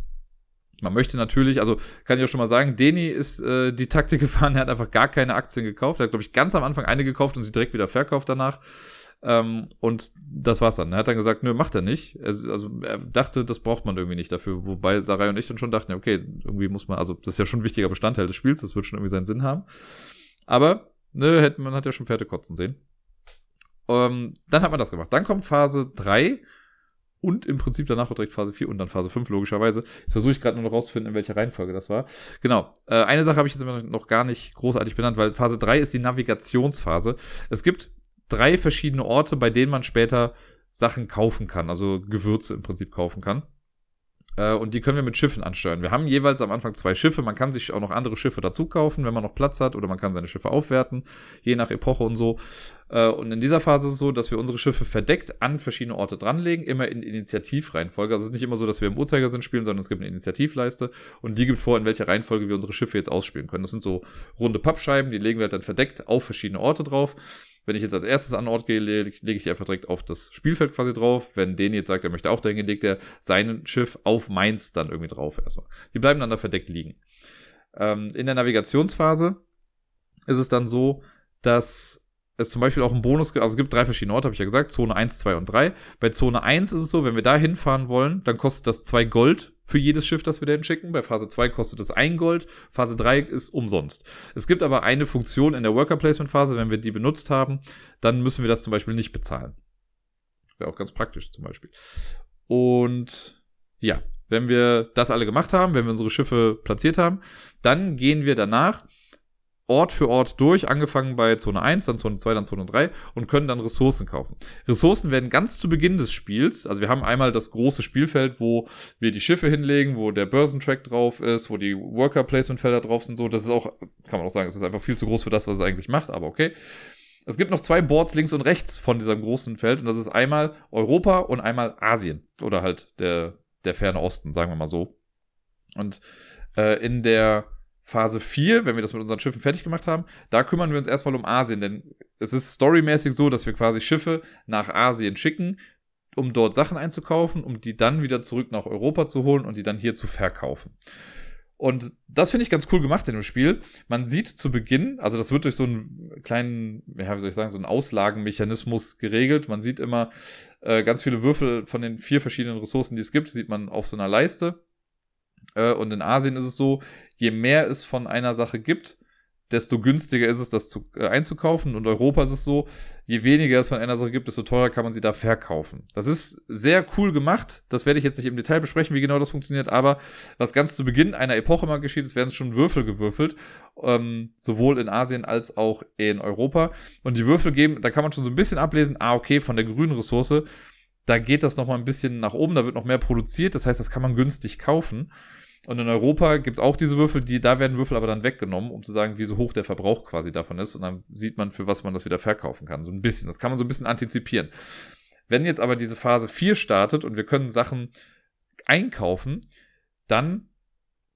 Man möchte natürlich, also kann ich auch schon mal sagen, Deni ist äh, die Taktik gefahren, er hat einfach gar keine Aktien gekauft. Er hat, glaube ich, ganz am Anfang eine gekauft und sie direkt wieder verkauft danach. Ähm, und das war's dann. Er hat dann gesagt, nö, macht er nicht. Er, also er dachte, das braucht man irgendwie nicht dafür. Wobei Sarai und ich dann schon dachten, okay, irgendwie muss man, also das ist ja schon ein wichtiger Bestandteil des Spiels, das wird schon irgendwie seinen Sinn haben. Aber, ne, man hat ja schon Pferde kotzen sehen. Ähm, dann hat man das gemacht. Dann kommt Phase 3 und im Prinzip danach auch direkt Phase 4 und dann Phase 5, logischerweise. Jetzt versuche ich gerade nur noch rauszufinden, in welcher Reihenfolge das war. Genau. Äh, eine Sache habe ich jetzt noch gar nicht großartig benannt, weil Phase 3 ist die Navigationsphase. Es gibt drei verschiedene Orte, bei denen man später Sachen kaufen kann, also Gewürze im Prinzip kaufen kann. Äh, und die können wir mit Schiffen ansteuern. Wir haben jeweils am Anfang zwei Schiffe. Man kann sich auch noch andere Schiffe dazu kaufen, wenn man noch Platz hat, oder man kann seine Schiffe aufwerten, je nach Epoche und so. Äh, und in dieser Phase ist es so, dass wir unsere Schiffe verdeckt an verschiedene Orte dranlegen, immer in Initiativreihenfolge. Also es ist nicht immer so, dass wir im Uhrzeigersinn spielen, sondern es gibt eine Initiativleiste und die gibt vor, in welcher Reihenfolge wir unsere Schiffe jetzt ausspielen können. Das sind so runde Pappscheiben, die legen wir halt dann verdeckt auf verschiedene Orte drauf. Wenn ich jetzt als erstes an Ort gehe, lege leg ich die einfach direkt auf das Spielfeld quasi drauf. Wenn den jetzt sagt, er möchte auch dahin gehen, legt er sein Schiff auf meins dann irgendwie drauf erstmal. Die bleiben dann da verdeckt liegen. Ähm, in der Navigationsphase ist es dann so, dass es zum Beispiel auch einen Bonus gibt, also es gibt drei verschiedene Orte, habe ich ja gesagt, Zone 1, 2 und 3. Bei Zone 1 ist es so, wenn wir da hinfahren wollen, dann kostet das zwei Gold für jedes Schiff, das wir dahin schicken. Bei Phase 2 kostet es ein Gold, Phase 3 ist umsonst. Es gibt aber eine Funktion in der Worker Placement Phase, wenn wir die benutzt haben, dann müssen wir das zum Beispiel nicht bezahlen. Wäre auch ganz praktisch zum Beispiel. Und ja, wenn wir das alle gemacht haben, wenn wir unsere Schiffe platziert haben, dann gehen wir danach Ort für Ort durch, angefangen bei Zone 1, dann Zone 2, dann Zone 3 und können dann Ressourcen kaufen. Ressourcen werden ganz zu Beginn des Spiels, also wir haben einmal das große Spielfeld, wo wir die Schiffe hinlegen, wo der Börsentrack drauf ist, wo die Worker Placement Felder drauf sind, so, das ist auch, kann man auch sagen, es ist einfach viel zu groß für das, was es eigentlich macht, aber okay. Es gibt noch zwei Boards links und rechts von diesem großen Feld und das ist einmal Europa und einmal Asien oder halt der, der ferne Osten, sagen wir mal so. Und äh, in der Phase 4, wenn wir das mit unseren Schiffen fertig gemacht haben, da kümmern wir uns erstmal um Asien, denn es ist storymäßig so, dass wir quasi Schiffe nach Asien schicken, um dort Sachen einzukaufen, um die dann wieder zurück nach Europa zu holen und die dann hier zu verkaufen. Und das finde ich ganz cool gemacht in dem Spiel. Man sieht zu Beginn, also das wird durch so einen kleinen, ja, wie soll ich sagen, so einen Auslagenmechanismus geregelt. Man sieht immer äh, ganz viele Würfel von den vier verschiedenen Ressourcen, die es gibt, sieht man auf so einer Leiste. Äh, und in Asien ist es so, je mehr es von einer Sache gibt, desto günstiger ist es, das zu, äh, einzukaufen. Und Europa ist es so, je weniger es von einer Sache gibt, desto teurer kann man sie da verkaufen. Das ist sehr cool gemacht. Das werde ich jetzt nicht im Detail besprechen, wie genau das funktioniert. Aber was ganz zu Beginn einer Epoche mal geschieht, es werden schon Würfel gewürfelt. Ähm, sowohl in Asien als auch in Europa. Und die Würfel geben, da kann man schon so ein bisschen ablesen, ah, okay, von der grünen Ressource, da geht das noch mal ein bisschen nach oben, da wird noch mehr produziert. Das heißt, das kann man günstig kaufen. Und in Europa gibt's auch diese Würfel, die, da werden Würfel aber dann weggenommen, um zu sagen, wie so hoch der Verbrauch quasi davon ist. Und dann sieht man, für was man das wieder verkaufen kann. So ein bisschen. Das kann man so ein bisschen antizipieren. Wenn jetzt aber diese Phase 4 startet und wir können Sachen einkaufen, dann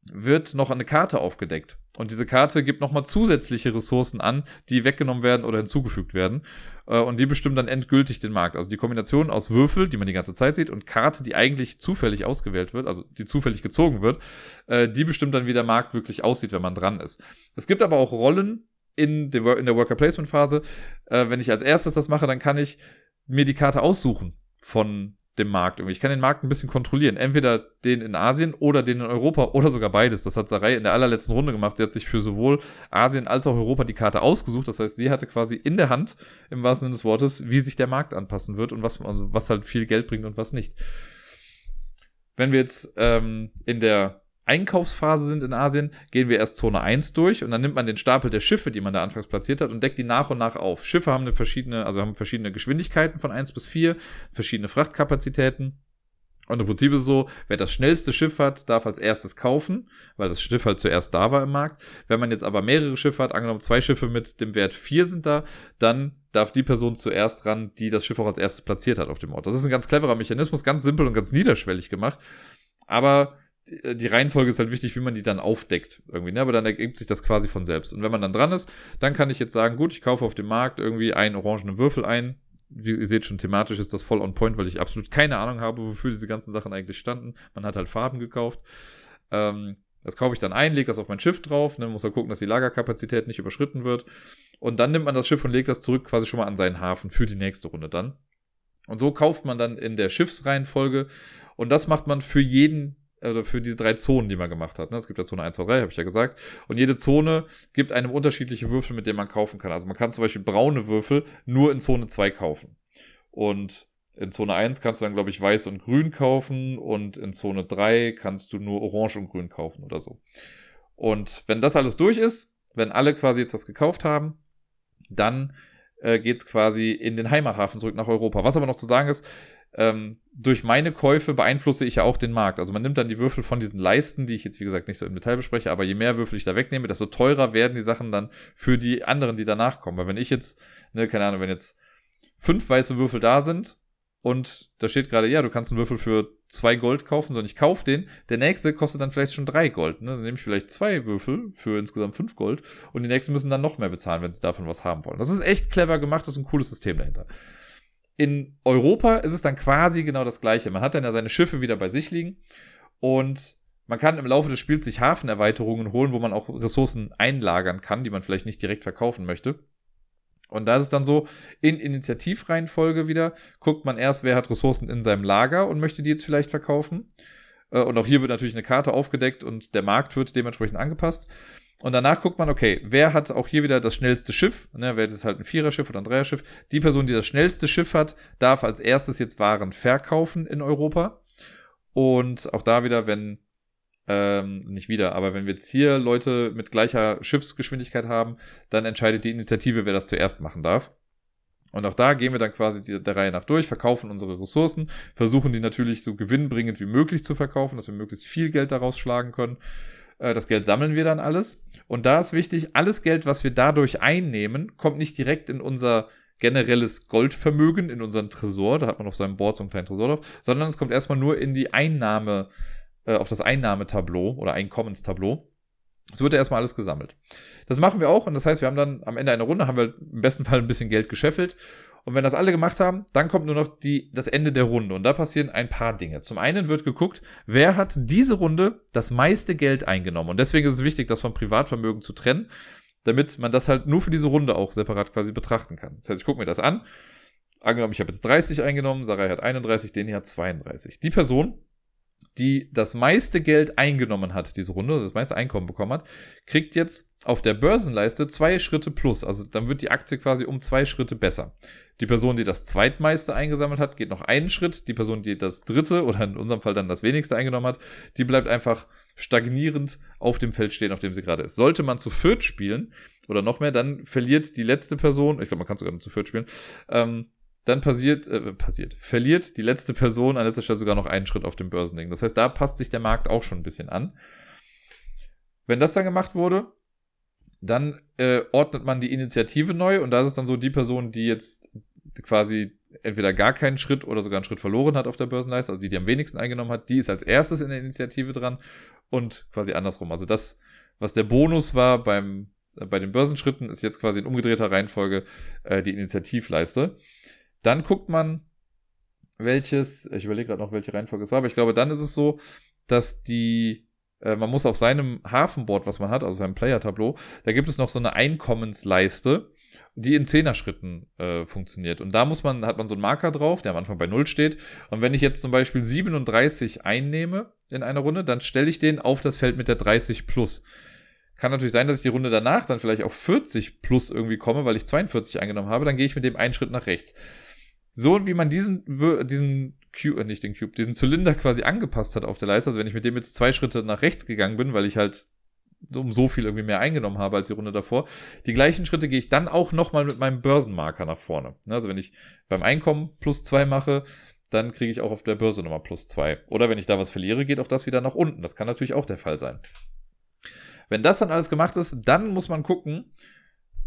wird noch eine Karte aufgedeckt. Und diese Karte gibt nochmal zusätzliche Ressourcen an, die weggenommen werden oder hinzugefügt werden. Äh, und die bestimmen dann endgültig den Markt. Also die Kombination aus Würfel, die man die ganze Zeit sieht, und Karte, die eigentlich zufällig ausgewählt wird, also die zufällig gezogen wird, äh, die bestimmt dann, wie der Markt wirklich aussieht, wenn man dran ist. Es gibt aber auch Rollen in, der Worker Placement Phase. Äh, wenn ich als erstes das mache, dann kann ich mir die Karte aussuchen von dem Markt irgendwie. Ich kann den Markt ein bisschen kontrollieren. Entweder den in Asien oder den in Europa oder sogar beides. Das hat Sarai in der allerletzten Runde gemacht. Sie hat sich für sowohl Asien als auch Europa die Karte ausgesucht. Das heißt, sie hatte quasi in der Hand, im wahrsten Sinne des Wortes, wie sich der Markt anpassen wird und was, also was halt viel Geld bringt und was nicht. Wenn wir jetzt ähm, in der Einkaufsphase sind in Asien, gehen wir erst Zone 1 durch und dann nimmt man den Stapel der Schiffe, die man da anfangs platziert hat und deckt die nach und nach auf. Schiffe haben eine verschiedene, also haben verschiedene Geschwindigkeiten von 1 bis 4, verschiedene Frachtkapazitäten. Und im Prinzip ist es so, wer das schnellste Schiff hat, darf als erstes kaufen, weil das Schiff halt zuerst da war im Markt. Wenn man jetzt aber mehrere Schiffe hat, angenommen zwei Schiffe mit dem Wert 4 sind da, dann darf die Person zuerst ran, die das Schiff auch als erstes platziert hat auf dem Ort. Das ist ein ganz cleverer Mechanismus, ganz simpel und ganz niederschwellig gemacht. Aber die Reihenfolge ist halt wichtig, wie man die dann aufdeckt irgendwie, ne? Aber dann ergibt sich das quasi von selbst. Und wenn man dann dran ist, dann kann ich jetzt sagen, gut, ich kaufe auf dem Markt irgendwie einen orangenen Würfel ein. Wie ihr seht schon, thematisch ist das voll on point, weil ich absolut keine Ahnung habe, wofür diese ganzen Sachen eigentlich standen. Man hat halt Farben gekauft. Ähm, das kaufe ich dann ein, lege das auf mein Schiff drauf, ne, muss halt gucken, dass die Lagerkapazität nicht überschritten wird. Und dann nimmt man das Schiff und legt das zurück quasi schon mal an seinen Hafen für die nächste Runde dann. Und so kauft man dann in der Schiffsreihenfolge. Und das macht man für jeden also für diese drei Zonen, die man gemacht hat. Ne? Es gibt ja Zone 1, 2, 3, habe ich ja gesagt. Und jede Zone gibt einem unterschiedliche Würfel, mit denen man kaufen kann. Also man kann zum Beispiel braune Würfel nur in Zone 2 kaufen. Und in Zone 1 kannst du dann, glaube ich, weiß und grün kaufen. Und in Zone 3 kannst du nur orange und grün kaufen oder so. Und wenn das alles durch ist, wenn alle quasi jetzt was gekauft haben, dann äh, geht es quasi in den Heimathafen zurück nach Europa. Was aber noch zu sagen ist, ähm, durch meine Käufe beeinflusse ich ja auch den Markt. Also man nimmt dann die Würfel von diesen Leisten, die ich jetzt wie gesagt nicht so im Detail bespreche, aber je mehr Würfel ich da wegnehme, desto teurer werden die Sachen dann für die anderen, die danach kommen. Weil wenn ich jetzt, ne, keine Ahnung, wenn jetzt fünf weiße Würfel da sind und da steht gerade, ja, du kannst einen Würfel für zwei Gold kaufen, sondern ich kaufe den. Der nächste kostet dann vielleicht schon drei Gold. Ne? Dann nehme ich vielleicht zwei Würfel für insgesamt fünf Gold und die nächsten müssen dann noch mehr bezahlen, wenn sie davon was haben wollen. Das ist echt clever gemacht, das ist ein cooles System dahinter. In Europa ist es dann quasi genau das gleiche. Man hat dann ja seine Schiffe wieder bei sich liegen und man kann im Laufe des Spiels sich Hafenerweiterungen holen, wo man auch Ressourcen einlagern kann, die man vielleicht nicht direkt verkaufen möchte. Und da ist es dann so, in Initiativreihenfolge wieder, guckt man erst, wer hat Ressourcen in seinem Lager und möchte die jetzt vielleicht verkaufen. Äh, und auch hier wird natürlich eine Karte aufgedeckt und der Markt wird dementsprechend angepasst. Und danach guckt man, okay, wer hat auch hier wieder das schnellste Schiff? Ne, wer ist halt ein Viererschiff oder ein Dreierschiff? Die Person, die das schnellste Schiff hat, darf als erstes jetzt Waren verkaufen in Europa. Und auch da wieder, wenn ähm, nicht wieder, aber wenn wir jetzt hier Leute mit gleicher Schiffsgeschwindigkeit haben, dann entscheidet die Initiative, wer das zuerst machen darf. Und auch da gehen wir dann quasi die, der Reihe nach durch, verkaufen unsere Ressourcen, versuchen die natürlich so gewinnbringend wie möglich zu verkaufen, dass wir möglichst viel Geld daraus schlagen können. Äh, das Geld sammeln wir dann alles. Und da ist wichtig, alles Geld, was wir dadurch einnehmen, kommt nicht direkt in unser generelles Goldvermögen, in unseren Tresor, da hat man auf seinem Board so einen kleinen Tresor drauf, sondern es kommt erstmal nur in die Einnahme, äh, auf das Einnahmetableau oder Einkommenstableau. Es wird ja erstmal alles gesammelt. Das machen wir auch und das heißt, wir haben dann am Ende einer Runde, haben wir im besten Fall ein bisschen Geld gescheffelt. Und wenn das alle gemacht haben, dann kommt nur noch die, das Ende der Runde und da passieren ein paar Dinge. Zum einen wird geguckt, wer hat diese Runde das meiste Geld eingenommen und deswegen ist es wichtig, das vom Privatvermögen zu trennen, damit man das halt nur für diese Runde auch separat quasi betrachten kann. Das heißt, ich gucke mir das an. Angenommen, ich habe jetzt 30 eingenommen, Sarai hat 31, den hier hat 32. Die Person, die das meiste Geld eingenommen hat, diese Runde, das meiste Einkommen bekommen hat, kriegt jetzt auf der Börsenleiste zwei Schritte plus. Also dann wird die Aktie quasi um zwei Schritte besser. Die Person, die das zweitmeiste eingesammelt hat, geht noch einen Schritt. Die Person, die das dritte oder in unserem Fall dann das wenigste eingenommen hat, die bleibt einfach stagnierend auf dem Feld stehen, auf dem sie gerade ist. Sollte man zu viert spielen oder noch mehr, dann verliert die letzte Person, ich glaube, man kann sogar zu viert spielen, ähm, dann passiert, äh, passiert, verliert die letzte Person an letzter Stelle sogar noch einen Schritt auf dem Börsending. Das heißt, da passt sich der Markt auch schon ein bisschen an. Wenn das dann gemacht wurde, dann äh, ordnet man die Initiative neu und da ist es dann so, die Person, die jetzt quasi entweder gar keinen Schritt oder sogar einen Schritt verloren hat auf der Börsenleiste, also die, die am wenigsten eingenommen hat, die ist als erstes in der Initiative dran und quasi andersrum. Also das, was der Bonus war beim, äh, bei den Börsenschritten, ist jetzt quasi in umgedrehter Reihenfolge äh, die Initiativleiste. Dann guckt man, welches, ich überlege gerade noch, welche Reihenfolge es war, aber ich glaube, dann ist es so, dass die, äh, man muss auf seinem Hafenboard, was man hat, also seinem Player-Tableau, da gibt es noch so eine Einkommensleiste, die in Zehner-Schritten äh, funktioniert. Und da muss man, hat man so einen Marker drauf, der am Anfang bei 0 steht. Und wenn ich jetzt zum Beispiel 37 einnehme in einer Runde, dann stelle ich den auf das Feld mit der 30 plus. Kann natürlich sein, dass ich die Runde danach dann vielleicht auf 40 plus irgendwie komme, weil ich 42 eingenommen habe. Dann gehe ich mit dem einen Schritt nach rechts so wie man diesen, diesen Cube, äh, nicht den Cube, diesen Zylinder quasi angepasst hat auf der Leiste. Also wenn ich mit dem jetzt zwei Schritte nach rechts gegangen bin, weil ich halt um so viel irgendwie mehr eingenommen habe als die Runde davor. Die gleichen Schritte gehe ich dann auch nochmal mit meinem Börsenmarker nach vorne. Also wenn ich beim Einkommen plus zwei mache, dann kriege ich auch auf der Börse nochmal plus zwei. Oder wenn ich da was verliere, geht auch das wieder nach unten. Das kann natürlich auch der Fall sein. Wenn das dann alles gemacht ist, dann muss man gucken,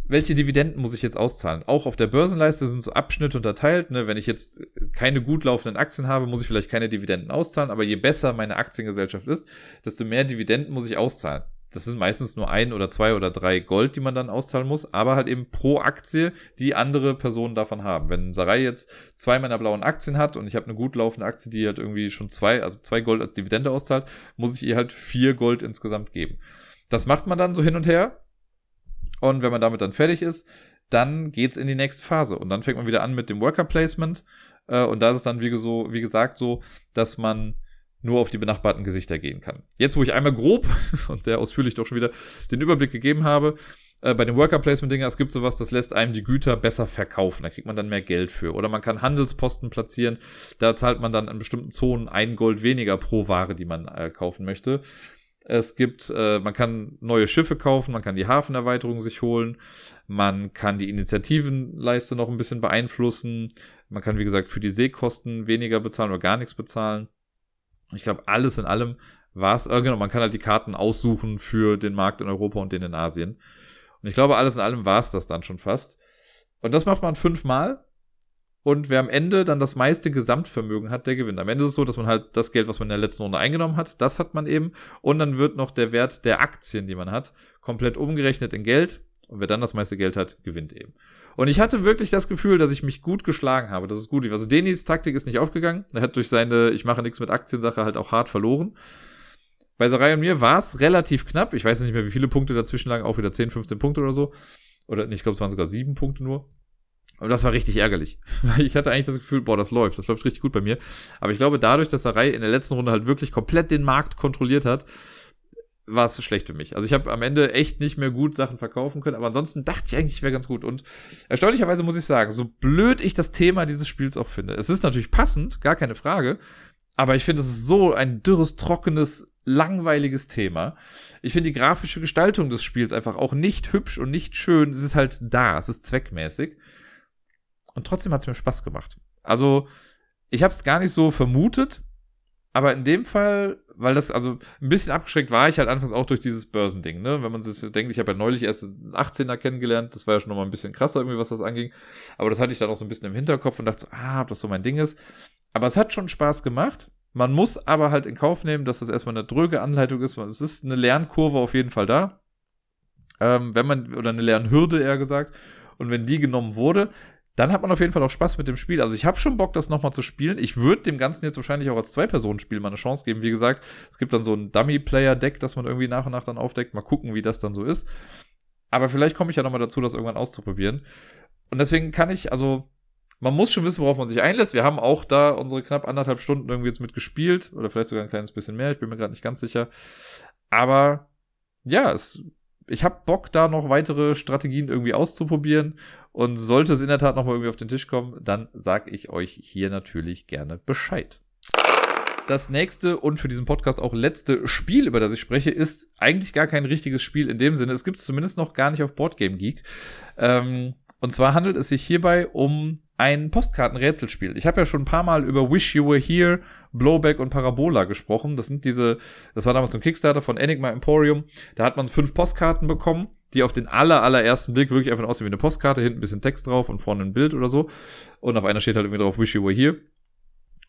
welche Dividenden muss ich jetzt auszahlen? Auch auf der Börsenleiste sind so Abschnitte unterteilt. Ne? Wenn ich jetzt keine gut laufenden Aktien habe, muss ich vielleicht keine Dividenden auszahlen. Aber je besser meine Aktiengesellschaft ist, desto mehr Dividenden muss ich auszahlen. Das sind meistens nur ein oder zwei oder drei Gold, die man dann auszahlen muss, aber halt eben pro Aktie, die andere Personen davon haben. Wenn Sarai jetzt zwei meiner blauen Aktien hat und ich habe eine gut laufende Aktie, die halt irgendwie schon zwei, also zwei Gold als Dividende auszahlt, muss ich ihr halt vier Gold insgesamt geben. Das macht man dann so hin und her und wenn man damit dann fertig ist, dann geht's in die nächste Phase. Und dann fängt man wieder an mit dem Worker Placement. Äh, und da ist es dann, wie, so, wie gesagt, so, dass man nur auf die benachbarten Gesichter gehen kann. Jetzt, wo ich einmal grob und sehr ausführlich doch schon wieder den Überblick gegeben habe, äh, bei den Worker Placement Dinger, es gibt sowas, das lässt einem die Güter besser verkaufen. Da kriegt man dann mehr Geld für. Oder man kann Handelsposten platzieren. Da zahlt man dann an bestimmten Zonen ein Gold weniger pro Ware, die man äh, kaufen möchte. Es gibt, äh, man kann neue Schiffe kaufen, man kann die Hafenerweiterung sich holen, man kann die Initiativenleiste noch ein bisschen beeinflussen, Man kann, wie gesagt, für die Seekosten weniger bezahlen oder gar nichts bezahlen. Ich glaube, alles in allem war es, äh, genau, man kann halt die Karten aussuchen für den Markt in Europa und den in Asien. Und ich glaube, alles in allem war es das dann schon fast. Und das macht man fünfmal. Und wer am Ende dann das meiste Gesamtvermögen hat, der gewinnt. Am Ende ist es so, dass man halt das Geld, was man in der letzten Runde eingenommen hat, das hat man eben. Und dann wird noch der Wert der Aktien, die man hat, komplett umgerechnet in Geld. Und wer dann das meiste Geld hat, gewinnt eben. Und ich hatte wirklich das Gefühl, dass ich mich gut geschlagen habe. Das ist gut. Also Denis Taktik ist nicht aufgegangen. Er hat durch seine Ich mache nichts mit Aktiensache halt auch hart verloren. Bei Sarai und mir war es relativ knapp. Ich weiß nicht mehr, wie viele Punkte dazwischen lagen. Auch wieder 10, 15 Punkte oder so. Oder ich glaube, es waren sogar sieben Punkte nur. Und das war richtig ärgerlich. Weil ich hatte eigentlich das Gefühl, boah, das läuft. Das läuft richtig gut bei mir. Aber ich glaube, dadurch, dass Sarai in der letzten Runde halt wirklich komplett den Markt kontrolliert hat, war es schlecht für mich. Also ich habe am Ende echt nicht mehr gut Sachen verkaufen können, aber ansonsten dachte ich eigentlich, ich wäre ganz gut. Und erstaunlicherweise muss ich sagen, so blöd ich das Thema dieses Spiels auch finde, es ist natürlich passend, gar keine Frage, aber ich finde, es ist so ein dürres, trockenes, langweiliges Thema. Ich finde die grafische Gestaltung des Spiels einfach auch nicht hübsch und nicht schön. Es ist halt da, es ist zweckmäßig. Und trotzdem hat es mir Spaß gemacht. Also, ich habe es gar nicht so vermutet, aber in dem Fall, weil das, also ein bisschen abgeschreckt war ich halt anfangs auch durch dieses Börsending, ne? Wenn man sich denkt, ich habe ja neulich erst einen 18er kennengelernt, das war ja schon nochmal ein bisschen krasser irgendwie, was das anging. Aber das hatte ich dann auch so ein bisschen im Hinterkopf und dachte so, ah, ob das so mein Ding ist. Aber es hat schon Spaß gemacht. Man muss aber halt in Kauf nehmen, dass das erstmal eine dröge Anleitung ist. Es ist eine Lernkurve auf jeden Fall da. Ähm, wenn man, oder eine Lernhürde eher gesagt. Und wenn die genommen wurde, dann hat man auf jeden Fall auch Spaß mit dem Spiel. Also ich habe schon Bock, das nochmal zu spielen. Ich würde dem Ganzen jetzt wahrscheinlich auch als Zwei-Personen-Spiel mal eine Chance geben. Wie gesagt, es gibt dann so ein Dummy-Player-Deck, das man irgendwie nach und nach dann aufdeckt. Mal gucken, wie das dann so ist. Aber vielleicht komme ich ja nochmal dazu, das irgendwann auszuprobieren. Und deswegen kann ich, also, man muss schon wissen, worauf man sich einlässt. Wir haben auch da unsere knapp anderthalb Stunden irgendwie jetzt mitgespielt. Oder vielleicht sogar ein kleines bisschen mehr. Ich bin mir gerade nicht ganz sicher. Aber ja, es ich habe Bock, da noch weitere Strategien irgendwie auszuprobieren. Und sollte es in der Tat nochmal irgendwie auf den Tisch kommen, dann sage ich euch hier natürlich gerne Bescheid. Das nächste und für diesen Podcast auch letzte Spiel, über das ich spreche, ist eigentlich gar kein richtiges Spiel in dem Sinne. Es gibt es zumindest noch gar nicht auf Boardgame Geek. Ähm, und zwar handelt es sich hierbei um ein Postkartenrätselspiel. Ich habe ja schon ein paar Mal über Wish You Were Here, Blowback und Parabola gesprochen. Das sind diese, das war damals ein Kickstarter von Enigma Emporium. Da hat man fünf Postkarten bekommen, die auf den aller, allerersten Blick wirklich einfach aussehen wie eine Postkarte, hinten ein bisschen Text drauf und vorne ein Bild oder so. Und auf einer steht halt irgendwie drauf Wish You Were Here.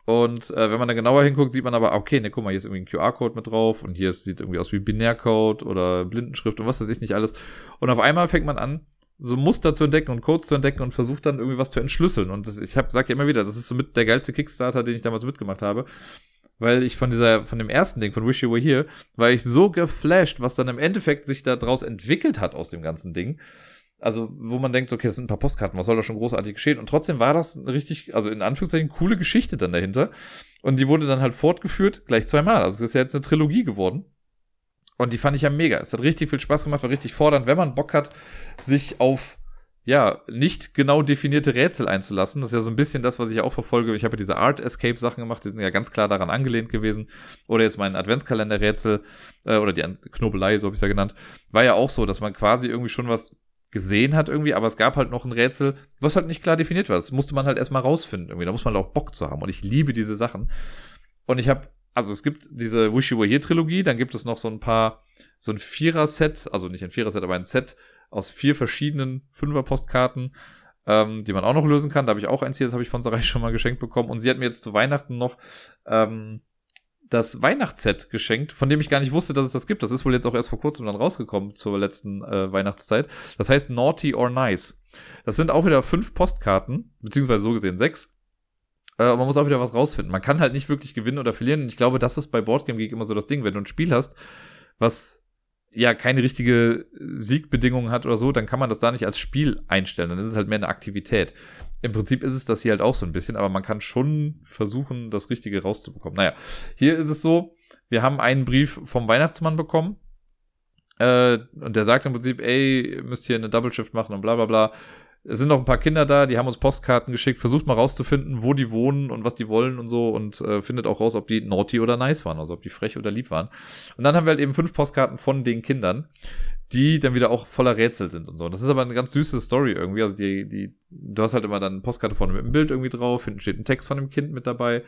Und äh, wenn man dann genauer hinguckt, sieht man aber, okay, ne, guck mal, hier ist irgendwie ein QR-Code mit drauf und hier sieht irgendwie aus wie Binärcode oder Blindenschrift und was weiß ich nicht alles. Und auf einmal fängt man an, so Muster zu entdecken und Codes zu entdecken und versucht dann irgendwie was zu entschlüsseln. Und das, ich hab, sag ja immer wieder, das ist so mit der geilste Kickstarter, den ich damals mitgemacht habe. Weil ich von dieser, von dem ersten Ding, von Wish You Were Here, war ich so geflasht, was dann im Endeffekt sich da draus entwickelt hat aus dem ganzen Ding. Also, wo man denkt, okay, das sind ein paar Postkarten, was soll da schon großartig geschehen? Und trotzdem war das richtig, also in Anführungszeichen, coole Geschichte dann dahinter. Und die wurde dann halt fortgeführt, gleich zweimal. Also, es ist ja jetzt eine Trilogie geworden. Und die fand ich ja mega. Es hat richtig viel Spaß gemacht, war richtig fordernd, wenn man Bock hat, sich auf ja, nicht genau definierte Rätsel einzulassen. Das ist ja so ein bisschen das, was ich auch verfolge. Ich habe ja diese Art Escape Sachen gemacht, die sind ja ganz klar daran angelehnt gewesen. Oder jetzt mein Adventskalender-Rätsel, äh, oder die Knobelei, so habe ich es ja genannt, war ja auch so, dass man quasi irgendwie schon was gesehen hat irgendwie, aber es gab halt noch ein Rätsel, was halt nicht klar definiert war. Das musste man halt erstmal rausfinden irgendwie. Da muss man halt auch Bock zu haben. Und ich liebe diese Sachen. Und ich habe also es gibt diese Wish You Were Here Trilogie, dann gibt es noch so ein paar, so ein Vierer-Set, also nicht ein Vierer-Set, aber ein Set aus vier verschiedenen Fünfer-Postkarten, ähm, die man auch noch lösen kann. Da habe ich auch eins hier, das habe ich von Sarai schon mal geschenkt bekommen. Und sie hat mir jetzt zu Weihnachten noch ähm, das Weihnachtsset geschenkt, von dem ich gar nicht wusste, dass es das gibt. Das ist wohl jetzt auch erst vor kurzem dann rausgekommen zur letzten äh, Weihnachtszeit. Das heißt Naughty or Nice. Das sind auch wieder fünf Postkarten, beziehungsweise so gesehen sechs. Äh, man muss auch wieder was rausfinden. Man kann halt nicht wirklich gewinnen oder verlieren. Und ich glaube, das ist bei Boardgame Geek immer so das Ding. Wenn du ein Spiel hast, was ja keine richtige Siegbedingung hat oder so, dann kann man das da nicht als Spiel einstellen. Dann ist es halt mehr eine Aktivität. Im Prinzip ist es das hier halt auch so ein bisschen, aber man kann schon versuchen, das Richtige rauszubekommen. Naja, hier ist es so, wir haben einen Brief vom Weihnachtsmann bekommen. Äh, und der sagt im Prinzip, ey, müsst hier eine Double Shift machen und bla bla bla es sind noch ein paar Kinder da, die haben uns Postkarten geschickt, versucht mal rauszufinden, wo die wohnen und was die wollen und so und äh, findet auch raus, ob die naughty oder nice waren, also ob die frech oder lieb waren. Und dann haben wir halt eben fünf Postkarten von den Kindern, die dann wieder auch voller Rätsel sind und so. Das ist aber eine ganz süße Story irgendwie. Also die, die, du hast halt immer dann eine Postkarte vorne mit einem Bild irgendwie drauf, hinten steht ein Text von dem Kind mit dabei.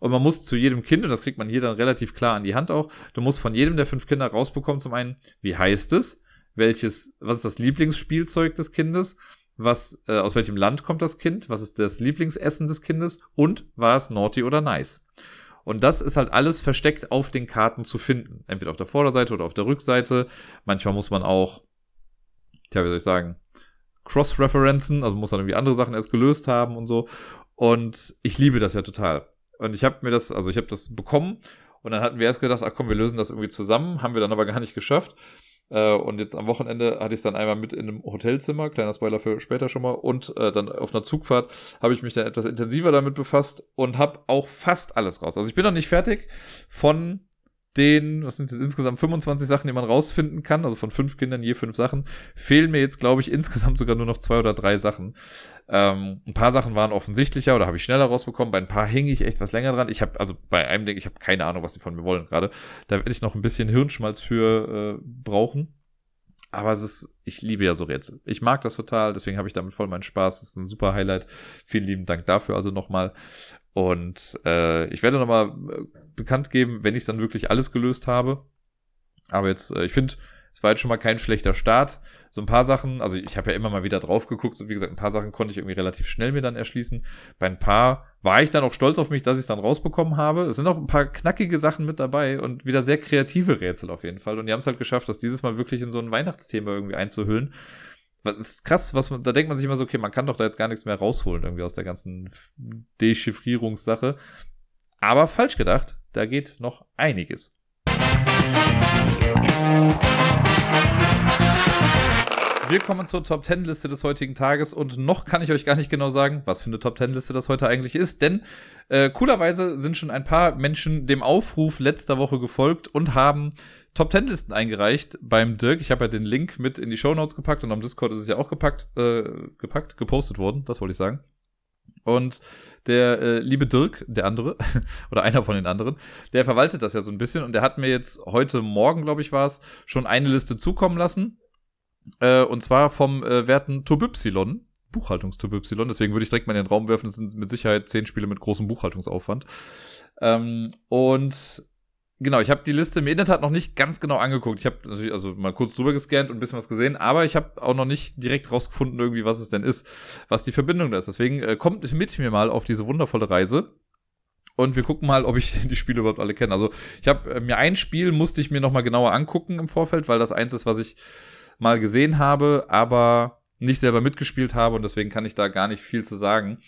Und man muss zu jedem Kind, und das kriegt man hier dann relativ klar an die Hand auch, du musst von jedem der fünf Kinder rausbekommen, zum einen, wie heißt es, welches, was ist das Lieblingsspielzeug des Kindes, was, äh, aus welchem Land kommt das Kind, was ist das Lieblingsessen des Kindes und war es naughty oder nice. Und das ist halt alles versteckt auf den Karten zu finden. Entweder auf der Vorderseite oder auf der Rückseite. Manchmal muss man auch, tja, wie soll ich sagen, cross-referenzen, also muss man irgendwie andere Sachen erst gelöst haben und so. Und ich liebe das ja total. Und ich habe mir das, also ich habe das bekommen und dann hatten wir erst gedacht, ach komm, wir lösen das irgendwie zusammen, haben wir dann aber gar nicht geschafft. Äh, und jetzt am Wochenende hatte ich es dann einmal mit in einem Hotelzimmer, kleiner Spoiler für später schon mal, und äh, dann auf einer Zugfahrt habe ich mich dann etwas intensiver damit befasst und habe auch fast alles raus. Also ich bin noch nicht fertig von den, was sind es insgesamt 25 Sachen, die man rausfinden kann, also von fünf Kindern je fünf Sachen, fehlen mir jetzt, glaube ich, insgesamt sogar nur noch zwei oder drei Sachen. Ähm, ein paar Sachen waren offensichtlicher oder habe ich schneller rausbekommen, bei ein paar hing ich echt was länger dran. Ich habe, also bei einem denke ich, habe keine Ahnung, was die von mir wollen gerade. Da werde ich noch ein bisschen Hirnschmalz für äh, brauchen. Aber es ist, ich liebe ja so Rätsel. Ich mag das total, deswegen habe ich damit voll meinen Spaß. Das ist ein super Highlight. Vielen lieben Dank dafür also nochmal. Und äh, ich werde nochmal äh, bekannt geben, wenn ich es dann wirklich alles gelöst habe. Aber jetzt, äh, ich finde, es war jetzt schon mal kein schlechter Start. So ein paar Sachen, also ich habe ja immer mal wieder drauf geguckt, so wie gesagt, ein paar Sachen konnte ich irgendwie relativ schnell mir dann erschließen. Bei ein paar war ich dann auch stolz auf mich, dass ich es dann rausbekommen habe. Es sind auch ein paar knackige Sachen mit dabei und wieder sehr kreative Rätsel auf jeden Fall. Und die haben es halt geschafft, das dieses Mal wirklich in so ein Weihnachtsthema irgendwie einzuhüllen. Das ist krass, was man, da denkt man sich immer so, okay, man kann doch da jetzt gar nichts mehr rausholen irgendwie aus der ganzen Dechiffrierungssache. Aber falsch gedacht, da geht noch einiges. Wir kommen zur Top 10 Liste des heutigen Tages und noch kann ich euch gar nicht genau sagen, was für eine Top 10 Liste das heute eigentlich ist, denn äh, coolerweise sind schon ein paar Menschen dem Aufruf letzter Woche gefolgt und haben Top 10 Listen eingereicht beim Dirk. Ich habe ja den Link mit in die Show Notes gepackt und am Discord ist es ja auch gepackt, äh, gepackt, gepostet worden, das wollte ich sagen. Und der äh, liebe Dirk, der andere, oder einer von den anderen, der verwaltet das ja so ein bisschen und der hat mir jetzt heute Morgen, glaube ich, war es, schon eine Liste zukommen lassen äh, und zwar vom äh, werten Turbypsilon. Buchhaltungsturbypsilon. Deswegen würde ich direkt mal in den Raum werfen. Das sind mit Sicherheit zehn Spiele mit großem Buchhaltungsaufwand. Ähm, und genau, ich habe die Liste im Internet noch nicht ganz genau angeguckt. Ich habe natürlich also mal kurz drüber gescannt und ein bisschen was gesehen, aber ich habe auch noch nicht direkt rausgefunden, irgendwie, was es denn ist, was die Verbindung da ist. Deswegen äh, kommt mit mir mal auf diese wundervolle Reise. Und wir gucken mal, ob ich die Spiele überhaupt alle kenne. Also ich habe äh, mir ein Spiel, musste ich mir noch mal genauer angucken im Vorfeld, weil das eins ist, was ich mal gesehen habe, aber nicht selber mitgespielt habe und deswegen kann ich da gar nicht viel zu sagen.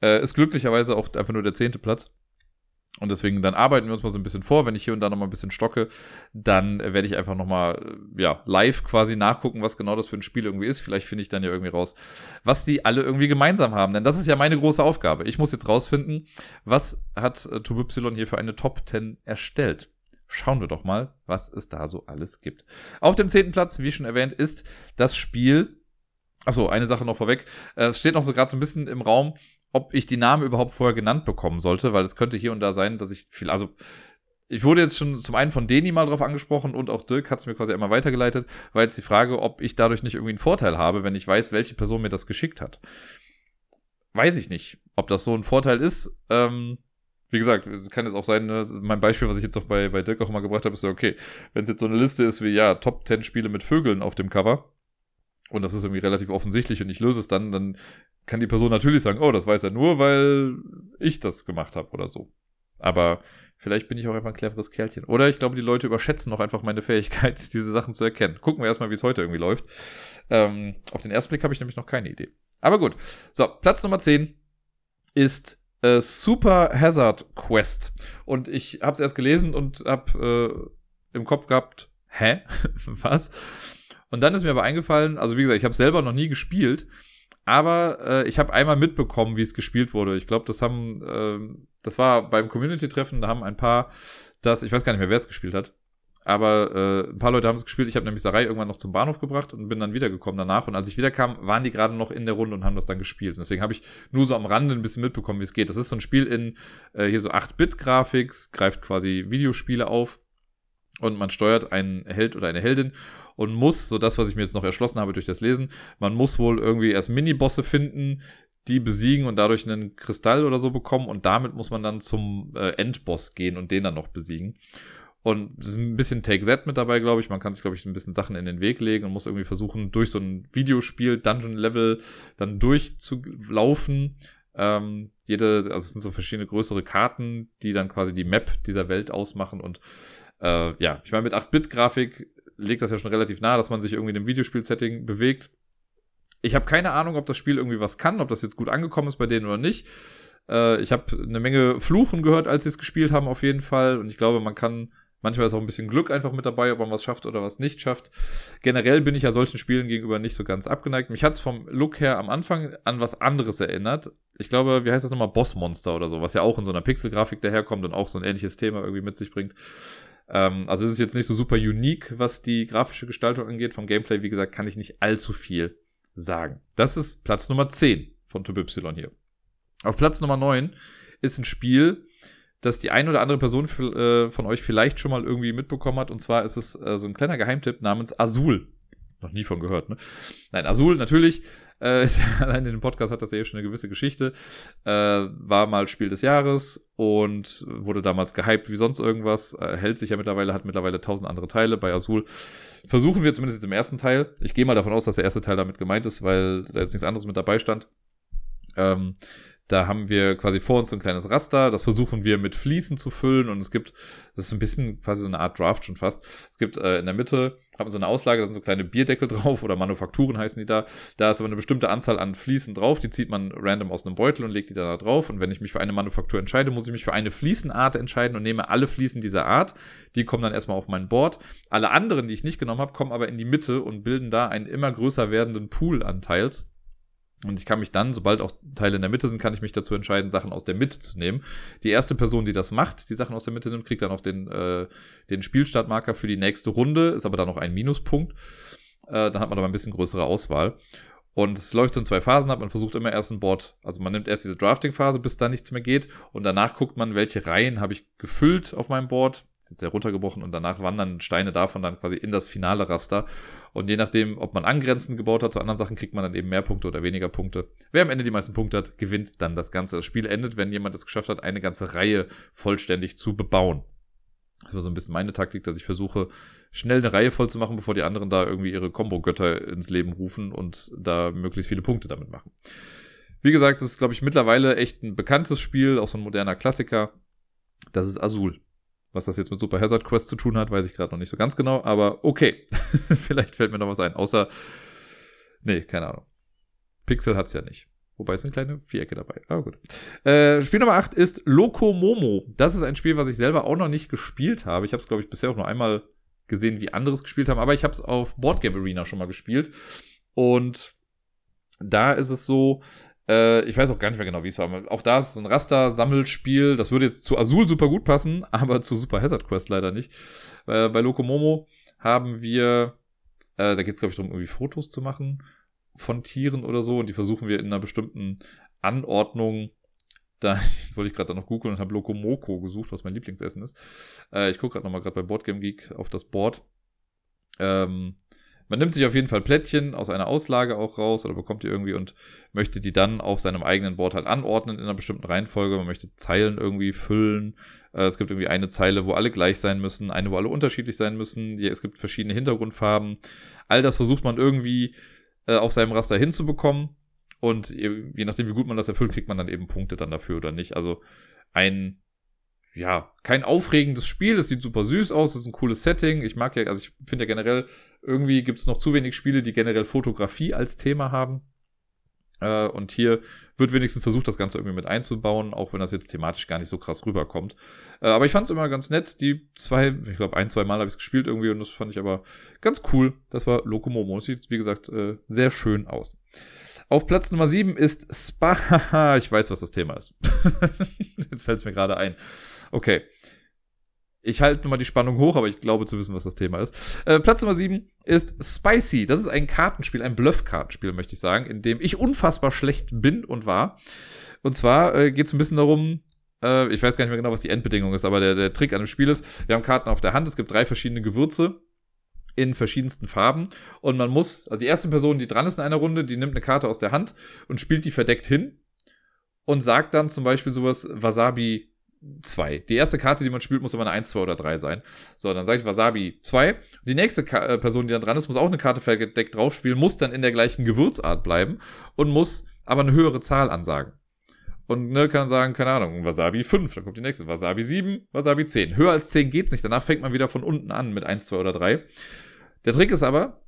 Äh, ist glücklicherweise auch einfach nur der zehnte Platz. Und deswegen, dann arbeiten wir uns mal so ein bisschen vor. Wenn ich hier und da noch mal ein bisschen stocke, dann äh, werde ich einfach noch mal, äh, ja, live quasi nachgucken, was genau das für ein Spiel irgendwie ist. Vielleicht finde ich dann ja irgendwie raus, was die alle irgendwie gemeinsam haben. Denn das ist ja meine große Aufgabe. Ich muss jetzt rausfinden, was hat äh, TubeY hier für eine Top 10 erstellt schauen wir doch mal, was es da so alles gibt. Auf dem zehnten Platz, wie schon erwähnt, ist das Spiel. Achso, eine Sache noch vorweg. Äh, es steht noch so gerade so ein bisschen im Raum, ob ich die Namen überhaupt vorher genannt bekommen sollte, weil es könnte hier und da sein, dass ich viel, also ich wurde jetzt schon zum einen von Deni mal drauf angesprochen und auch Dirk hat es mir quasi einmal weitergeleitet, weil jetzt die Frage, ob ich dadurch nicht irgendwie einen Vorteil habe, wenn ich weiß, welche Person mir das geschickt hat. Weiß ich nicht, ob das so ein Vorteil ist. Ähm, wie gesagt, es kann jetzt auch sein, ne, mein Beispiel, was ich jetzt auch bei, bei Dirk auch immer gebracht habe, ist so, okay, wenn es jetzt so eine Liste ist wie, ja, Top 10 Spiele mit Vögeln auf dem Cover, und das ist irgendwie relativ offensichtlich und ich löse es dann, dann kann die Person natürlich sagen, oh, das weiß er nur, weil ich das gemacht habe oder so. Aber vielleicht bin ich auch einfach ein cleveres Kerlchen. Oder ich glaube, die Leute überschätzen auch einfach meine Fähigkeit, diese Sachen zu erkennen. Gucken wir erstmal, wie es heute irgendwie läuft. Ähm, auf den ersten Blick habe ich nämlich noch keine Idee. Aber gut. So, Platz Nummer 10 ist äh, Super Hazard Quest. Und ich habe es erst gelesen und habe äh, im Kopf gehabt, hä? Was? Und dann ist mir aber eingefallen, also wie gesagt, ich habe selber noch nie gespielt, aber äh, ich habe einmal mitbekommen, wie es gespielt wurde. Ich glaube, das haben, äh, das war beim Community-Treffen, da haben ein paar das, ich weiß gar nicht mehr, wer es gespielt hat, aber äh, ein paar Leute haben es gespielt. Ich habe nämlich Sarai irgendwann noch zum Bahnhof gebracht und bin dann wiedergekommen danach. Und als ich wiederkam, waren die gerade noch in der Runde und haben das dann gespielt. Und deswegen habe ich nur so am Rande ein bisschen mitbekommen, wie es geht. Das ist so ein Spiel in äh, hier so 8-Bit-Grafik, greift quasi Videospiele auf. Und man steuert einen Held oder eine Heldin und muss, so das, was ich mir jetzt noch erschlossen habe durch das Lesen, man muss wohl irgendwie erst Minibosse finden, die besiegen und dadurch einen Kristall oder so bekommen und damit muss man dann zum äh, Endboss gehen und den dann noch besiegen. Und ein bisschen Take That mit dabei, glaube ich. Man kann sich, glaube ich, ein bisschen Sachen in den Weg legen und muss irgendwie versuchen, durch so ein Videospiel, Dungeon-Level, dann durchzulaufen. Ähm, jede, also es sind so verschiedene größere Karten, die dann quasi die Map dieser Welt ausmachen. Und äh, ja, ich meine, mit 8-Bit-Grafik legt das ja schon relativ nahe, dass man sich irgendwie in einem Videospiel-Setting bewegt. Ich habe keine Ahnung, ob das Spiel irgendwie was kann, ob das jetzt gut angekommen ist bei denen oder nicht. Äh, ich habe eine Menge Fluchen gehört, als sie es gespielt haben, auf jeden Fall. Und ich glaube, man kann Manchmal ist auch ein bisschen Glück einfach mit dabei, ob man was schafft oder was nicht schafft. Generell bin ich ja solchen Spielen gegenüber nicht so ganz abgeneigt. Mich hat es vom Look her am Anfang an was anderes erinnert. Ich glaube, wie heißt das nochmal? Bossmonster oder so, was ja auch in so einer Pixelgrafik daherkommt und auch so ein ähnliches Thema irgendwie mit sich bringt. Ähm, also es ist jetzt nicht so super unique, was die grafische Gestaltung angeht. Vom Gameplay, wie gesagt, kann ich nicht allzu viel sagen. Das ist Platz Nummer 10 von Typ Y hier. Auf Platz Nummer 9 ist ein Spiel, das die ein oder andere Person äh, von euch vielleicht schon mal irgendwie mitbekommen hat. Und zwar ist es äh, so ein kleiner Geheimtipp namens Azul. Noch nie von gehört, ne? Nein, Azul natürlich. Äh, ist, allein in dem Podcast hat das ja schon eine gewisse Geschichte. Äh, war mal Spiel des Jahres und wurde damals gehypt wie sonst irgendwas. Äh, hält sich ja mittlerweile, hat mittlerweile tausend andere Teile. Bei Azul versuchen wir zumindest jetzt im ersten Teil. Ich gehe mal davon aus, dass der erste Teil damit gemeint ist, weil da jetzt nichts anderes mit dabei stand. Ähm, da haben wir quasi vor uns so ein kleines Raster, das versuchen wir mit Fliesen zu füllen und es gibt, das ist ein bisschen quasi so eine Art Draft schon fast. Es gibt äh, in der Mitte, haben so eine Auslage, da sind so kleine Bierdeckel drauf oder Manufakturen heißen die da. Da ist aber eine bestimmte Anzahl an Fliesen drauf, die zieht man random aus einem Beutel und legt die da drauf. Und wenn ich mich für eine Manufaktur entscheide, muss ich mich für eine Fliesenart entscheiden und nehme alle Fliesen dieser Art. Die kommen dann erstmal auf mein Board. Alle anderen, die ich nicht genommen habe, kommen aber in die Mitte und bilden da einen immer größer werdenden Pool an Teils. Und ich kann mich dann, sobald auch Teile in der Mitte sind, kann ich mich dazu entscheiden, Sachen aus der Mitte zu nehmen. Die erste Person, die das macht, die Sachen aus der Mitte nimmt, kriegt dann auch den, äh, den Spielstartmarker für die nächste Runde, ist aber dann noch ein Minuspunkt. Äh, dann hat man aber ein bisschen größere Auswahl. Und es läuft so in zwei Phasen ab. Man versucht immer erst ein Board, also man nimmt erst diese Drafting-Phase, bis da nichts mehr geht. Und danach guckt man, welche Reihen habe ich gefüllt auf meinem Board. Das ist jetzt sehr runtergebrochen. Und danach wandern Steine davon dann quasi in das finale Raster. Und je nachdem, ob man angrenzend gebaut hat zu anderen Sachen, kriegt man dann eben mehr Punkte oder weniger Punkte. Wer am Ende die meisten Punkte hat, gewinnt dann das Ganze. Das Spiel endet, wenn jemand es geschafft hat, eine ganze Reihe vollständig zu bebauen. Das war so ein bisschen meine Taktik, dass ich versuche, schnell eine Reihe voll zu machen, bevor die anderen da irgendwie ihre Combo-Götter ins Leben rufen und da möglichst viele Punkte damit machen. Wie gesagt, es ist, glaube ich, mittlerweile echt ein bekanntes Spiel, auch so ein moderner Klassiker. Das ist Azul. Was das jetzt mit Super Hazard Quest zu tun hat, weiß ich gerade noch nicht so ganz genau, aber okay. Vielleicht fällt mir noch was ein. Außer, nee, keine Ahnung. Pixel hat's ja nicht. Wobei es sind kleine Vierecke dabei. Aber gut. Äh, Spiel Nummer 8 ist Loco Momo. Das ist ein Spiel, was ich selber auch noch nicht gespielt habe. Ich habe es, glaube ich, bisher auch nur einmal gesehen, wie andere es gespielt haben. Aber ich habe es auf Boardgame Arena schon mal gespielt. Und da ist es so, äh, ich weiß auch gar nicht mehr genau, wie es war. Auch da ist so ein Raster-Sammelspiel. Das würde jetzt zu Azul super gut passen, aber zu Super Hazard Quest leider nicht. Äh, bei Loco Momo haben wir, äh, da geht es, glaube ich, darum, irgendwie Fotos zu machen von Tieren oder so und die versuchen wir in einer bestimmten Anordnung da wollte ich gerade noch googeln und habe Lokomoko gesucht, was mein Lieblingsessen ist. Äh, ich gucke gerade nochmal gerade bei Boardgame Geek auf das Board. Ähm, man nimmt sich auf jeden Fall Plättchen aus einer Auslage auch raus oder bekommt die irgendwie und möchte die dann auf seinem eigenen Board halt anordnen in einer bestimmten Reihenfolge. Man möchte Zeilen irgendwie füllen. Äh, es gibt irgendwie eine Zeile, wo alle gleich sein müssen, eine, wo alle unterschiedlich sein müssen. Es gibt verschiedene Hintergrundfarben. All das versucht man irgendwie äh, auf seinem Raster hinzubekommen. Und je nachdem, wie gut man das erfüllt, kriegt man dann eben Punkte dann dafür oder nicht. Also ein, ja, kein aufregendes Spiel. Es sieht super süß aus, es ist ein cooles Setting. Ich mag ja, also ich finde ja generell, irgendwie gibt es noch zu wenig Spiele, die generell Fotografie als Thema haben. Äh, und hier wird wenigstens versucht, das Ganze irgendwie mit einzubauen, auch wenn das jetzt thematisch gar nicht so krass rüberkommt. Äh, aber ich fand es immer ganz nett. Die zwei, ich glaube, ein, zwei Mal habe ich es gespielt irgendwie und das fand ich aber ganz cool. Das war Lokomomo. Sieht, wie gesagt, äh, sehr schön aus. Auf Platz Nummer 7 ist Spa. Ich weiß, was das Thema ist. Jetzt fällt es mir gerade ein. Okay. Ich halte nur mal die Spannung hoch, aber ich glaube zu wissen, was das Thema ist. Äh, Platz Nummer 7 ist Spicy. Das ist ein Kartenspiel, ein Bluff-Kartenspiel, möchte ich sagen, in dem ich unfassbar schlecht bin und war. Und zwar äh, geht es ein bisschen darum, Äh, ich weiß gar nicht mehr genau, was die Endbedingung ist, aber der, der Trick an dem Spiel ist, wir haben Karten auf der Hand, es gibt drei verschiedene Gewürze in verschiedensten Farben und man muss, also die erste Person, die dran ist in einer Runde, die nimmt eine Karte aus der Hand und spielt die verdeckt hin und sagt dann zum Beispiel sowas Wasabi 2. Die erste Karte, die man spielt, muss immer eine 1, 2 oder 3 sein. So, dann sage ich Wasabi 2. Die nächste Ka äh, Person, die dann dran ist, muss auch eine Karte verdeckt drauf spielen, muss dann in der gleichen Gewürzart bleiben und muss aber eine höhere Zahl ansagen. Und ne, kann sagen, keine Ahnung, Wasabi 5, dann kommt die nächste, Wasabi 7, Wasabi 10. Höher als 10 geht's nicht, danach fängt man wieder von unten an mit 1, 2 oder 3. Der Trick ist aber,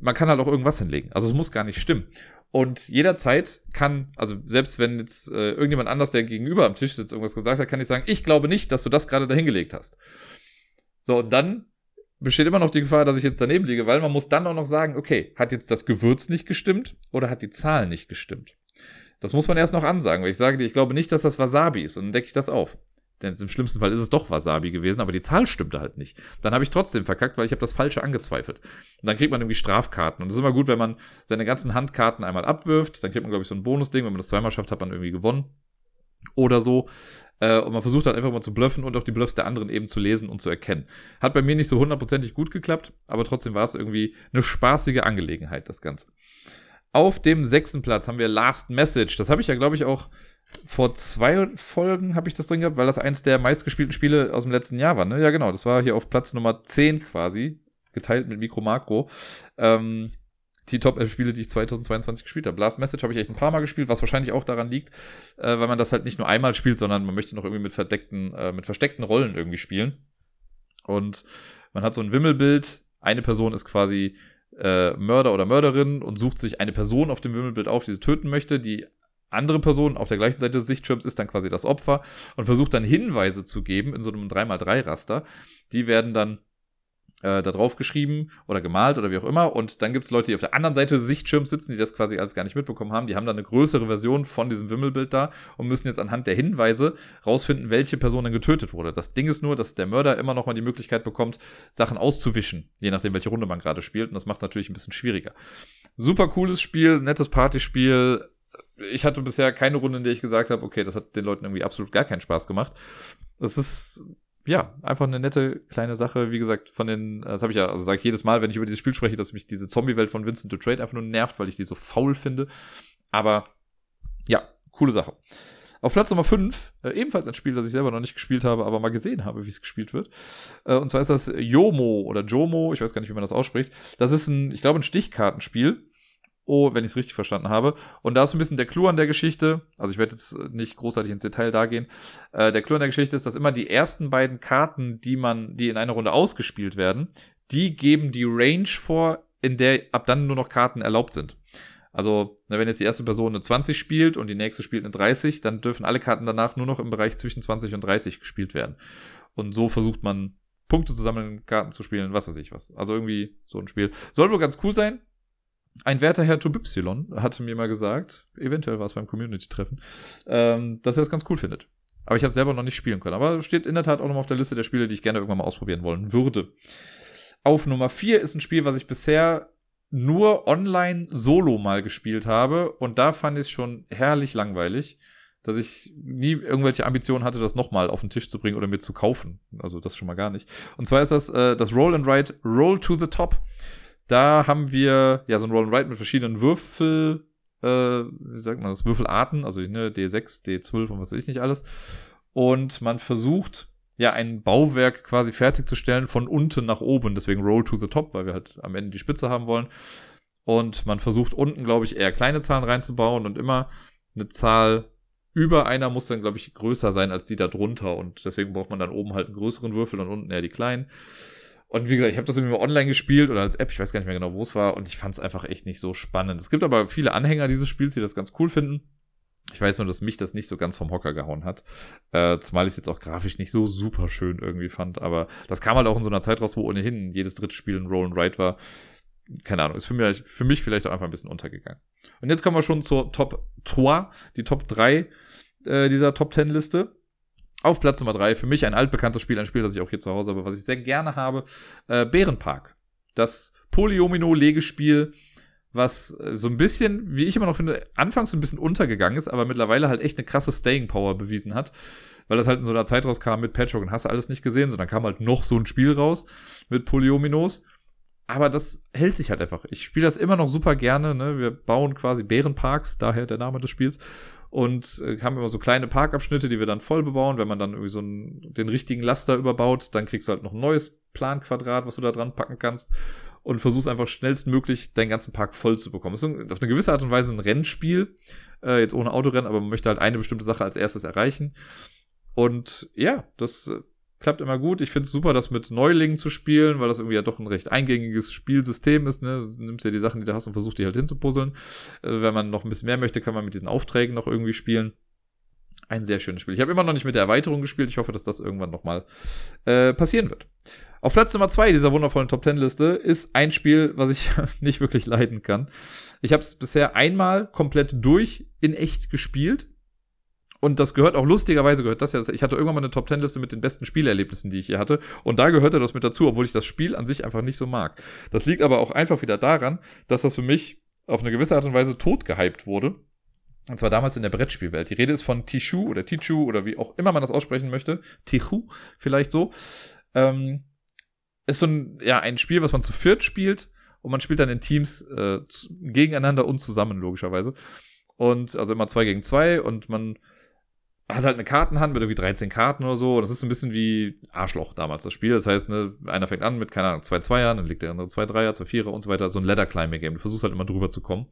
man kann halt auch irgendwas hinlegen. Also es muss gar nicht stimmen. Und jederzeit kann, also selbst wenn jetzt äh, irgendjemand anders, der gegenüber am Tisch sitzt, irgendwas gesagt hat, kann ich sagen, ich glaube nicht, dass du das gerade dahingelegt hast. So, und dann besteht immer noch die Gefahr, dass ich jetzt daneben liege, weil man muss dann auch noch sagen, okay, hat jetzt das Gewürz nicht gestimmt oder hat die Zahl nicht gestimmt? Das muss man erst noch ansagen, weil ich sage dir, ich glaube nicht, dass das Wasabi ist und dann decke ich das auf. Denn im schlimmsten Fall ist es doch Wasabi gewesen, aber die Zahl stimmte halt nicht. Dann habe ich trotzdem verkackt, weil ich habe das Falsche angezweifelt. Und dann kriegt man irgendwie Strafkarten. Und das ist immer gut, wenn man seine ganzen Handkarten einmal abwirft. Dann kriegt man, glaube ich, so ein Bonusding. Wenn man das zweimal schafft, hat man irgendwie gewonnen. Oder so. Äh, und man versucht halt einfach mal zu bluffen und auch die Bluffs der anderen eben zu lesen und zu erkennen. Hat bei mir nicht so hundertprozentig gut geklappt, aber trotzdem war es irgendwie eine spaßige Angelegenheit, das Ganze. Auf dem sechsten Platz haben wir Last Message. Das habe ich ja, glaube ich, auch vor zwei Folgen habe ich das drin gehabt, weil das eins der meistgespielten Spiele aus dem letzten Jahr war. Ne? Ja, genau. Das war hier auf Platz Nummer 10 quasi, geteilt mit Mikro Makro. Ähm, die Top 11 Spiele, die ich 2022 gespielt habe. Last Message habe ich echt ein paar Mal gespielt, was wahrscheinlich auch daran liegt, äh, weil man das halt nicht nur einmal spielt, sondern man möchte noch irgendwie mit verdeckten, äh, mit versteckten Rollen irgendwie spielen. Und man hat so ein Wimmelbild. Eine Person ist quasi äh, Mörder oder Mörderin und sucht sich eine Person auf dem Wimmelbild auf, die sie töten möchte. Die andere Person auf der gleichen Seite des Sichtschirms ist dann quasi das Opfer und versucht dann Hinweise zu geben in so einem 3x3-Raster. Die werden dann äh, da drauf geschrieben oder gemalt oder wie auch immer. Und dann gibt es Leute, die auf der anderen Seite des Sichtschirms sitzen, die das quasi alles gar nicht mitbekommen haben. Die haben dann eine größere Version von diesem Wimmelbild da und müssen jetzt anhand der Hinweise rausfinden, welche Person dann getötet wurde. Das Ding ist nur, dass der Mörder immer noch mal die Möglichkeit bekommt, Sachen auszuwischen, je nachdem, welche Runde man gerade spielt. Und das macht es natürlich ein bisschen schwieriger. Super cooles Spiel, nettes Partyspiel, ich hatte bisher keine Runde, in der ich gesagt habe, okay, das hat den Leuten irgendwie absolut gar keinen Spaß gemacht. Das ist ja einfach eine nette kleine Sache. Wie gesagt, von den, das habe ich ja, also sage ich jedes Mal, wenn ich über dieses Spiel spreche, dass mich diese Zombie-Welt von Vincent to Trade einfach nur nervt, weil ich die so faul finde. Aber ja, coole Sache. Auf Platz Nummer 5, äh, ebenfalls ein Spiel, das ich selber noch nicht gespielt habe, aber mal gesehen habe, wie es gespielt wird. Äh, und zwar ist das Yomo oder Jomo, ich weiß gar nicht, wie man das ausspricht. Das ist ein, ich glaube, ein Stichkartenspiel Oh, wenn ich es richtig verstanden habe. Und da ist ein bisschen der Clou an der Geschichte. Also ich werde jetzt nicht großartig ins Detail da gehen. Äh, der Clou an der Geschichte ist, dass immer die ersten beiden Karten, die man, die in einer Runde ausgespielt werden, die geben die Range vor, in der ab dann nur noch Karten erlaubt sind. Also, wenn jetzt die erste Person eine 20 spielt und die nächste spielt eine 30, dann dürfen alle Karten danach nur noch im Bereich zwischen 20 und 30 gespielt werden. Und so versucht man Punkte zu sammeln, Karten zu spielen, was weiß ich was. Also irgendwie so ein Spiel. Soll wohl ganz cool sein. Ein werter Herr Tobypsilon hatte mir mal gesagt, eventuell war es beim Community-Treffen, ähm, dass er es ganz cool findet. Aber ich habe selber noch nicht spielen können. Aber steht in der Tat auch noch auf der Liste der Spiele, die ich gerne irgendwann mal ausprobieren wollen würde. Auf Nummer 4 ist ein Spiel, was ich bisher nur online solo mal gespielt habe. Und da fand ich es schon herrlich langweilig, dass ich nie irgendwelche Ambitionen hatte, das nochmal auf den Tisch zu bringen oder mir zu kaufen. Also das schon mal gar nicht. Und zwar ist das äh, das Roll and Write Roll to the Top. Da haben wir ja so ein Roll and Write mit verschiedenen Würfel, äh, wie sagt man das, Würfelarten, also ne, D6, D12 und was weiß ich nicht alles. Und man versucht ja ein Bauwerk quasi fertigzustellen von unten nach oben, deswegen Roll to the Top, weil wir halt am Ende die Spitze haben wollen. Und man versucht unten, glaube ich, eher kleine Zahlen reinzubauen und immer eine Zahl über einer muss dann, glaube ich, größer sein als die da drunter. Und deswegen braucht man dann oben halt einen größeren Würfel und unten eher die kleinen. Und wie gesagt, ich habe das irgendwie mal online gespielt oder als App, ich weiß gar nicht mehr genau, wo es war, und ich fand es einfach echt nicht so spannend. Es gibt aber viele Anhänger dieses Spiels, die das ganz cool finden. Ich weiß nur, dass mich das nicht so ganz vom Hocker gehauen hat. Äh, zumal ich es jetzt auch grafisch nicht so super schön irgendwie fand. Aber das kam halt auch in so einer Zeit raus, wo ohnehin jedes dritte Spiel ein Roll and Write war. Keine Ahnung, ist für mich, für mich vielleicht auch einfach ein bisschen untergegangen. Und jetzt kommen wir schon zur Top 3, die Top 3 äh, dieser Top 10 Liste. Auf Platz Nummer drei für mich ein altbekanntes Spiel, ein Spiel, das ich auch hier zu Hause habe, was ich sehr gerne habe, äh, Bärenpark. Das Polyomino-Legespiel, was so ein bisschen, wie ich immer noch finde, anfangs ein bisschen untergegangen ist, aber mittlerweile halt echt eine krasse Staying Power bewiesen hat, weil das halt in so einer Zeit rauskam mit Patchwork und hast alles nicht gesehen, sondern kam halt noch so ein Spiel raus mit Polyominos. Aber das hält sich halt einfach. Ich spiele das immer noch super gerne. Ne? Wir bauen quasi Bärenparks, daher der Name des Spiels und äh, haben immer so kleine Parkabschnitte, die wir dann voll bebauen. Wenn man dann irgendwie so einen, den richtigen Laster überbaut, dann kriegst du halt noch ein neues Planquadrat, was du da dran packen kannst und versuchst einfach schnellstmöglich deinen ganzen Park voll zu bekommen. Ist auf eine gewisse Art und Weise ein Rennspiel, äh, jetzt ohne Autorennen, aber man möchte halt eine bestimmte Sache als erstes erreichen. Und ja, das äh, klappt immer gut. Ich finde es super, das mit Neulingen zu spielen, weil das irgendwie ja doch ein recht eingängiges Spielsystem ist. Ne? Du nimmst ja die Sachen, die du hast und versuchst die halt hinzupuzzeln. Äh, wenn man noch ein bisschen mehr möchte, kann man mit diesen Aufträgen noch irgendwie spielen. Ein sehr schönes Spiel. Ich habe immer noch nicht mit der Erweiterung gespielt. Ich hoffe, dass das irgendwann nochmal äh, passieren wird. Auf Platz Nummer zwei dieser wundervollen Top Ten Liste ist ein Spiel, was ich nicht wirklich leiden kann. Ich habe es bisher einmal komplett durch in echt gespielt. Und das gehört auch lustigerweise gehört das ja. Ich hatte irgendwann mal eine Top Ten Liste mit den besten Spielerlebnissen, die ich hier hatte. Und da gehörte das mit dazu, obwohl ich das Spiel an sich einfach nicht so mag. Das liegt aber auch einfach wieder daran, dass das für mich auf eine gewisse Art und Weise tot wurde. Und zwar damals in der Brettspielwelt. Die Rede ist von Tishu oder Tichu oder wie auch immer man das aussprechen möchte. Tichu, vielleicht so. Ähm, ist so ein, ja, ein Spiel, was man zu viert spielt. Und man spielt dann in Teams äh, gegeneinander und zusammen, logischerweise. Und also immer zwei gegen zwei und man hat halt eine Kartenhand mit irgendwie 13 Karten oder so. Das ist ein bisschen wie Arschloch damals, das Spiel. Das heißt, ne, einer fängt an mit, keine Ahnung, zwei Zweiern, dann legt der andere zwei Dreier, zwei Vierer und so weiter. So ein Ladder Climbing Game. Du versuchst halt immer drüber zu kommen.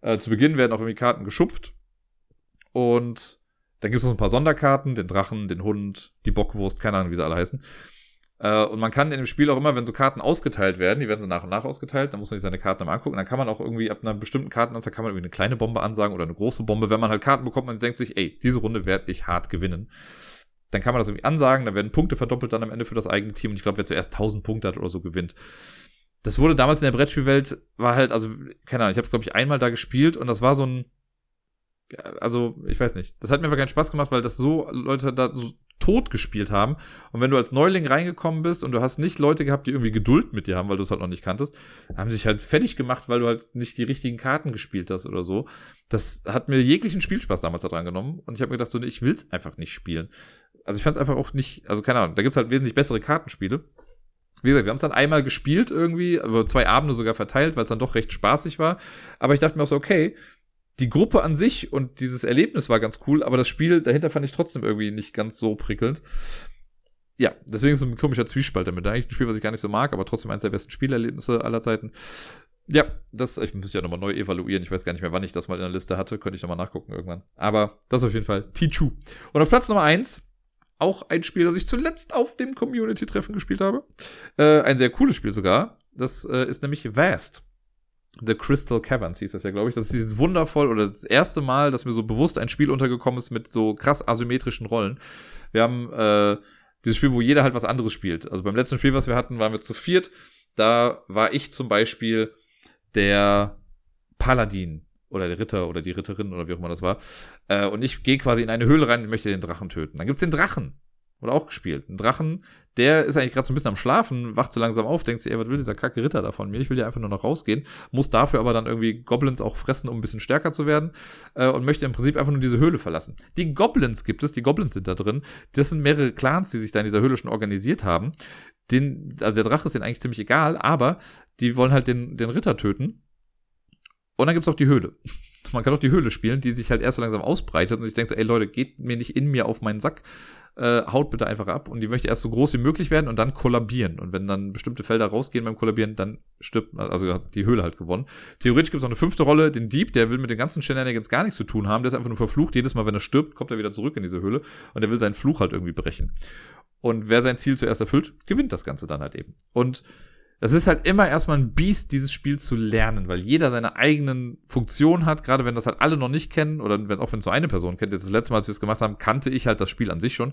Äh, zu Beginn werden auch irgendwie Karten geschupft. Und dann gibt es noch ein paar Sonderkarten, den Drachen, den Hund, die Bockwurst, keine Ahnung, wie sie alle heißen. Äh, und man kann in dem Spiel auch immer, wenn so Karten ausgeteilt werden, die werden so nach und nach ausgeteilt, dann muss man sich seine Karten mal angucken. Dann kann man auch irgendwie ab einer bestimmten Kartenanzahl kann man irgendwie eine kleine Bombe ansagen oder eine große Bombe. Wenn man halt Karten bekommt, man denkt sich, ey, diese Runde werde ich hart gewinnen. Dann kann man das irgendwie ansagen, dann werden Punkte verdoppelt dann am Ende für das eigene Team. Und ich glaube, wer zuerst 1000 Punkte hat oder so gewinnt. Das wurde damals in der Brettspielwelt, war halt, also, keine Ahnung, ich habe glaube ich einmal da gespielt und das war so ein, also, ich weiß nicht. Das hat mir einfach keinen Spaß gemacht, weil das so Leute da so tot gespielt haben. Und wenn du als Neuling reingekommen bist und du hast nicht Leute gehabt, die irgendwie Geduld mit dir haben, weil du es halt noch nicht kanntest, haben sich halt fertig gemacht, weil du halt nicht die richtigen Karten gespielt hast oder so. Das hat mir jeglichen Spielspaß damals daran genommen. Und ich habe mir gedacht, so, ich will es einfach nicht spielen. Also ich fand es einfach auch nicht, also keine Ahnung, da gibt's halt wesentlich bessere Kartenspiele. Wie gesagt, wir haben es dann einmal gespielt irgendwie, aber zwei Abende sogar verteilt, weil es dann doch recht spaßig war. Aber ich dachte mir auch so, okay, die Gruppe an sich und dieses Erlebnis war ganz cool, aber das Spiel dahinter fand ich trotzdem irgendwie nicht ganz so prickelnd. Ja, deswegen ist es ein komischer Zwiespalt damit. Eigentlich ein Spiel, was ich gar nicht so mag, aber trotzdem eines der besten Spielerlebnisse aller Zeiten. Ja, das, ich muss ja nochmal neu evaluieren. Ich weiß gar nicht mehr, wann ich das mal in der Liste hatte. Könnte ich nochmal nachgucken irgendwann. Aber das auf jeden Fall Tichu. Und auf Platz Nummer eins auch ein Spiel, das ich zuletzt auf dem Community-Treffen gespielt habe. Äh, ein sehr cooles Spiel sogar. Das äh, ist nämlich Vast. The Crystal Caverns hieß das ja, glaube ich. Das ist dieses wundervoll oder das erste Mal, dass mir so bewusst ein Spiel untergekommen ist mit so krass asymmetrischen Rollen. Wir haben äh, dieses Spiel, wo jeder halt was anderes spielt. Also beim letzten Spiel, was wir hatten, waren wir zu viert. Da war ich zum Beispiel der Paladin oder der Ritter oder die Ritterin oder wie auch immer das war. Äh, und ich gehe quasi in eine Höhle rein und möchte den Drachen töten. Dann gibt's den Drachen. Oder auch gespielt. Ein Drachen, der ist eigentlich gerade so ein bisschen am Schlafen, wacht so langsam auf, denkt sich, ey, was will dieser kacke Ritter da von mir? Ich will ja einfach nur noch rausgehen, muss dafür aber dann irgendwie Goblins auch fressen, um ein bisschen stärker zu werden äh, und möchte im Prinzip einfach nur diese Höhle verlassen. Die Goblins gibt es, die Goblins sind da drin. Das sind mehrere Clans, die sich da in dieser Höhle schon organisiert haben. Den, also der Drache ist denen eigentlich ziemlich egal, aber die wollen halt den, den Ritter töten. Und dann gibt's auch die Höhle. Man kann auch die Höhle spielen, die sich halt erst so langsam ausbreitet und sich denkt so, ey Leute, geht mir nicht in mir auf meinen Sack, äh, haut bitte einfach ab. Und die möchte erst so groß wie möglich werden und dann kollabieren. Und wenn dann bestimmte Felder rausgehen beim Kollabieren, dann stirbt, also hat die Höhle halt gewonnen. Theoretisch gibt es noch eine fünfte Rolle, den Dieb, der will mit den ganzen Shenanigans gar nichts zu tun haben. Der ist einfach nur verflucht. Jedes Mal, wenn er stirbt, kommt er wieder zurück in diese Höhle und der will seinen Fluch halt irgendwie brechen. Und wer sein Ziel zuerst erfüllt, gewinnt das Ganze dann halt eben. Und das ist halt immer erstmal ein Biest, dieses Spiel zu lernen, weil jeder seine eigenen Funktionen hat, gerade wenn das halt alle noch nicht kennen, oder wenn, auch wenn es so eine Person kennt. Jetzt das letzte Mal, als wir es gemacht haben, kannte ich halt das Spiel an sich schon.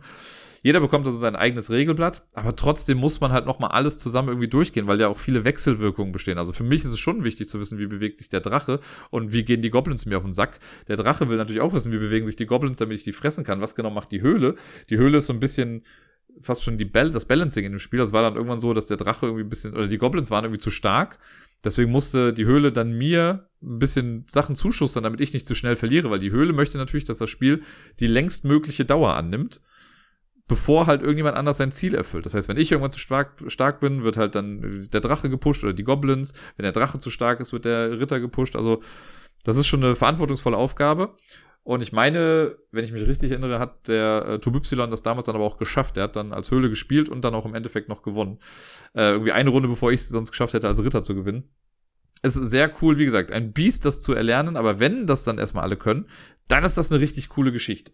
Jeder bekommt also sein eigenes Regelblatt, aber trotzdem muss man halt nochmal alles zusammen irgendwie durchgehen, weil ja auch viele Wechselwirkungen bestehen. Also für mich ist es schon wichtig zu wissen, wie bewegt sich der Drache und wie gehen die Goblins mir auf den Sack. Der Drache will natürlich auch wissen, wie bewegen sich die Goblins, damit ich die fressen kann. Was genau macht die Höhle? Die Höhle ist so ein bisschen fast schon die Ball das Balancing in dem Spiel. Das war dann irgendwann so, dass der Drache irgendwie ein bisschen, oder die Goblins waren irgendwie zu stark. Deswegen musste die Höhle dann mir ein bisschen Sachen zuschustern, damit ich nicht zu schnell verliere, weil die Höhle möchte natürlich, dass das Spiel die längstmögliche Dauer annimmt, bevor halt irgendjemand anders sein Ziel erfüllt. Das heißt, wenn ich irgendwann zu stark, stark bin, wird halt dann der Drache gepusht oder die Goblins. Wenn der Drache zu stark ist, wird der Ritter gepusht. Also, das ist schon eine verantwortungsvolle Aufgabe. Und ich meine, wenn ich mich richtig erinnere, hat der äh, Tubypsilon das damals dann aber auch geschafft. Er hat dann als Höhle gespielt und dann auch im Endeffekt noch gewonnen. Äh, irgendwie eine Runde, bevor ich es sonst geschafft hätte, als Ritter zu gewinnen. Es ist sehr cool, wie gesagt, ein Biest, das zu erlernen, aber wenn das dann erstmal alle können, dann ist das eine richtig coole Geschichte.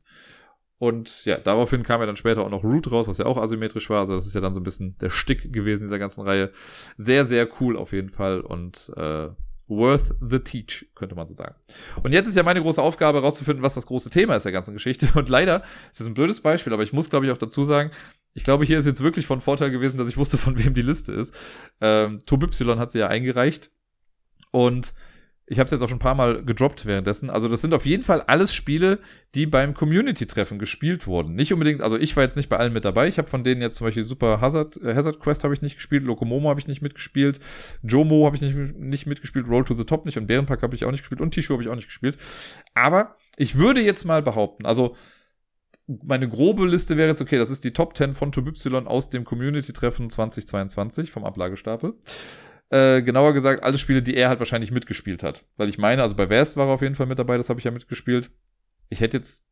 Und ja, daraufhin kam ja dann später auch noch Root raus, was ja auch asymmetrisch war. Also das ist ja dann so ein bisschen der Stick gewesen dieser ganzen Reihe. Sehr, sehr cool auf jeden Fall. Und äh, worth the teach, könnte man so sagen. Und jetzt ist ja meine große Aufgabe, herauszufinden, was das große Thema ist der ganzen Geschichte. Und leider ist es ein blödes Beispiel, aber ich muss, glaube ich, auch dazu sagen, ich glaube, hier ist jetzt wirklich von Vorteil gewesen, dass ich wusste, von wem die Liste ist. Ähm, Y hat sie ja eingereicht. Und ich habe es jetzt auch schon ein paar Mal gedroppt währenddessen. Also das sind auf jeden Fall alles Spiele, die beim Community-Treffen gespielt wurden. Nicht unbedingt, also ich war jetzt nicht bei allen mit dabei. Ich habe von denen jetzt zum Beispiel Super Hazard, äh, Hazard Quest habe ich nicht gespielt, Locomomo habe ich nicht mitgespielt, Jomo habe ich nicht, nicht mitgespielt, Roll to the Top nicht und Bärenpark habe ich auch nicht gespielt und Tishu habe ich auch nicht gespielt. Aber ich würde jetzt mal behaupten, also meine grobe Liste wäre jetzt, okay, das ist die Top 10 von TubyY aus dem Community-Treffen 2022 vom Ablagestapel. Äh, genauer gesagt, alle Spiele, die er halt wahrscheinlich mitgespielt hat. Weil ich meine, also bei West war er auf jeden Fall mit dabei, das habe ich ja mitgespielt. Ich hätte jetzt,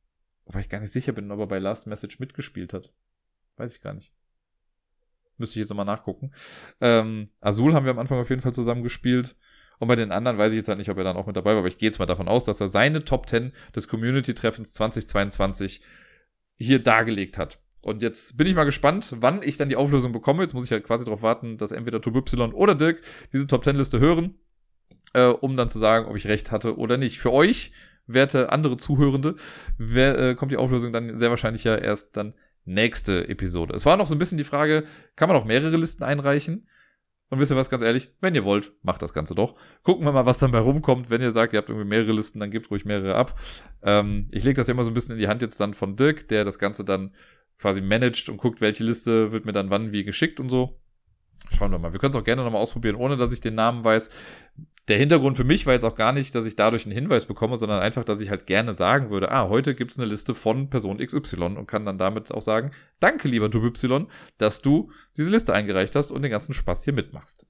weil ich gar nicht sicher bin, ob er bei Last Message mitgespielt hat. Weiß ich gar nicht. Müsste ich jetzt nochmal nachgucken. Ähm, Azul haben wir am Anfang auf jeden Fall zusammen gespielt. Und bei den anderen weiß ich jetzt halt nicht, ob er dann auch mit dabei war, aber ich gehe jetzt mal davon aus, dass er seine Top 10 des Community-Treffens 2022 hier dargelegt hat. Und jetzt bin ich mal gespannt, wann ich dann die Auflösung bekomme. Jetzt muss ich halt quasi darauf warten, dass entweder Y oder Dirk diese Top 10 Liste hören, äh, um dann zu sagen, ob ich recht hatte oder nicht. Für euch, werte andere Zuhörende, wer, äh, kommt die Auflösung dann sehr wahrscheinlich ja erst dann nächste Episode. Es war noch so ein bisschen die Frage, kann man auch mehrere Listen einreichen? Und wisst ihr was, ganz ehrlich, wenn ihr wollt, macht das Ganze doch. Gucken wir mal, was dann bei rumkommt. Wenn ihr sagt, ihr habt irgendwie mehrere Listen, dann gebt ruhig mehrere ab. Ähm, ich lege das ja immer so ein bisschen in die Hand jetzt dann von Dirk, der das Ganze dann quasi managt und guckt, welche Liste wird mir dann wann wie geschickt und so. Schauen wir mal. Wir können es auch gerne nochmal ausprobieren, ohne dass ich den Namen weiß. Der Hintergrund für mich war jetzt auch gar nicht, dass ich dadurch einen Hinweis bekomme, sondern einfach, dass ich halt gerne sagen würde, ah, heute gibt es eine Liste von Person XY und kann dann damit auch sagen, danke lieber du Y, dass du diese Liste eingereicht hast und den ganzen Spaß hier mitmachst.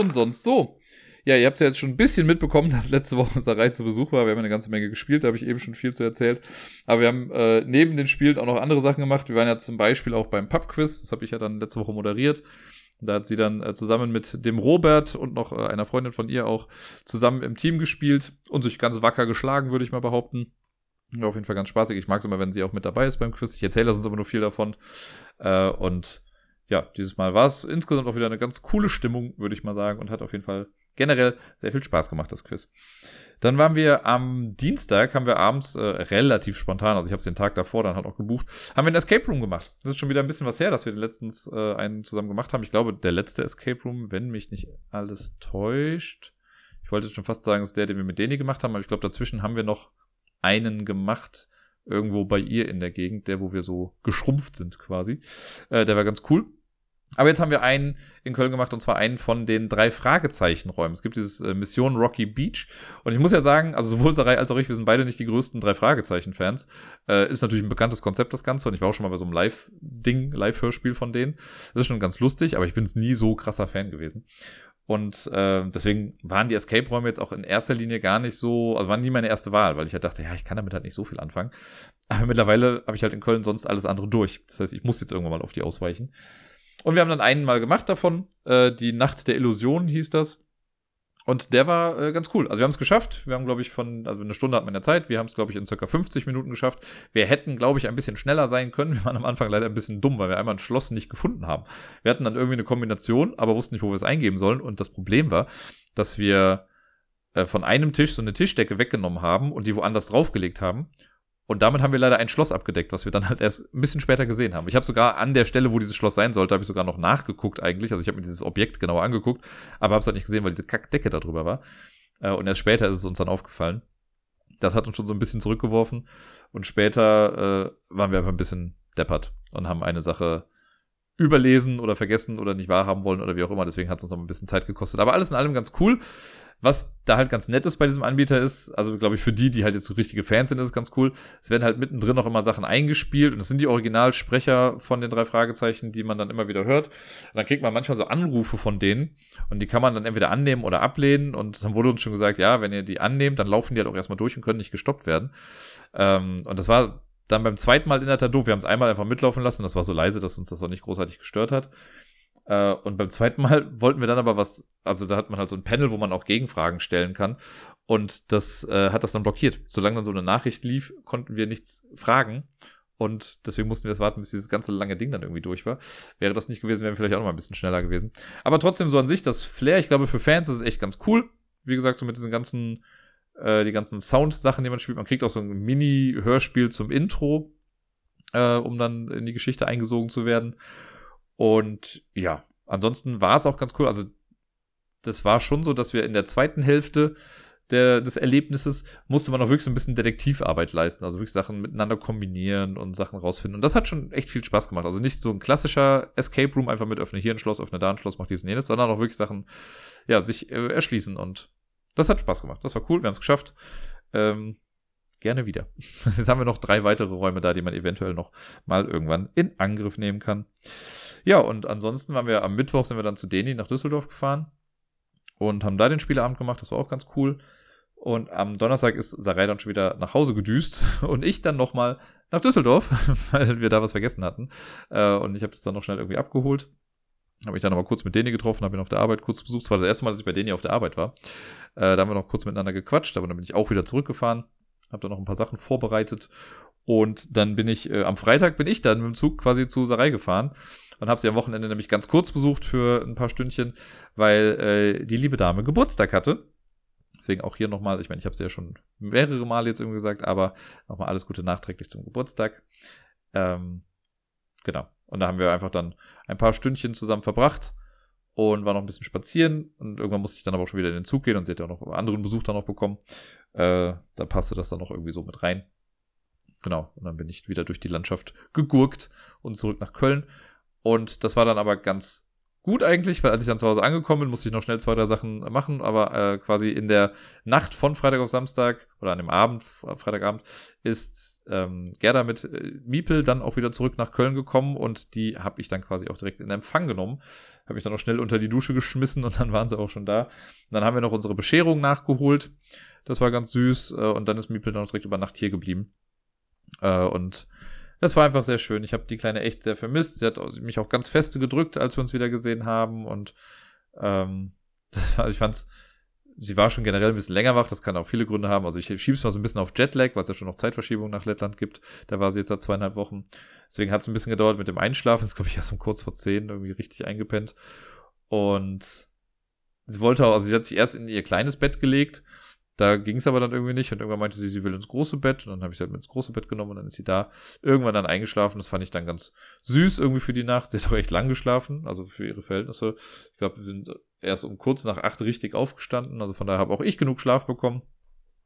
Und sonst so. Ja, ihr habt ja jetzt schon ein bisschen mitbekommen, dass letzte Woche Sarai zu Besuch war. Wir haben eine ganze Menge gespielt, da habe ich eben schon viel zu erzählt. Aber wir haben äh, neben den Spielen auch noch andere Sachen gemacht. Wir waren ja zum Beispiel auch beim Pub-Quiz. Das habe ich ja dann letzte Woche moderiert. Da hat sie dann äh, zusammen mit dem Robert und noch äh, einer Freundin von ihr auch zusammen im Team gespielt und sich ganz wacker geschlagen, würde ich mal behaupten. Auf jeden Fall ganz spaßig. Ich mag es immer, wenn sie auch mit dabei ist beim Quiz. Ich erzähle sonst aber nur viel davon. Äh, und ja, dieses Mal war es insgesamt auch wieder eine ganz coole Stimmung, würde ich mal sagen, und hat auf jeden Fall generell sehr viel Spaß gemacht, das Quiz. Dann waren wir am Dienstag, haben wir abends äh, relativ spontan, also ich habe es den Tag davor dann halt auch gebucht, haben wir einen Escape Room gemacht. Das ist schon wieder ein bisschen was her, dass wir letztens äh, einen zusammen gemacht haben. Ich glaube, der letzte Escape Room, wenn mich nicht alles täuscht. Ich wollte schon fast sagen, ist der, den wir mit Deni gemacht haben, aber ich glaube, dazwischen haben wir noch einen gemacht, irgendwo bei ihr in der Gegend, der, wo wir so geschrumpft sind quasi. Äh, der war ganz cool. Aber jetzt haben wir einen in Köln gemacht und zwar einen von den drei Fragezeichen-Räumen. Es gibt dieses äh, Mission Rocky Beach und ich muss ja sagen, also sowohl Sarai als auch ich, wir sind beide nicht die größten drei Fragezeichen-Fans. Äh, ist natürlich ein bekanntes Konzept das Ganze und ich war auch schon mal bei so einem Live-Ding, Live-Hörspiel von denen. Das ist schon ganz lustig, aber ich bin es nie so krasser Fan gewesen. Und äh, deswegen waren die Escape-Räume jetzt auch in erster Linie gar nicht so, also waren nie meine erste Wahl, weil ich halt dachte, ja, ich kann damit halt nicht so viel anfangen. Aber mittlerweile habe ich halt in Köln sonst alles andere durch. Das heißt, ich muss jetzt irgendwann mal auf die ausweichen. Und wir haben dann einen mal gemacht davon. Äh, die Nacht der Illusion hieß das. Und der war äh, ganz cool. Also wir haben es geschafft. Wir haben, glaube ich, von, also eine Stunde hat man ja Zeit. Wir haben es, glaube ich, in circa 50 Minuten geschafft. Wir hätten, glaube ich, ein bisschen schneller sein können. Wir waren am Anfang leider ein bisschen dumm, weil wir einmal ein Schloss nicht gefunden haben. Wir hatten dann irgendwie eine Kombination, aber wussten nicht, wo wir es eingeben sollen. Und das Problem war, dass wir äh, von einem Tisch so eine Tischdecke weggenommen haben und die woanders draufgelegt haben. Und damit haben wir leider ein Schloss abgedeckt, was wir dann halt erst ein bisschen später gesehen haben. Ich habe sogar an der Stelle, wo dieses Schloss sein sollte, habe ich sogar noch nachgeguckt eigentlich. Also ich habe mir dieses Objekt genauer angeguckt, aber habe es halt nicht gesehen, weil diese Kackdecke da drüber war. Äh, und erst später ist es uns dann aufgefallen. Das hat uns schon so ein bisschen zurückgeworfen. Und später äh, waren wir einfach ein bisschen deppert und haben eine Sache überlesen oder vergessen oder nicht wahrhaben wollen oder wie auch immer. Deswegen hat es uns noch ein bisschen Zeit gekostet. Aber alles in allem ganz cool. Was da halt ganz nett ist bei diesem Anbieter ist, also glaube ich für die, die halt jetzt so richtige Fans sind, ist es ganz cool. Es werden halt mittendrin noch immer Sachen eingespielt und das sind die Originalsprecher von den drei Fragezeichen, die man dann immer wieder hört. Und dann kriegt man manchmal so Anrufe von denen und die kann man dann entweder annehmen oder ablehnen und dann wurde uns schon gesagt, ja, wenn ihr die annehmt, dann laufen die halt auch erstmal durch und können nicht gestoppt werden. Ähm, und das war dann beim zweiten Mal in der Tat doof. Wir haben es einmal einfach mitlaufen lassen. Das war so leise, dass uns das auch nicht großartig gestört hat. Äh, und beim zweiten Mal wollten wir dann aber was, also da hat man halt so ein Panel, wo man auch Gegenfragen stellen kann. Und das äh, hat das dann blockiert. Solange dann so eine Nachricht lief, konnten wir nichts fragen. Und deswegen mussten wir es warten, bis dieses ganze lange Ding dann irgendwie durch war. Wäre das nicht gewesen, wären wir vielleicht auch noch mal ein bisschen schneller gewesen. Aber trotzdem so an sich, das Flair, ich glaube, für Fans ist es echt ganz cool. Wie gesagt, so mit diesen ganzen äh, die ganzen Sound-Sachen, die man spielt. Man kriegt auch so ein Mini-Hörspiel zum Intro, äh, um dann in die Geschichte eingesogen zu werden. Und ja, ansonsten war es auch ganz cool. Also, das war schon so, dass wir in der zweiten Hälfte der, des Erlebnisses musste man auch wirklich so ein bisschen Detektivarbeit leisten, also wirklich Sachen miteinander kombinieren und Sachen rausfinden. Und das hat schon echt viel Spaß gemacht. Also nicht so ein klassischer Escape Room, einfach mit öffne hier ein Schloss, öffne da ein Schloss, mach dies und jenes, sondern auch wirklich Sachen, ja, sich äh, erschließen und das hat Spaß gemacht. Das war cool. Wir haben es geschafft. Ähm, gerne wieder. Jetzt haben wir noch drei weitere Räume da, die man eventuell noch mal irgendwann in Angriff nehmen kann. Ja, und ansonsten waren wir am Mittwoch sind wir dann zu Deni nach Düsseldorf gefahren und haben da den Spieleabend gemacht. Das war auch ganz cool. Und am Donnerstag ist Sarai dann schon wieder nach Hause gedüst und ich dann nochmal nach Düsseldorf, weil wir da was vergessen hatten. Äh, und ich habe das dann noch schnell irgendwie abgeholt. Habe ich dann aber kurz mit Deni getroffen, habe ihn auf der Arbeit kurz besucht. Das war das erste Mal, dass ich bei Deni auf der Arbeit war. Äh, da haben wir noch kurz miteinander gequatscht, aber dann bin ich auch wieder zurückgefahren. Habe da noch ein paar Sachen vorbereitet. Und dann bin ich, äh, am Freitag bin ich dann mit dem Zug quasi zu Sarai gefahren und habe sie am Wochenende nämlich ganz kurz besucht für ein paar Stündchen, weil äh, die liebe Dame Geburtstag hatte. Deswegen auch hier nochmal, ich meine, ich habe es ja schon mehrere Male jetzt irgendwie gesagt, aber nochmal alles Gute nachträglich zum Geburtstag. Ähm, genau. Und da haben wir einfach dann ein paar Stündchen zusammen verbracht und war noch ein bisschen spazieren. Und irgendwann musste ich dann aber auch schon wieder in den Zug gehen und sie hat ja auch noch anderen Besuch dann noch bekommen. Äh, da passte das dann noch irgendwie so mit rein. Genau. Und dann bin ich wieder durch die Landschaft gegurkt und zurück nach Köln. Und das war dann aber ganz gut eigentlich, weil als ich dann zu Hause angekommen bin, musste ich noch schnell zwei, drei Sachen machen, aber äh, quasi in der Nacht von Freitag auf Samstag oder an dem Abend, Freitagabend, ist ähm, Gerda mit äh, Miepel dann auch wieder zurück nach Köln gekommen und die habe ich dann quasi auch direkt in Empfang genommen. Habe ich dann noch schnell unter die Dusche geschmissen und dann waren sie auch schon da. Und dann haben wir noch unsere Bescherung nachgeholt. Das war ganz süß äh, und dann ist Miepel dann auch direkt über Nacht hier geblieben. Äh, und das war einfach sehr schön. Ich habe die Kleine echt sehr vermisst. Sie hat mich auch ganz feste gedrückt, als wir uns wieder gesehen haben. Und ähm, war, ich fand's, sie war schon generell ein bisschen länger wach. Das kann auch viele Gründe haben. Also ich schieb's mal so ein bisschen auf Jetlag, weil es ja schon noch Zeitverschiebung nach Lettland gibt. Da war sie jetzt seit zweieinhalb Wochen. Deswegen hat es ein bisschen gedauert mit dem Einschlafen. Das glaube ich erst um kurz vor zehn irgendwie richtig eingepennt. Und sie wollte auch, also sie hat sich erst in ihr kleines Bett gelegt da ging es aber dann irgendwie nicht und irgendwann meinte sie, sie will ins große Bett und dann habe ich sie halt mit ins große Bett genommen und dann ist sie da irgendwann dann eingeschlafen. Das fand ich dann ganz süß irgendwie für die Nacht. Sie hat auch echt lang geschlafen, also für ihre Verhältnisse. Ich glaube, wir sind erst um kurz nach acht richtig aufgestanden, also von daher habe auch ich genug Schlaf bekommen.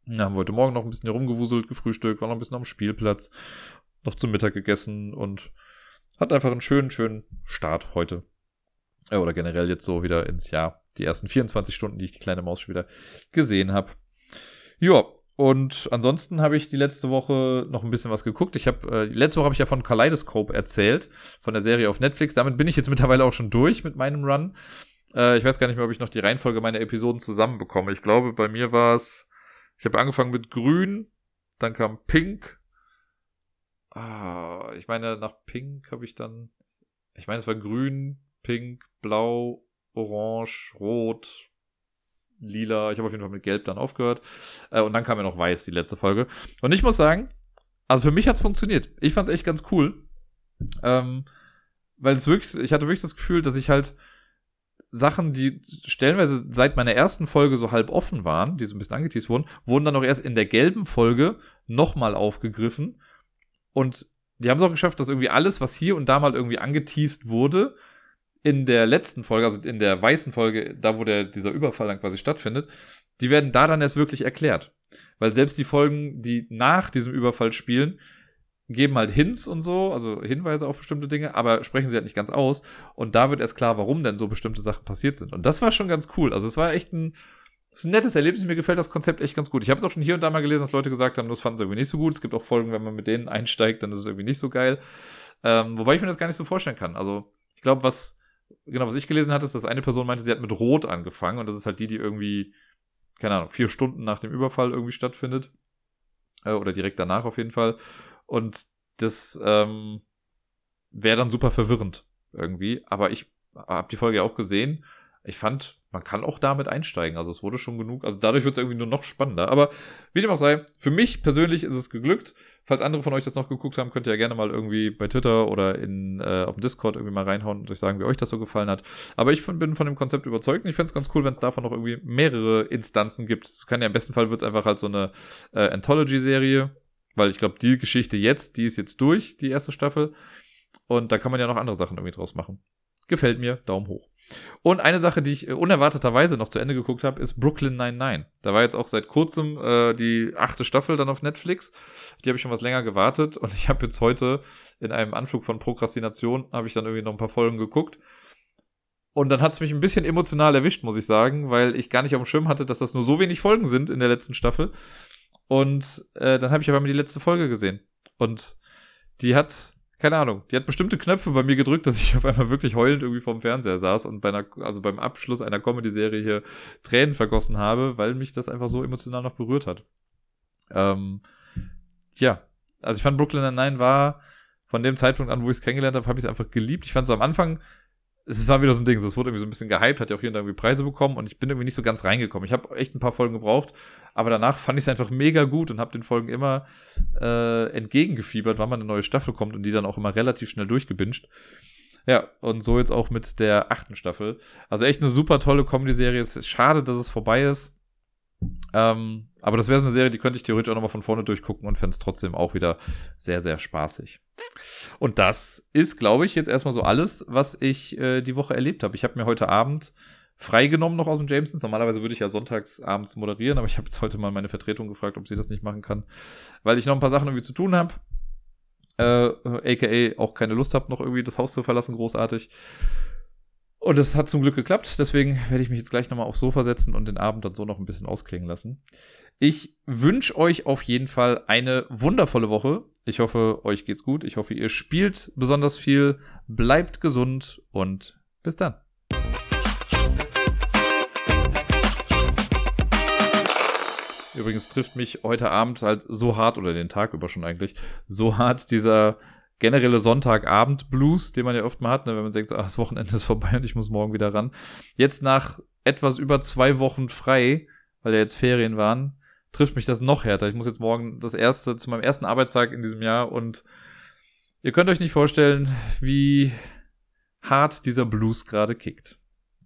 Dann haben wir heute Morgen noch ein bisschen herumgewuselt, gefrühstückt, war noch ein bisschen am Spielplatz, noch zum Mittag gegessen und hat einfach einen schönen, schönen Start heute. Oder generell jetzt so wieder ins Jahr. Die ersten 24 Stunden, die ich die kleine Maus schon wieder gesehen habe. Ja, und ansonsten habe ich die letzte Woche noch ein bisschen was geguckt. Ich habe äh, letzte Woche habe ich ja von Kaleidoscope erzählt, von der Serie auf Netflix. Damit bin ich jetzt mittlerweile auch schon durch mit meinem Run. Äh, ich weiß gar nicht mehr, ob ich noch die Reihenfolge meiner Episoden zusammenbekomme. Ich glaube, bei mir war es, ich habe angefangen mit Grün, dann kam Pink. Ah, ich meine, nach Pink habe ich dann, ich meine, es war Grün, Pink, Blau, Orange, Rot, lila. Ich habe auf jeden Fall mit gelb dann aufgehört. Äh, und dann kam ja noch weiß, die letzte Folge. Und ich muss sagen, also für mich hat's funktioniert. Ich fand's echt ganz cool. Ähm, weil es wirklich, ich hatte wirklich das Gefühl, dass ich halt Sachen, die stellenweise seit meiner ersten Folge so halb offen waren, die so ein bisschen angeteased wurden, wurden dann auch erst in der gelben Folge nochmal aufgegriffen. Und die haben es auch geschafft, dass irgendwie alles, was hier und da mal irgendwie angeteased wurde, in der letzten Folge, also in der weißen Folge, da wo der, dieser Überfall dann quasi stattfindet, die werden da dann erst wirklich erklärt. Weil selbst die Folgen, die nach diesem Überfall spielen, geben halt Hints und so, also Hinweise auf bestimmte Dinge, aber sprechen sie halt nicht ganz aus. Und da wird erst klar, warum denn so bestimmte Sachen passiert sind. Und das war schon ganz cool. Also es war echt ein, ist ein nettes Erlebnis. Mir gefällt das Konzept echt ganz gut. Ich habe es auch schon hier und da mal gelesen, dass Leute gesagt haben, das fanden sie irgendwie nicht so gut. Es gibt auch Folgen, wenn man mit denen einsteigt, dann ist es irgendwie nicht so geil. Ähm, wobei ich mir das gar nicht so vorstellen kann. Also ich glaube, was genau was ich gelesen hatte, ist, dass eine Person meinte, sie hat mit Rot angefangen und das ist halt die, die irgendwie keine Ahnung vier Stunden nach dem Überfall irgendwie stattfindet äh, oder direkt danach auf jeden Fall. Und das ähm, wäre dann super verwirrend irgendwie. Aber ich habe die Folge auch gesehen. Ich fand, man kann auch damit einsteigen. Also es wurde schon genug. Also dadurch wird es irgendwie nur noch spannender. Aber wie dem auch sei, für mich persönlich ist es geglückt. Falls andere von euch das noch geguckt haben, könnt ihr ja gerne mal irgendwie bei Twitter oder in äh, auf dem Discord irgendwie mal reinhauen und euch sagen, wie euch das so gefallen hat. Aber ich bin von dem Konzept überzeugt und ich fände es ganz cool, wenn es davon noch irgendwie mehrere Instanzen gibt. Es kann ja im besten Fall wird es einfach halt so eine äh, Anthology-Serie weil ich glaube, die Geschichte jetzt, die ist jetzt durch, die erste Staffel. Und da kann man ja noch andere Sachen irgendwie draus machen. Gefällt mir, Daumen hoch. Und eine Sache, die ich äh, unerwarteterweise noch zu Ende geguckt habe, ist Brooklyn 99. Da war jetzt auch seit kurzem äh, die achte Staffel dann auf Netflix. Die habe ich schon was länger gewartet und ich habe jetzt heute in einem Anflug von Prokrastination habe ich dann irgendwie noch ein paar Folgen geguckt. Und dann hat es mich ein bisschen emotional erwischt, muss ich sagen, weil ich gar nicht auf dem Schirm hatte, dass das nur so wenig Folgen sind in der letzten Staffel. Und äh, dann habe ich aber mal die letzte Folge gesehen. Und die hat, keine Ahnung, die hat bestimmte Knöpfe bei mir gedrückt, dass ich auf einmal wirklich heulend irgendwie vorm Fernseher saß und bei einer, also beim Abschluss einer Comedy-Serie hier Tränen vergossen habe, weil mich das einfach so emotional noch berührt hat. Ähm, ja, also ich fand Brooklyn Nine-Nine war von dem Zeitpunkt an, wo ich es kennengelernt habe, habe ich es einfach geliebt. Ich fand so am Anfang es war wieder so ein Ding, so, es wurde irgendwie so ein bisschen gehypt, hat ja auch hier und da irgendwie Preise bekommen und ich bin irgendwie nicht so ganz reingekommen. Ich habe echt ein paar Folgen gebraucht, aber danach fand ich es einfach mega gut und habe den Folgen immer äh, entgegengefiebert, wann mal eine neue Staffel kommt und die dann auch immer relativ schnell durchgebinged. Ja, und so jetzt auch mit der achten Staffel. Also echt eine super tolle Comedy-Serie. Es ist schade, dass es vorbei ist. Ähm, aber das wäre so eine Serie, die könnte ich theoretisch auch nochmal von vorne durchgucken und fände es trotzdem auch wieder sehr, sehr spaßig. Und das ist, glaube ich, jetzt erstmal so alles, was ich äh, die Woche erlebt habe. Ich habe mir heute Abend freigenommen noch aus dem Jamesons. Normalerweise würde ich ja sonntags abends moderieren, aber ich habe jetzt heute mal meine Vertretung gefragt, ob sie das nicht machen kann, weil ich noch ein paar Sachen irgendwie zu tun habe. Äh, aka auch keine Lust habe, noch irgendwie das Haus zu verlassen, großartig. Und es hat zum Glück geklappt, deswegen werde ich mich jetzt gleich nochmal aufs Sofa setzen und den Abend dann so noch ein bisschen ausklingen lassen. Ich wünsche euch auf jeden Fall eine wundervolle Woche. Ich hoffe, euch geht's gut. Ich hoffe, ihr spielt besonders viel, bleibt gesund und bis dann. Übrigens trifft mich heute Abend halt so hart, oder den Tag über schon eigentlich, so hart dieser generelle Sonntagabend-Blues, den man ja oft mal hat, ne, wenn man denkt, ach, das Wochenende ist vorbei und ich muss morgen wieder ran. Jetzt nach etwas über zwei Wochen frei, weil ja jetzt Ferien waren, trifft mich das noch härter. Ich muss jetzt morgen das erste, zu meinem ersten Arbeitstag in diesem Jahr und ihr könnt euch nicht vorstellen, wie hart dieser Blues gerade kickt.